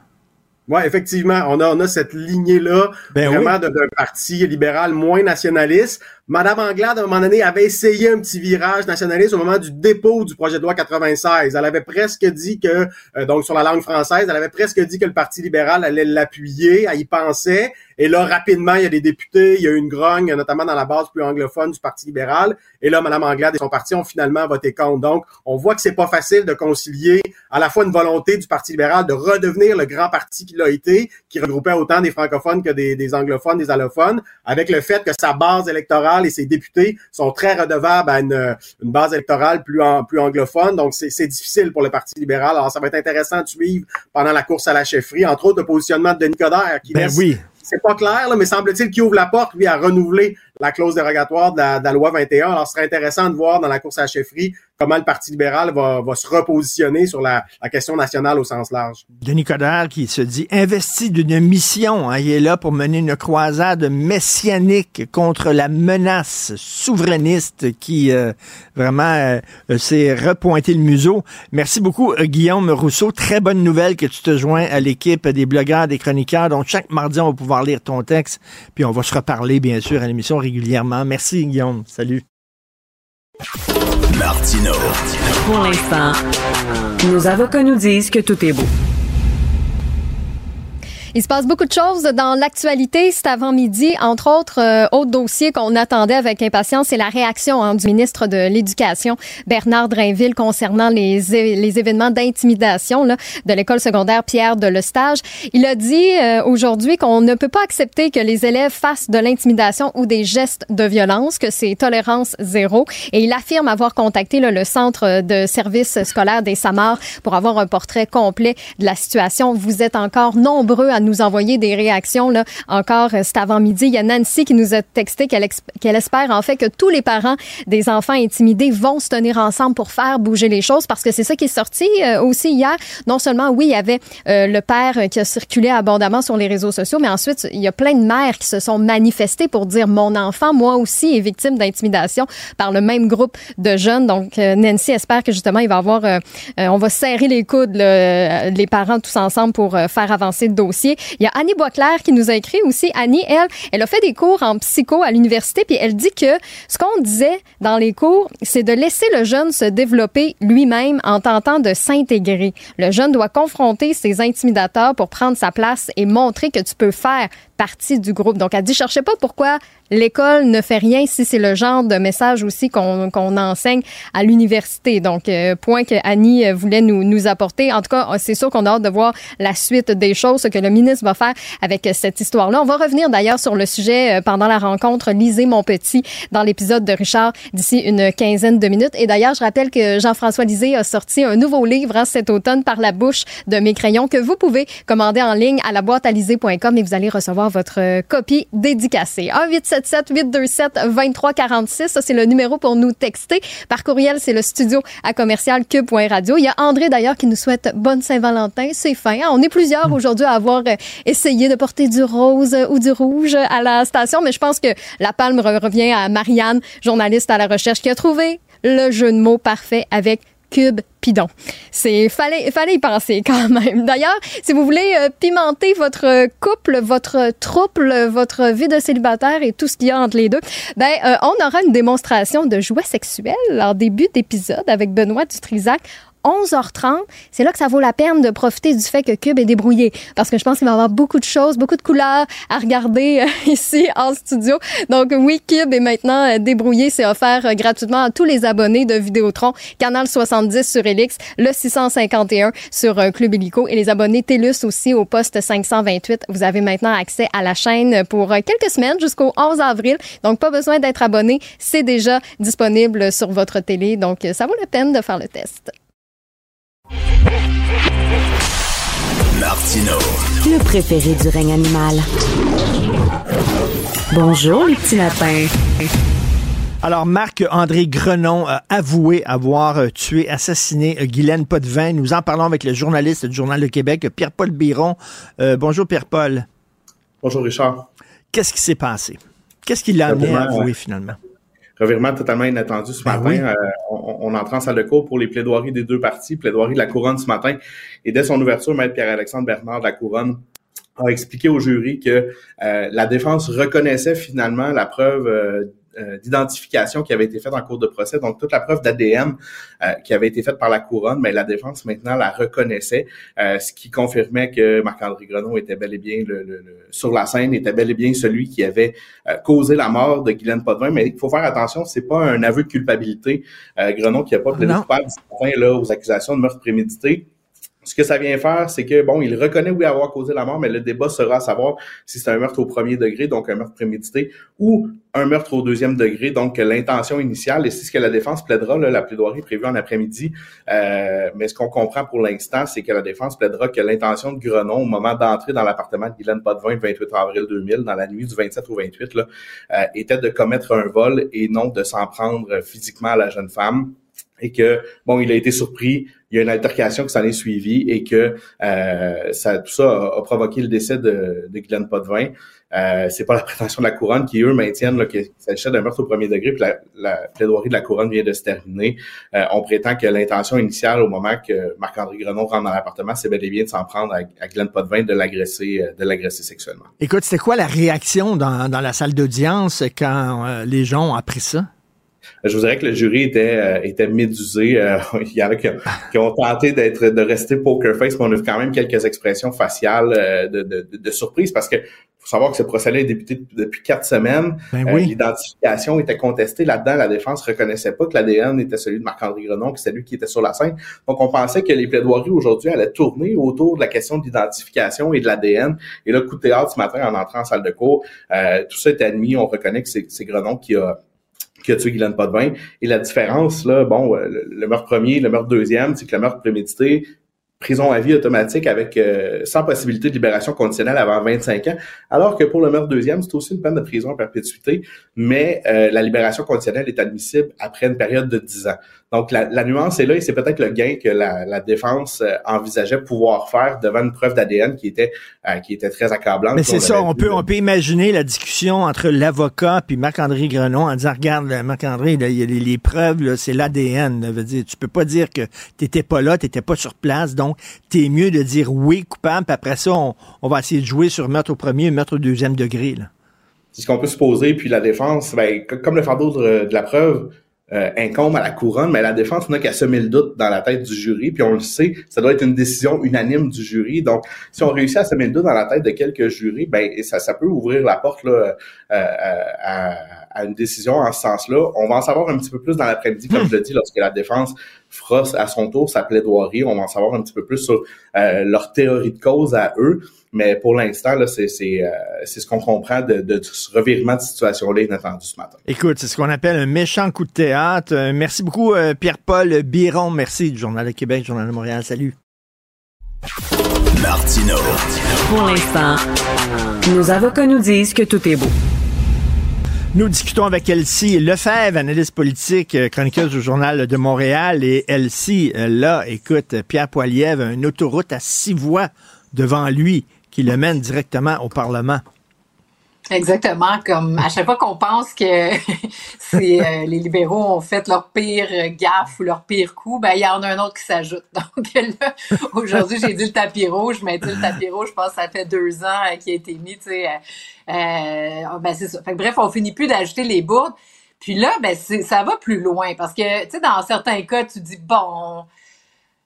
Oui, effectivement, on a, on a cette lignée-là, Ben vraiment d'un parti libéral moins nationaliste. Madame Anglade, à un moment donné, avait essayé un petit virage nationaliste au moment du dépôt du projet de loi 96. Elle avait presque dit que, euh, donc sur la langue française, elle avait presque dit que le Parti libéral allait l'appuyer, elle y pensait. Et là, rapidement, il y a des députés, il y a eu une grogne, notamment dans la base plus anglophone du Parti libéral. Et là, Madame Anglade et son parti ont finalement voté contre. Donc, on voit que c'est pas facile de concilier à la fois une volonté du Parti libéral de redevenir le grand parti qu'il a été, qui regroupait autant des francophones que des, des anglophones, des allophones, avec le fait que sa base électorale et ses députés sont très redevables à une, une base électorale plus, en- plus anglophone. Donc, c'est c'est difficile pour le Parti libéral. Alors, ça va être intéressant de suivre pendant la course à la chefferie, entre autres le positionnement de Denis Coderre, qui Ben laisse oui. c'est pas clair, là, mais semble-t-il qu'il ouvre la porte, lui, à renouveler la clause dérogatoire de la, loi 21. Alors, ce serait intéressant de voir dans la course à la chefferie comment le Parti libéral va, va se repositionner sur la, la question nationale au sens large. Denis Coderre qui se dit investi d'une mission. hein. il est là pour mener une croisade messianique contre la menace souverainiste qui euh, vraiment euh, s'est repointé le museau. Merci beaucoup, euh, Guillaume Rousseau. Très bonne nouvelle que tu te joins à l'équipe des blogueurs, des chroniqueurs. Donc, chaque mardi, on va pouvoir lire ton texte. Puis, on va se reparler, bien sûr, à l'émission régulièrement. Merci, Guillaume. Salut. Martino. Pour l'instant, nos avocats nous disent que tout est beau. Il se passe beaucoup de choses dans l'actualité cet avant-midi. Entre autres, euh, autre dossier qu'on attendait avec impatience, c'est la réaction hein, du ministre de l'Éducation, Bernard Drainville, concernant les, les événements d'intimidation de l'école secondaire Pierre de Lestage. Il a dit euh, aujourd'hui qu'on ne peut pas accepter que les élèves fassent de l'intimidation ou des gestes de violence, que c'est tolérance zéro. Et il affirme avoir contacté là, le centre de service scolaire des Samars pour avoir un portrait complet de la situation. Vous êtes encore nombreux à nous envoyer des réactions. Là. Encore euh, cet avant-midi, il y a Nancy qui nous a texté qu'elle espère en fait que tous les parents des enfants intimidés vont se tenir ensemble pour faire bouger les choses parce que c'est ça qui est sorti euh, aussi hier. Non seulement, oui, il y avait euh, le père qui a circulé abondamment sur les réseaux sociaux, mais ensuite, il y a plein de mères qui se sont manifestées pour dire mon enfant, moi aussi, est victime d'intimidation par le même groupe de jeunes. Donc, Nancy espère que justement, il va avoir, on va serrer les coudes, les parents tous ensemble pour faire avancer le dossier. Il y a Annie Boisclair qui nous a écrit aussi. Annie, elle, elle a fait des cours en psycho à l'université, puis elle dit que ce qu'on disait dans les cours, c'est de laisser le jeune se développer lui-même en tentant de s'intégrer. Le jeune doit confronter ses intimidateurs pour prendre sa place et montrer que tu peux faire partie du groupe. Donc, elle dit, cherchez pas pourquoi l'école ne fait rien si c'est le genre de message aussi qu'on qu'on enseigne à l'université. Donc, euh, point que Annie euh, voulait nous, nous apporter. En tout cas, c'est sûr qu'on a hâte de voir la suite des choses, ce que le ministre va faire avec euh, cette histoire-là. On va revenir d'ailleurs sur le sujet euh, pendant la rencontre Lisez mon petit dans l'épisode de Richard d'ici une quinzaine de minutes. Et d'ailleurs, je rappelle que Jean-François Lisée a sorti un nouveau livre hein, cet automne par la bouche de mes crayons que vous pouvez commander en ligne à la boîte à et vous allez recevoir votre euh, copie dédicacée. 1-877-827-2346. Ça, c'est le numéro pour nous texter. Par courriel, c'est le studio à commercial cube.radio. Il y a André d'ailleurs qui nous souhaite bonne Saint-Valentin. C'est fin. hein? On est plusieurs aujourd'hui à avoir euh, essayé de porter du rose euh, ou du rouge à la station, mais je pense que la palme re- revient à Marianne, journaliste à la recherche, qui a trouvé le jeu de mots parfait avec Pidon. C'est fallait fallait y penser quand même. D'ailleurs, si vous voulez euh, pimenter votre couple, votre trouble, votre vie de célibataire et tout ce qu'il y a entre les deux, ben euh, on aura une démonstration de jouets sexuels en début d'épisode avec Benoît Dutrisac. 11h30, c'est là que ça vaut la peine de profiter du fait que Cube est débrouillé. Parce que je pense qu'il va y avoir beaucoup de choses, beaucoup de couleurs à regarder euh, ici en studio. Donc oui, Cube est maintenant euh, débrouillé. C'est offert euh, gratuitement à tous les abonnés de Vidéotron, Canal 70 sur Elix, le 651 sur Club Illico et les abonnés TELUS aussi au poste 528. Vous avez maintenant accès à la chaîne pour quelques semaines jusqu'au 11 avril. Donc pas besoin d'être abonné. C'est déjà disponible sur votre télé. Donc ça vaut la peine de faire le test. Martino. Le préféré du règne animal. Bonjour, les petits lapins. Alors, Marc-André Grenon a avoué avoir euh, tué, assassiné euh, Guylaine Potvin. Nous en parlons avec le journaliste du Journal de Québec, Pierre-Paul Biron. Euh, bonjour, Pierre-Paul. Bonjour, Richard. Qu'est-ce qui s'est passé? Qu'est-ce qui l'a amené à avouer finalement? Revirement totalement inattendu ce Ben matin. oui. Euh, on, on entre en salle de cours pour les plaidoiries des deux parties, plaidoirie de la Couronne ce matin. Et dès son ouverture, Maître Pierre-Alexandre Bernard de la Couronne a expliqué au jury que euh, la défense reconnaissait finalement la preuve euh, d'identification qui avait été faite en cours de procès, donc toute la preuve d'ADN qui avait été faite par la couronne, mais la défense maintenant la reconnaissait, ce qui confirmait que Marc-André Grenon était bel et bien le, sur la scène, était bel et bien celui qui avait causé la mort de Guylaine Potvin. Mais il faut faire attention, c'est pas un aveu de culpabilité. Grenon qui a pas plaidé coupable là aux accusations de meurtre prémédité ce que ça vient faire, c'est que, bon, il reconnaît oui avoir causé la mort, mais le débat sera à savoir si c'est un meurtre au premier degré, donc un meurtre prémédité, ou un meurtre au deuxième degré, donc l'intention initiale, et c'est ce que la défense plaidera, là, la plaidoirie prévue en après-midi. Euh, mais ce qu'on comprend pour l'instant, c'est que la défense plaidera que l'intention de Grenon, au moment d'entrer dans l'appartement de Guylaine Potvin le 28 avril 2000, dans la nuit du 27 au 28, là, euh, était de commettre un vol et non de s'en prendre physiquement à la jeune femme et que bon, il a été surpris, il y a une altercation qui s'en est suivie et que euh, ça, tout ça a, provoqué le décès de, de Guylaine Potvin. Euh, c'est pas la prétention de la couronne qui eux maintiennent qu'il s'agissait d'un meurtre au premier degré, puis la, la, plaidoirie de la couronne vient de se terminer. Euh, on prétend que l'intention initiale au moment que Marc-André Grenon rentre dans l'appartement, c'est bel et bien de s'en prendre à, Guylaine Potvin de l'agresser, euh, de l'agresser sexuellement. Écoute, c'était quoi la réaction dans, dans la salle d'audience quand euh, les gens ont appris ça? Je vous dirais que le jury était euh, était médusé. Euh, il y avait qui, qui ont tenté d'être de rester poker face, mais on a vu quand même quelques expressions faciales euh, de, de, de, surprise parce que faut savoir que ce procès-là est débuté depuis quatre semaines. Ben l'identification était contestée là-dedans. La défense reconnaissait pas que l'ADN était celui de Marc-André Grenon, que c'est lui qui était sur la scène. Donc, on pensait que les plaidoiries aujourd'hui allaient tourner autour de la question de l'identification et de l'ADN. Et là, coup de théâtre ce matin en entrant en salle de cours, tout ça est admis. On reconnaît que c'est Grenon qui a qui a tué Guylaine Potvin. Et la différence, là, bon, euh, le, meurtre premier, le meurtre deuxième, c'est que le meurtre prémédité, prison à vie automatique avec euh, sans possibilité de libération conditionnelle avant 25 ans, alors que pour le meurtre deuxième, c'est aussi une peine de prison à perpétuité, mais euh, la libération conditionnelle est admissible après une période de 10 ans. Donc, la, la nuance est là et c'est peut-être le gain que la, la défense euh, envisageait pouvoir faire devant une preuve d'ADN qui était euh, qui était très accablante. Mais c'est ça, on peut, on peut imaginer la discussion entre l'avocat puis Marc-André Grenon en disant, regarde, Marc-André, il y a les, preuves, c'est l'ADN. Veut dire, tu peux pas dire que t'étais pas là, t'étais pas sur place, donc t'es mieux de dire oui coupable, puis après ça, on, on, va essayer de jouer sur meurtre au premier, meurtre au deuxième degré. C'est ce qu'on peut se poser, puis la défense, ben, comme le fardeau de, de la preuve, euh, incombe à la couronne, mais la défense n'a qu'à semer le doute dans la tête du jury, puis on le sait, ça doit être une décision unanime du jury. Donc, si on réussit à semer le doute dans la tête de quelques jurys, ben ça, ça peut ouvrir la porte là, euh, à, à, une décision en ce sens-là. On va en savoir un petit peu plus dans l'après-midi, comme je le dis, lorsque la défense fera à son tour sa plaidoirie. On va en savoir un petit peu plus sur euh, leur théorie de cause à eux. Mais pour l'instant, là, c'est, c'est, euh, c'est ce qu'on comprend de, de, ce revirement de situation-là inattendu ce matin. Écoute, c'est ce qu'on appelle un méchant coup de théâtre. Euh, merci beaucoup, Pierre-Paul Biron. Merci du Journal de Québec, Journal de Montréal. Salut. Martino. Pour l'instant, nos avocats nous disent que tout est beau. Nous discutons avec Elsie Lefebvre, analyste politique, euh, chroniqueuse du Journal de Montréal. Et Elsie, euh, là, écoute, Pierre Poilievre une autoroute à six voies devant lui qui le mène directement au Parlement. Exactement, comme à chaque fois qu'on pense que c'est euh, les libéraux ont fait leur pire gaffe ou leur pire coup, ben il y en a un autre qui s'ajoute. Donc là, aujourd'hui, j'ai dit le tapis rouge, mais le tapis rouge, je pense que ça fait deux ans euh, qu'il a été mis, tu sais. Euh, ben c'est ça. Fait bref, on finit plus d'ajouter les bourdes. Puis là, ben ça va plus loin parce que, tu sais, dans certains cas, tu dis, bon,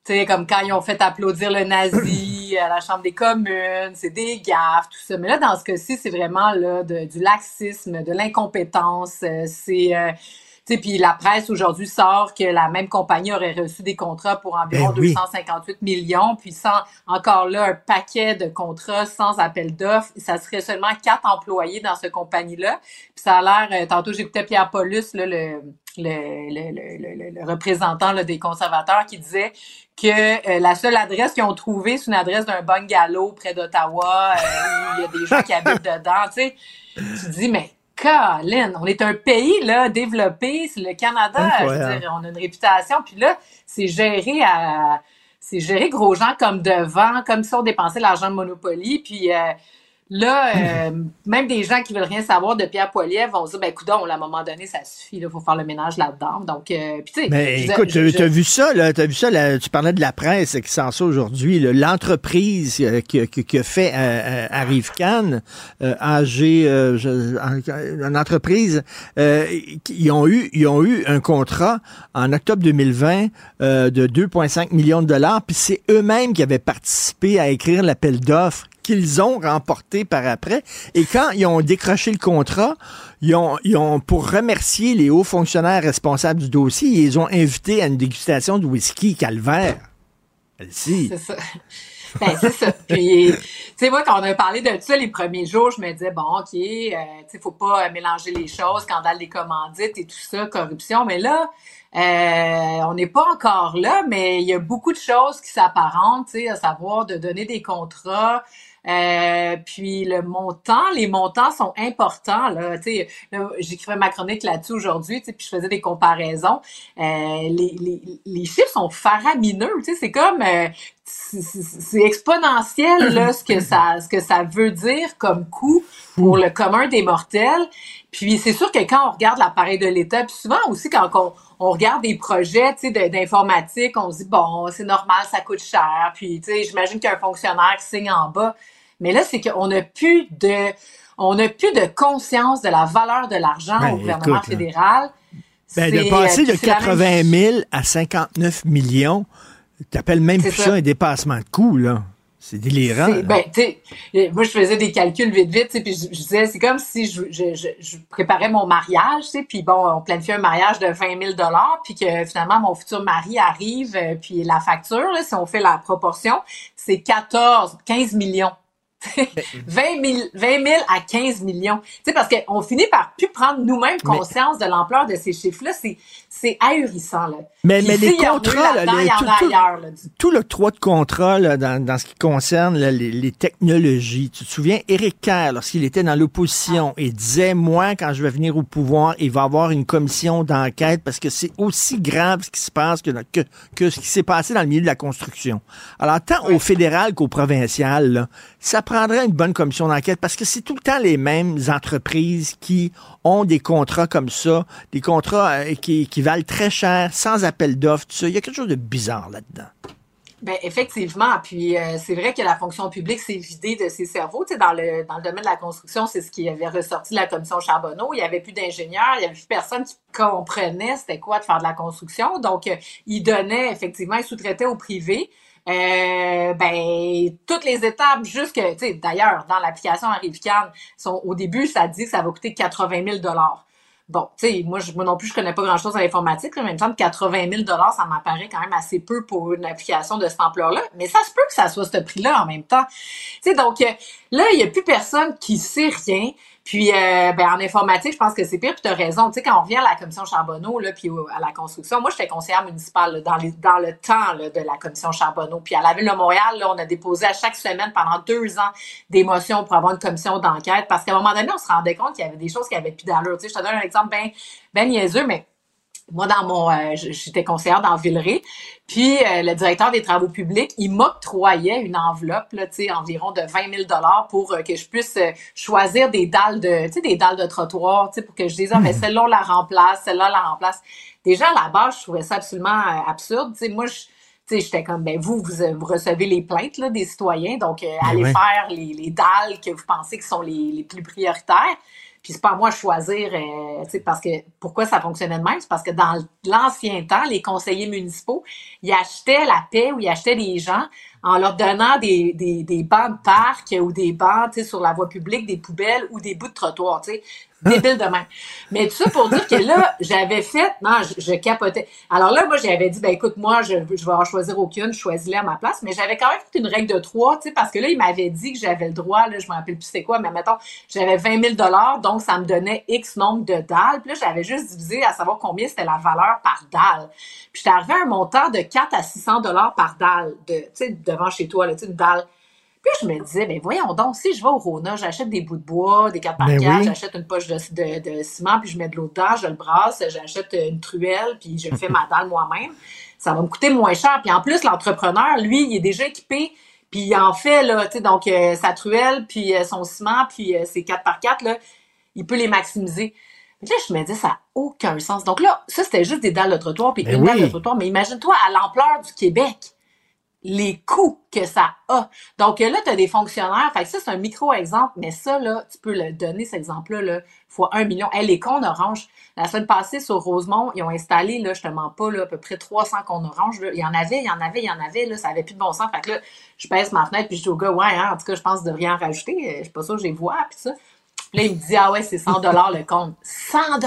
tu sais, comme quand ils ont fait applaudir le nazi à la Chambre des communes, c'est des gaffes, tout ça. Mais là, dans ce cas-ci, c'est vraiment là, de, du laxisme, de l'incompétence. Euh, c'est... Euh, puis la presse aujourd'hui sort que la même compagnie aurait reçu des contrats pour environ 258 ben millions, puis sans encore là un paquet de contrats sans appel d'offres. Ça serait seulement quatre employés dans cette compagnie-là. Puis ça a l'air, euh, tantôt j'écoutais Pierre Paulus, là, le, le, le, le, représentant là, des conservateurs, qui disait que euh, la seule adresse qu'ils ont trouvée, c'est une adresse d'un bungalow près d'Ottawa, euh, où il y a des gens qui habitent dedans. Tu sais, tu dis, mais Colin, on est un pays là développé, c'est le Canada, je veux dire, on a une réputation, puis là, c'est géré à c'est géré gros gens comme devant, comme si on dépensait l'argent de Monopoly, puis euh, Là, euh, même des gens qui veulent rien savoir de Pierre Poilievre vont se dire, ben, écoute, à un moment donné, ça suffit, il faut faire le ménage là-dedans. Donc, euh, puis, tu sais. Mais écoute, tu as vu ça, là, as vu ça, là, tu parlais de la presse qui s'en sort aujourd'hui, l'entreprise euh, qui, qui, qui, a fait euh, à Rive-Can, AG, une entreprise, ils ont eu, ils ont eu un contrat en octobre 2020 de 2,5 millions de dollars, puis c'est eux-mêmes qui avaient participé à écrire l'appel d'offres qu'ils ont remporté par après. Et quand ils ont décroché le contrat, ils ont, pour remercier les hauts fonctionnaires responsables du dossier, ils ont invité à une dégustation de whisky calvaire. C'est ça. Ben, c'est ça. Puis, tu sais, moi, quand on a parlé de ça les premiers jours, je me disais, bon, OK, euh, tu faut pas mélanger les choses, scandale des commandites et tout ça, corruption. Mais là, euh, on n'est pas encore là, mais il y a beaucoup de choses qui s'apparentent, tu sais, à savoir de donner des contrats, euh, puis le montant, les montants sont importants. Là, j'écrivais ma chronique là-dessus aujourd'hui, puis je faisais des comparaisons. Euh, les, les, les, chiffres sont faramineux. C'est comme euh, c'est exponentiel là, ce que ça ce que ça veut dire comme coût pour le commun des mortels. Puis c'est sûr que quand on regarde l'appareil de l'État, puis souvent aussi quand on, on regarde des projets d'informatique, on se dit bon, c'est normal, ça coûte cher. Puis j'imagine qu'il y a un fonctionnaire qui signe en bas. Mais là, c'est qu'on n'a plus de, on n'a plus de conscience de la valeur de l'argent ben, au gouvernement fédéral. Ben, de passer de 80 000 à 59 millions, tu appelles même plus ça. un dépassement de coût, là. C'est délirant. Ben, moi, je faisais des calculs vite, vite, puis je, disais, c'est comme si je, je, je, préparais mon mariage, puis bon, on planifiait un mariage de 20 000 puis que finalement, mon futur mari arrive, euh, puis la facture, si on fait la proportion, c'est 14, 15 millions. 20 000, 20 000 à 15 millions. Tu sais, parce qu'on finit par plus prendre nous-mêmes conscience de l'ampleur de ces chiffres-là. C'est, ahurissant, là. Mais, mais les contrats, là, les, tout, tout, ailleurs, tout, le droit de contrat là, dans, dans ce qui concerne les, les, technologies. Tu te souviens, Éric Kerr, lorsqu'il était dans l'opposition, ah. il disait, moi, quand je vais venir au pouvoir, il va y avoir une commission d'enquête parce que c'est aussi grave ce qui se passe que, que, que ce qui s'est passé dans le milieu de la construction. Alors, tant au fédéral qu'au provincial, là, ça prendrait une bonne commission d'enquête parce que c'est tout le temps les mêmes entreprises qui ont des contrats comme ça, des contrats euh, qui, qui, valent très cher, sans appel d'offres, tout ça. Il y a quelque chose de bizarre là-dedans. Ben effectivement, puis euh, c'est vrai que la fonction publique s'est vidée de ses cerveaux. Tu sais, dans le dans le domaine de la construction, c'est ce qui avait ressorti de la commission Charbonneau. Il y avait plus d'ingénieurs, il y avait plus personne qui comprenait c'était quoi de faire de la construction. Donc, euh, ils donnaient effectivement, ils sous-traitaient au privé. Euh, ben toutes les étapes jusque, tu sais, d'ailleurs, dans l'application Arrivican, sont au début, ça dit que ça va coûter 80 000 dollars. Bon, tu sais, moi, moi non plus, je connais pas grand-chose en informatique, mais il me semble 80 000 ça m'apparaît quand même assez peu pour une application de cette ampleur-là. Mais ça se peut que ça soit ce prix-là en même temps. Tu sais, donc euh, là, il y a plus personne qui sait rien. Puis, euh, ben, en informatique, je pense que c'est pire. Puis, tu as raison. Tu sais, quand on revient à la commission Charbonneau, là, puis à la construction, moi, j'étais conseillère municipale dans, les, dans le temps de la commission Charbonneau. Puis, à la Ville de Montréal, là, on a déposé à chaque semaine pendant deux ans des motions pour avoir une commission d'enquête. Parce qu'à un moment donné, on se rendait compte qu'il y avait des choses qui avaient plus d'allure. Tu sais, je te donne un exemple ben, ben niaiseux, mais moi, dans mon, euh, j'étais conseillère dans Villeray, puis euh, le directeur des travaux publics, il m'octroyait une enveloppe, là, tu sais, environ de 20 000 dollars pour euh, que je puisse choisir des dalles de, tu sais, des dalles de trottoir, tu sais, pour que je dise, ah, mais mhm. celle-là, on la remplace, celle-là, on la remplace. Déjà, à la base, je trouvais ça absolument absurde, tu sais, moi, je, j'étais comme, ben vous, vous, recevez les plaintes là, des citoyens, donc ben allez faire les, les, dalles que vous pensez qui sont les, les plus prioritaires. Puis c'est pas à moi de choisir, euh, parce que pourquoi ça fonctionnait de même, c'est parce que dans l'ancien temps, les conseillers municipaux, ils achetaient la paix ou ils achetaient des gens en leur donnant des, des, des bancs de parc ou des bancs sur la voie publique, des poubelles ou des bouts de trottoir. sais débile de même. Mais tout ça pour dire que là, j'avais fait, non, je, capotais. Alors là, moi, j'avais dit, ben écoute, moi, je, je vais en choisir aucune, je choisis-les à ma place, mais j'avais quand même fait une règle de trois, tu sais, parce que là, il m'avait dit que j'avais le droit, là, je me rappelle plus c'est quoi, mais mettons, j'avais 20 000 donc ça me donnait X nombre de dalles. Puis là, j'avais juste divisé à savoir combien c'était la valeur par dalle. Puis j'étais arrivé à un montant de 4 à 600 dollars par dalle, de, tu sais, devant chez toi, là, tu sais, une dalle puis je me disais, ben voyons donc, si je vais au Rona, j'achète des bouts de bois, des 4 par 4 j'achète une poche de, de, ciment, puis je mets de l'eau dedans, je le brasse, j'achète une truelle, puis je fais ma dalle moi-même. Ça va me coûter moins cher. Puis en plus, l'entrepreneur, lui, il est déjà équipé, Puis il en fait, là, tu sais, donc euh, sa truelle, puis euh, son ciment, puis euh, ses 4 par 4 là, il peut les maximiser. Là, je me dis, ça n'a aucun sens. Donc là, ça, c'était juste des dalles de trottoir, puis Ben une dalle de trottoir. Mais imagine-toi, à l'ampleur du Québec, les coûts que ça a. Donc là, tu as des fonctionnaires. Fait que ça, c'est un micro-exemple, mais ça, là, tu peux le donner, cet exemple-là, là, fois un million. Hey, les cônes oranges, la semaine passée, sur Rosemont, ils ont installé, là, je te mens pas, là, à peu près 300 cônes oranges. là. Il y en avait, il y en avait, il y en avait, là, ça avait plus de bon sens. Fait que là, je pèse ma fenêtre, puis je dis au gars, ouais, hein, en tout cas, je pense de rien rajouter. Euh, Je suis pas sûre que je les vois, puis ça. Puis là, il me dit, ah ouais, c'est 100 le compte. 100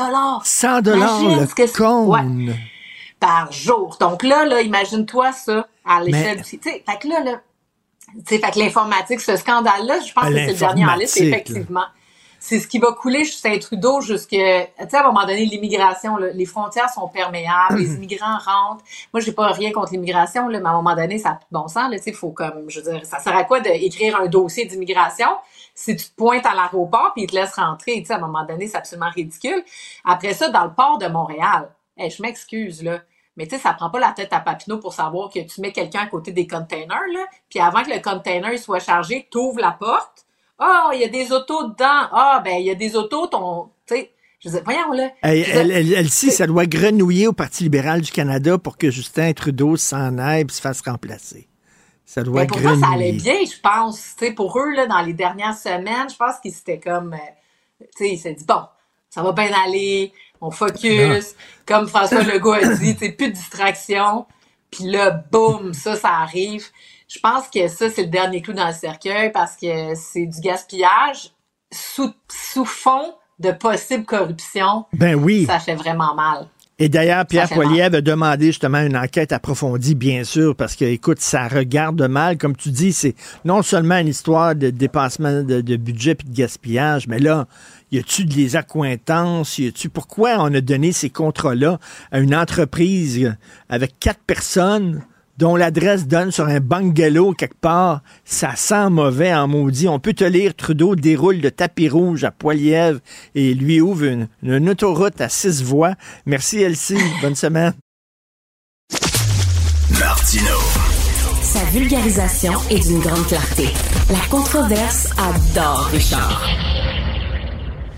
100 dollars Imagine le. Ouais par jour. Donc là, là, imagine-toi ça à l'échelle Mais- du... Tu sais, fait que là, là, tu sais, fait que l'informatique, ce scandale-là, je pense Ah, que c'est le dernier en liste, effectivement. C'est ce qui va couler jusqu'à Trudeau jusque, tu sais, à un moment donné, l'immigration, là, les frontières sont perméables, les immigrants rentrent. Moi, j'ai pas rien contre l'immigration, là, mais à un moment donné, ça a plus de bon sens, tu sais, faut comme, je veux dire, ça sert à quoi d'écrire un dossier d'immigration si tu te pointes à l'aéroport puis ils te laissent rentrer, tu sais, à un moment donné, c'est absolument ridicule. Après ça, dans le port de Montréal, hey, je m'excuse, là, mais tu sais, ça prend pas la tête à Papineau pour savoir que tu mets quelqu'un à côté des containers, là, puis avant que le container soit chargé, tu ouvres la porte. Ah, il y a des autos dedans. Ah, ben, il y a des autos, ton, tu sais, je disais, voyons, là. Elle, si, ça doit grenouiller au Parti libéral du Canada pour que Justin Trudeau s'en aille et se fasse remplacer. Ça doit Mais pourtant, ça allait grenouiller. bien, je pense. Tu sais, pour eux, là, dans les dernières semaines, je pense qu'ils s'étaient comme, euh, tu sais, ils s'est dit, bon, ça va bien aller, on focus. Comme François Legault a dit, sais, plus de distraction. Puis là, boum, ça, ça arrive. Je pense que ça, c'est le dernier clou dans le cercueil parce que c'est du gaspillage sous, sous fond de possible corruption. Ben oui. Ça fait vraiment mal. Et d'ailleurs, Pierre. Poilievre a demandé justement une enquête approfondie, bien sûr, parce que, écoute, ça regarde mal. Comme tu dis, c'est non seulement une histoire de dépassement de, de budget puis de gaspillage, mais là, y a-tu des accointances? Y a-tu pourquoi on a donné ces contrats-là à une entreprise avec quatre personnes? dont l'adresse donne sur un bungalow quelque part, ça sent mauvais en maudit. On peut te lire Trudeau déroule le tapis rouge à Poilièvre et lui ouvre une, une autoroute à six voies. Merci Elsie, bonne semaine. Martino. Sa vulgarisation est d'une grande clarté. La controverse adore Richard.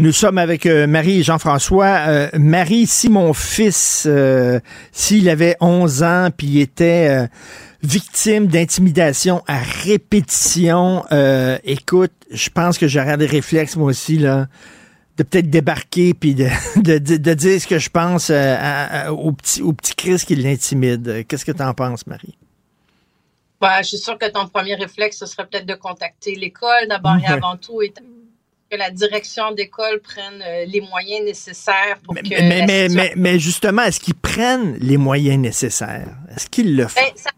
Nous sommes avec euh, Marie et Jean-François. Euh, Marie, si mon fils, euh, s'il avait 11 ans, puis il était euh, victime d'intimidation à répétition, euh, écoute, je pense que j'aurais des réflexes, moi aussi, là, de peut-être débarquer, puis de, de, de- de dire ce que je pense euh, à- à- au, petit, au petit Chris qui l'intimide. Qu'est-ce que tu en penses, Marie? Ben, je suis sûre que ton premier réflexe, ce serait peut-être de contacter l'école d'abord et avant tout et que la direction d'école prenne euh, les moyens nécessaires pour que Mais, mais, mais, mais, mais justement, est-ce qu'ils prennent les moyens nécessaires? Est-ce qu'ils le font? Ben, ça-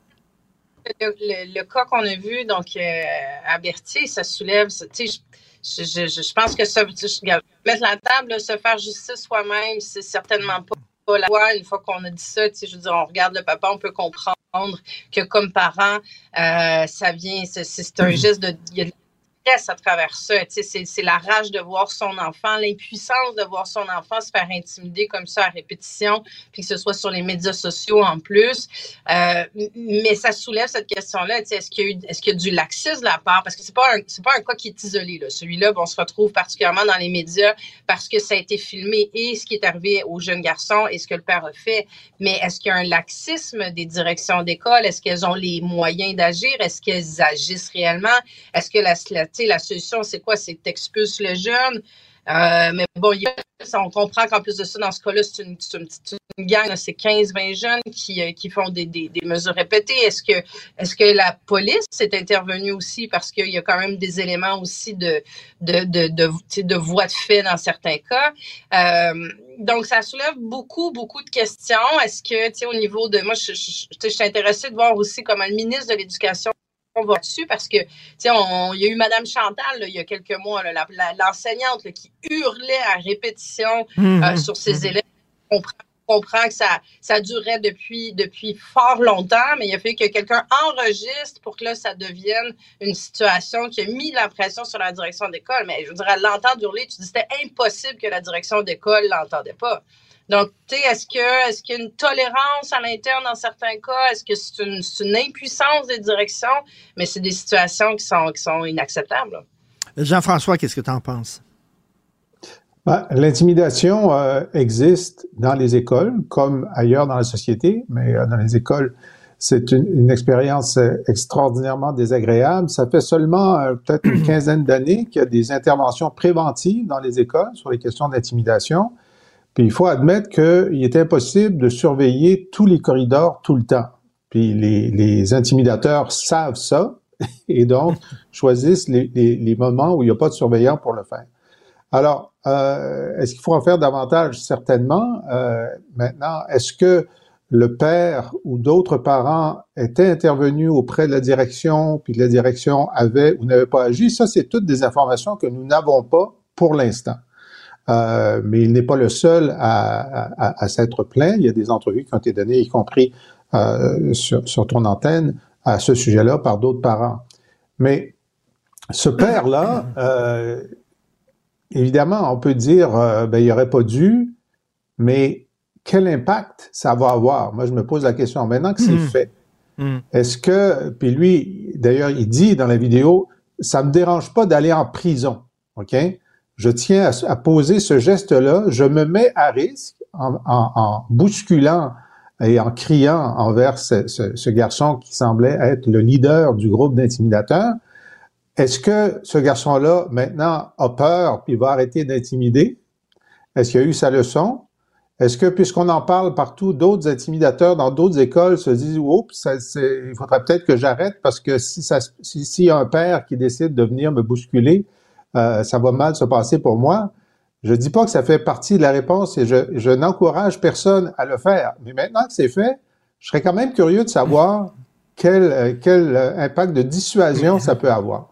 le, le- le cas qu'on a vu donc euh, à Berthier, ça soulève, ça- tu sais, je, je, je, pense que ça, mettre la table, se faire justice soi-même, c'est certainement pas, pas la voie. Une fois qu'on a dit ça, tu sais, je veux dire, on regarde le papa, on peut comprendre que comme parent, euh, ça vient, c'est un geste de, il y a de la tristesse à travers ça. C'est la rage de voir son enfant, l'impuissance de voir son enfant se faire intimider comme ça à répétition, puis que ce soit sur les médias sociaux en plus. Euh, mais ça soulève cette question-là. Est-ce qu'il y, a eu- est-ce qu'il y a du laxisme de la part? Parce que c'est pas un, pas un cas qui est isolé. Là. Celui-là, bon, on se retrouve particulièrement dans les médias parce que ça a été filmé et ce qui est arrivé au jeune garçon et ce que le père a fait. Mais est-ce qu'il y a un laxisme des directions d'école? Est-ce qu'elles ont les moyens d'agir? Est-ce qu'elles agissent réellement? Est-ce que la, la solution, c'est quoi? C'est t'expulses le jeune? Euh, mais bon, on comprend qu'en plus de ça, dans ce cas-là, c'est une, une, une gang, c'est 15-20 jeunes qui, euh, qui font des, des, mesures répétées. Est-ce que, est-ce que la police est intervenue aussi? Parce qu'il y a quand même des éléments aussi de, de, de, voie de fait dans certains cas? Euh, donc, ça soulève beaucoup, beaucoup de questions. Est-ce que, tu au niveau de, moi, je suis intéressée de voir aussi comment le ministre de l'Éducation on va dessus parce que, tu sais, il y a eu Madame Chantal, il y a quelques mois, l'enseignante qui hurlait à répétition Mmh, euh, mmh, sur ses mmh. élèves. On comprend, on comprend que ça, ça durait depuis, depuis fort longtemps, mais il a fallu que quelqu'un enregistre pour que là, ça devienne une situation qui a mis la pression sur la direction d'école. Mais je veux dire, à l'entendre hurler, tu dis c'était impossible que la direction d'école l'entendait pas. Donc, tu sais, est-ce que est-ce qu'il y a une tolérance à l'interne dans certains cas? Est-ce que c'est une, c'est une impuissance des directions? Mais c'est des situations qui sont, qui sont inacceptables. Jean-François, qu'est-ce que tu en penses? Ben, L'intimidation euh, existe dans les écoles comme ailleurs dans la société, mais euh, dans les écoles, c'est une, une expérience euh, extraordinairement désagréable. Ça fait seulement euh, peut-être une quinzaine d'années qu'il y a des interventions préventives dans les écoles sur les questions d'intimidation. Puis il faut admettre qu'il est impossible de surveiller tous les corridors tout le temps. Puis les, les intimidateurs savent ça et donc choisissent les, les- les moments où il n'y a pas de surveillant pour le faire. Alors, euh, est-ce qu'il faut en faire davantage? Certainement. Euh, maintenant, est-ce que le père ou d'autres parents étaient intervenus auprès de la direction, puis la direction avait ou n'avait pas agi? Ça, c'est toutes des informations que nous n'avons pas pour l'instant. Euh, mais il n'est pas le seul à, à- à s'être plaint. Il y a des entrevues qui ont été données, y compris euh, sur, sur ton antenne, à ce sujet-là par d'autres parents. Mais ce père-là, euh, évidemment, on peut dire, ben, il aurait pas dû, mais quel impact ça va avoir? Moi, je me pose la question. Maintenant que c'est Mhm. fait, est-ce que, puis lui, d'ailleurs, il dit dans la vidéo, ça me dérange pas d'aller en prison, ok? Je tiens à, poser ce geste-là. Je me mets à risque en, bousculant et en criant envers ce, garçon qui semblait être le leader du groupe d'intimidateurs. Est-ce que ce garçon-là, maintenant, a peur puis va arrêter d'intimider? Est-ce qu'il a eu sa leçon? Est-ce que, puisqu'on en parle partout, d'autres intimidateurs dans d'autres écoles se disent, oups, il faudrait peut-être que j'arrête parce que si y a un père qui décide de venir me bousculer, euh, ça va mal se passer pour moi. Je dis pas que ça fait partie de la réponse et je, je n'encourage personne à le faire. Mais maintenant que c'est fait, je serais quand même curieux de savoir quel, euh, quel euh, impact de dissuasion ça peut avoir.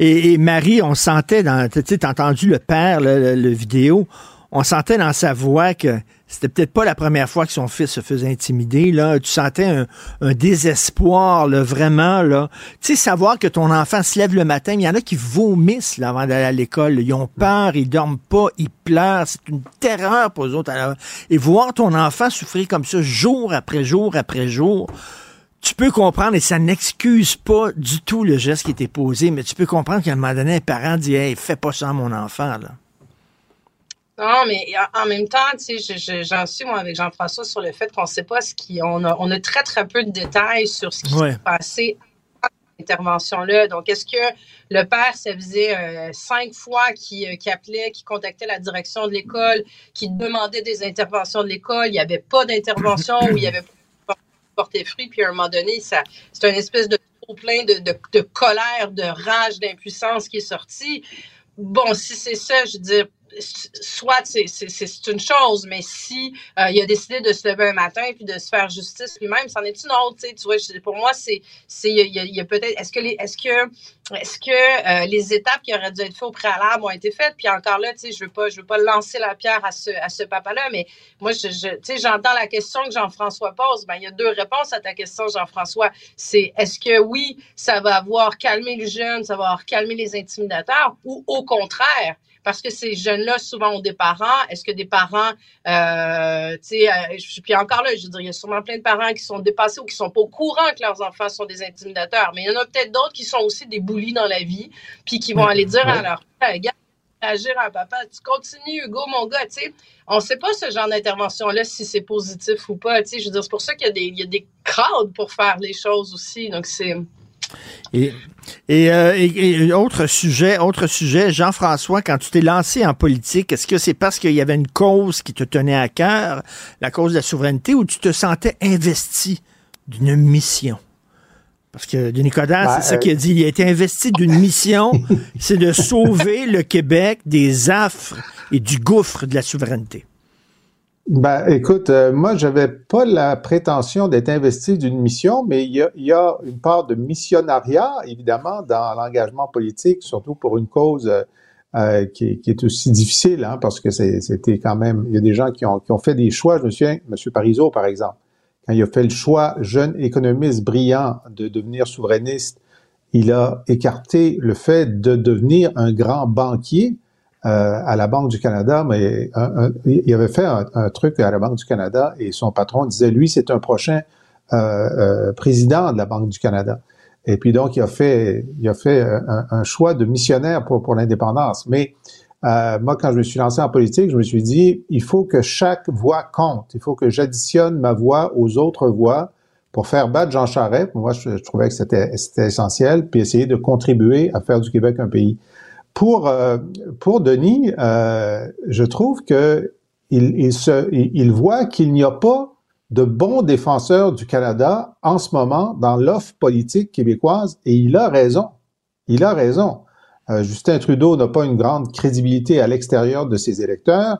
Et, et Marie, on sentait dans, tu sais, entendu le père, le- le vidéo, on sentait dans sa voix que c'était peut-être pas la première fois que son fils se faisait intimider, là. Tu sentais un, désespoir, là, vraiment, là. Tu sais, savoir que ton enfant se lève le matin, il y en a qui vomissent, là, avant d'aller à l'école. Ils ont peur, ils dorment pas, ils pleurent. C'est une terreur pour eux autres. Et voir ton enfant souffrir comme ça, jour après jour après jour, tu peux comprendre, et ça n'excuse pas du tout le geste qui était posé, mais tu peux comprendre qu'à un moment donné, un parent dit Hey, fais pas ça à mon enfant. Non, mais en même temps, tu sais, je- je- j'en suis, moi, avec Jean-François sur le fait qu'on ne sait pas ce qui. On a, on a très, très peu de détails sur ce qui Ouais. s'est passé intervention-là. Donc, est-ce que le père, ça faisait euh, cinq fois qu'il euh, appelait, qu'il contactait la direction de l'école, qu'il demandait des interventions de l'école, il n'y avait pas d'intervention ou il n'y avait pas porté fruit, puis à un moment donné, c'est une espèce de trop plein de, de, de colère, de rage, d'impuissance qui est sorti. Bon, si c'est ça, je veux dire, soit c'est une chose, mais si euh, il a décidé de se lever un matin puis de se faire justice lui-même, c'en est une autre, tu vois, pour moi c'est il y a, il a- peut-être est-ce que les est-ce que est-ce que euh, les étapes qui auraient dû être faites au préalable ont été faites? Puis encore là, tu sais, je veux pas je veux pas lancer la pierre à ce à ce papa-là, mais moi je, tu sais, j'entends la question que Jean-François pose, ben il y a deux réponses à ta question Jean-François, c'est est-ce que oui, ça va avoir calmé les jeunes, ça va avoir calmé les intimidateurs ou au contraire parce que ces jeunes-là, souvent, ont des parents. Est-ce que des parents, euh, tu sais, euh, je- puis encore là, je veux dire, il y a sûrement plein de parents qui sont dépassés ou qui sont pas au courant que leurs enfants sont des intimidateurs. Mais il y en a peut-être d'autres qui sont aussi des bullies dans la vie, puis qui vont aller dire à leur père, agir à papa, tu continues, Hugo, mon gars, tu sais. On sait pas ce genre d'intervention-là, si c'est positif ou pas, tu sais. Je veux dire, c'est pour ça qu'il y a des, il y a des crowds pour faire les choses aussi. Donc, c'est... Et, et, euh, et- et autre sujet, autre sujet, Jean-François, quand tu t'es lancé en politique, est-ce que c'est parce qu'il y avait une cause qui te tenait à cœur, la cause de la souveraineté, ou tu te sentais investi d'une mission? Parce que Denis Coderre, Ben, c'est ça euh, qu'il a dit. Il a été investi d'une mission, c'est de sauver le Québec des affres et du gouffre de la souveraineté. Ben, écoute, euh, moi, j'avais pas la prétention d'être investi d'une mission, mais il y, a, une part de missionnariat, évidemment, dans l'engagement politique, surtout pour une cause euh, euh qui, est aussi difficile, hein, parce que c'était quand même, il y a des gens qui ont, fait des choix. Je me souviens, M. Parizeau, par exemple, quand il a fait le choix, jeune économiste brillant, de devenir souverainiste, il a écarté le fait de devenir un grand banquier à la Banque du Canada, mais il avait fait un, truc à la Banque du Canada et son patron disait, lui, c'est un prochain euh, euh, président de la Banque du Canada. Et puis donc, il a fait, il a fait un, choix de missionnaire pour, pour l'indépendance. Mais moi, quand je me suis lancé en politique, je me suis dit, il faut que chaque voix compte. Il faut que j'additionne ma voix aux autres voix pour faire battre Jean Charest. Moi, je, je trouvais que c'était essentiel, puis essayer de contribuer à faire du Québec un pays pour, euh, pour Denis, euh, je trouve que il, il, se, il voit qu'il n'y a pas de bons défenseurs du Canada en ce moment dans l'offre politique québécoise et il a raison. Il a raison. Euh, Justin Trudeau n'a pas une grande crédibilité à l'extérieur de ses électeurs.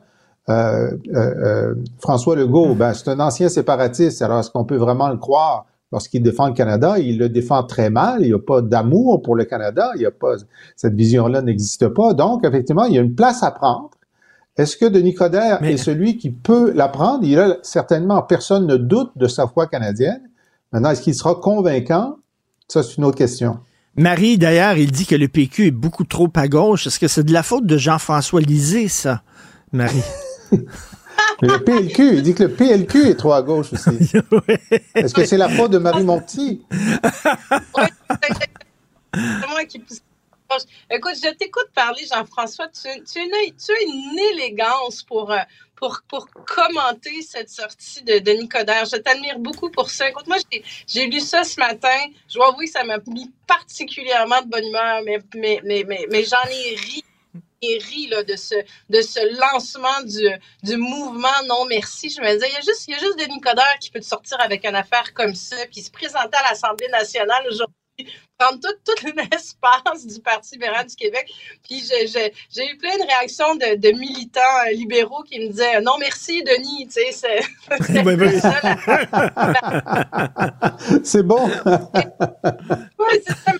Euh, euh, François Legault, ben, c'est un ancien séparatiste. Alors, est-ce qu'on peut vraiment le croire? Lorsqu'il défend le Canada, il le défend très mal. Il n'y a pas d'amour pour le Canada. Il y a pas cette vision-là n'existe pas. Donc, effectivement, il y a une place à prendre. Est-ce que Denis Coderre est celui qui peut la prendre? Il a certainement, personne ne doute de sa foi canadienne. Maintenant, est-ce qu'il sera convaincant? Ça, c'est une autre question. Marie, d'ailleurs, il dit que le PQ est beaucoup trop à gauche. Est-ce que c'est de la faute de Jean-François Lisée, ça, Marie? le PLQ, il dit que le PLQ est trop à gauche aussi. Est-ce que c'est la faute de Marie Monti? moi qui Écoute, je t'écoute parler, Jean-François. Tu, tu, as une élégance pour, euh, pour, pour commenter cette sortie de Denis Coderre. Je t'admire beaucoup pour ça. Écoute, moi, j'ai lu ça ce matin. Je dois avouer que ça m'a mis particulièrement de bonne humeur, mais, mais, mais, mais, mais j'en ai ri là, de, ce, de ce lancement du, du mouvement non merci. Je me disais, il y a juste, il y a juste Denis Coderre qui peut te sortir avec une affaire comme ça, puis se présenter à l'Assemblée nationale aujourd'hui prendre tout, tout l'espace du Parti libéral du Québec. Puis j'ai eu plein de réactions de, de, militants euh, libéraux qui me disaient non merci Denis, tu sais c'est c'est bon. oui, c'est ça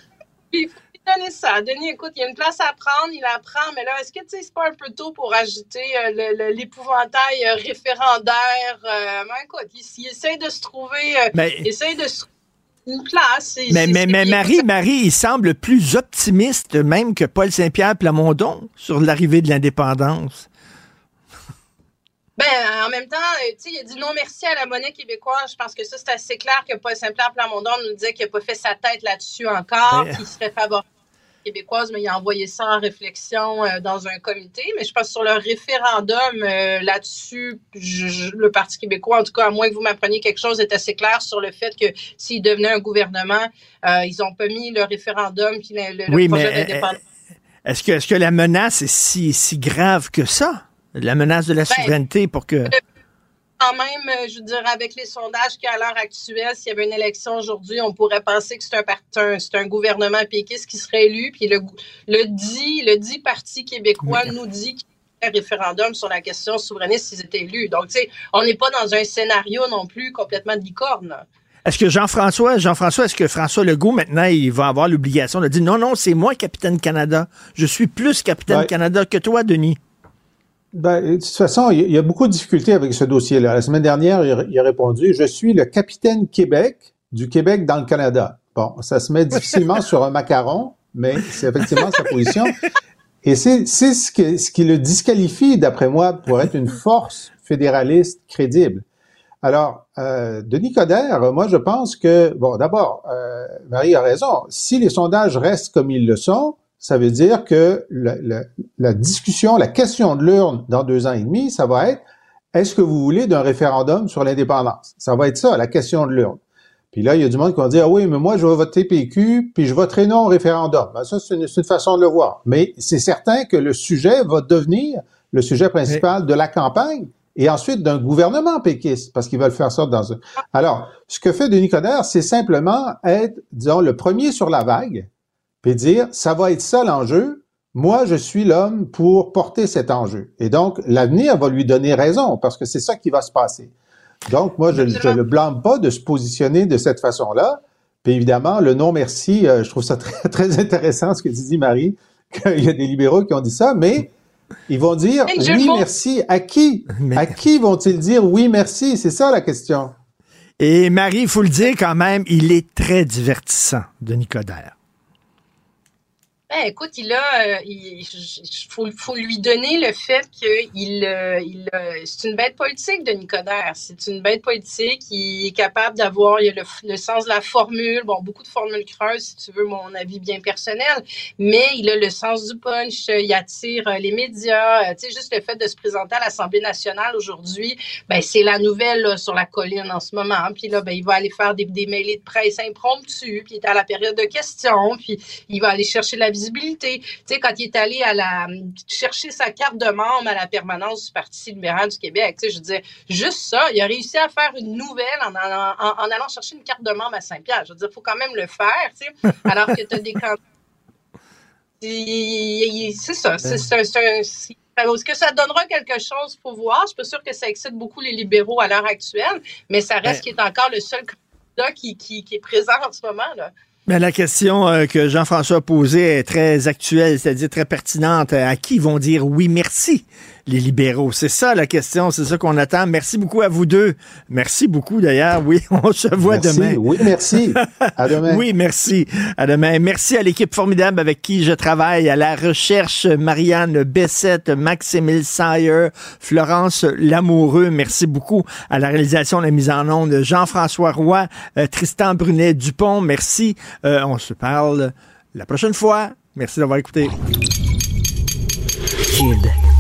donner ça. Denis, écoute, il y a une place à prendre, il apprend, mais là, est-ce que c'est pas un peu tôt pour ajouter euh, l'épouvantail euh, référendaire? Euh, écoute, il, essaie de se trouver, il essaie de se une place. Mais, mais, mais Marie, Marie, il semble plus optimiste même que Paul Saint-Pierre Plamondon sur l'arrivée de l'indépendance. Ben, en même temps, tu sais, il a dit non merci à la monnaie québécoise. Je pense que ça, c'est assez clair que Paul Saint-Pierre Plamondon nous disait qu'il n'a pas fait sa tête là-dessus encore, ben, qu'il serait favorable québécoise, mais il a envoyé ça en réflexion euh, dans un comité. Mais je pense sur le référendum euh, là-dessus, le Parti québécois, en tout cas, à moins que vous m'appreniez quelque chose, est assez clair sur le fait que s'il devenait un gouvernement, euh, ils n'ont pas mis le référendum puis le, oui, projet mais, Est-ce que, est que la menace est si, si grave que ça? La menace de la ben, souveraineté pour que quand même, euh, je veux dire, avec les sondages qu'à l'heure actuelle, s'il y avait une élection aujourd'hui, on pourrait penser que c'est un, c'est un gouvernement péquiste qui serait élu. Puis le, le dit, le dit Parti québécois nous dit qu'il y a un référendum sur la question souverainiste s'ils étaient élus. Donc, tu sais, on n'est pas dans un scénario non plus complètement de licorne. Est-ce que Jean-François, Jean-François, est-ce que François Legault, maintenant, il va avoir l'obligation de dire non, non, c'est moi, capitaine Canada. Je suis plus capitaine Canada que toi, Denis. Ben, de toute façon, il y a beaucoup de difficultés avec ce dossier-là. La semaine dernière, il a répondu Je suis le capitaine Québec du Québec dans le Canada. Bon, ça se met difficilement sur un macaron, mais c'est effectivement sa position. Et c'est ce, que, ce qui le disqualifie, d'après moi, pour être une force fédéraliste crédible. Alors, euh, Denis Coderre, moi, je pense que, bon, d'abord, euh, Marie a raison. Si les sondages restent comme ils le sont, ça veut dire que la, discussion, la question de l'urne dans deux ans et demi, ça va être est-ce que vous voulez d'un référendum sur l'indépendance? Ça va être ça, la question de l'urne. Puis là, il y a du monde qui va dire, ah oui, mais moi, je vais voter PQ, puis je voterai non au référendum. Ben, ça, c'est une, façon de le voir. Mais c'est certain que le sujet va devenir le sujet principal de la campagne et ensuite d'un gouvernement péquiste, parce qu'ils veulent faire ça dans un... Alors, ce que fait Denis Coderre, c'est simplement être, disons, le premier sur la vague, puis dire, ça va être ça l'enjeu. moi, je suis l'homme pour porter cet enjeu. Et donc, l'avenir va lui donner raison, parce que c'est ça qui va se passer. Donc, moi, je ne le blâme pas de se positionner de cette façon-là. Puis évidemment, le non merci, euh, je trouve ça très, très intéressant ce que tu dis, Marie, qu'il y a des libéraux qui ont dit ça, mais ils vont dire oui merci à qui? À qui vont-ils dire oui merci? C'est ça la question. Et Marie, il faut le dire quand même, il est très divertissant, Denis Coderre. Ben, écoute, il a, euh, il faut, faut, lui donner le fait qu'il, euh, il, euh, c'est une bête politique de Nicodère. C'est une bête politique. Il est capable d'avoir, il a le, sens de la formule. Bon, beaucoup de formules creuses, si tu veux mon avis bien personnel, mais il a le sens du punch. Il attire les médias. tu sais, juste le fait de se présenter à l'Assemblée nationale aujourd'hui, ben c'est la nouvelle sur la colline en ce moment. Puis là, ben il va aller faire des, des mêlées de presse impromptues. Puis il est à la période de questions. Puis il va aller chercher la visite visibilité. Tu sais, quand il est allé à la, chercher sa carte de membre à la permanence du Parti libéral du Québec, tu sais, je veux dire, juste ça, il a réussi à faire une nouvelle en, allant chercher une carte de membre à Saint-Pierre. Je veux dire, il faut quand même le faire, tu sais, alors que tu as des candidats. C'est ça, c'est est-ce que ça donnera quelque chose pour voir? Je suis pas sûre que ça excite beaucoup les libéraux à l'heure actuelle, mais ça reste qui est encore le seul candidat qui, qui, qui est présent en ce moment. Là. Mais la question euh, que Jean-François a posée est très actuelle, c'est-à-dire très pertinente. À qui vont dire oui merci? Les libéraux? C'est ça la question, c'est ça qu'on attend. Merci beaucoup à vous deux. Merci beaucoup d'ailleurs. Oui, on se voit demain. Oui, merci. À demain. oui, merci. À demain. Merci à l'équipe formidable avec qui je travaille, à la recherche, Marianne Bessette, Maximile Sayer, Florence Lamoureux. Merci beaucoup à la réalisation, la mise en onde, Jean-François Roy, euh, Tristan Brunet Dupont. Merci. Euh, on se parle la prochaine fois. Merci d'avoir écouté. Kid.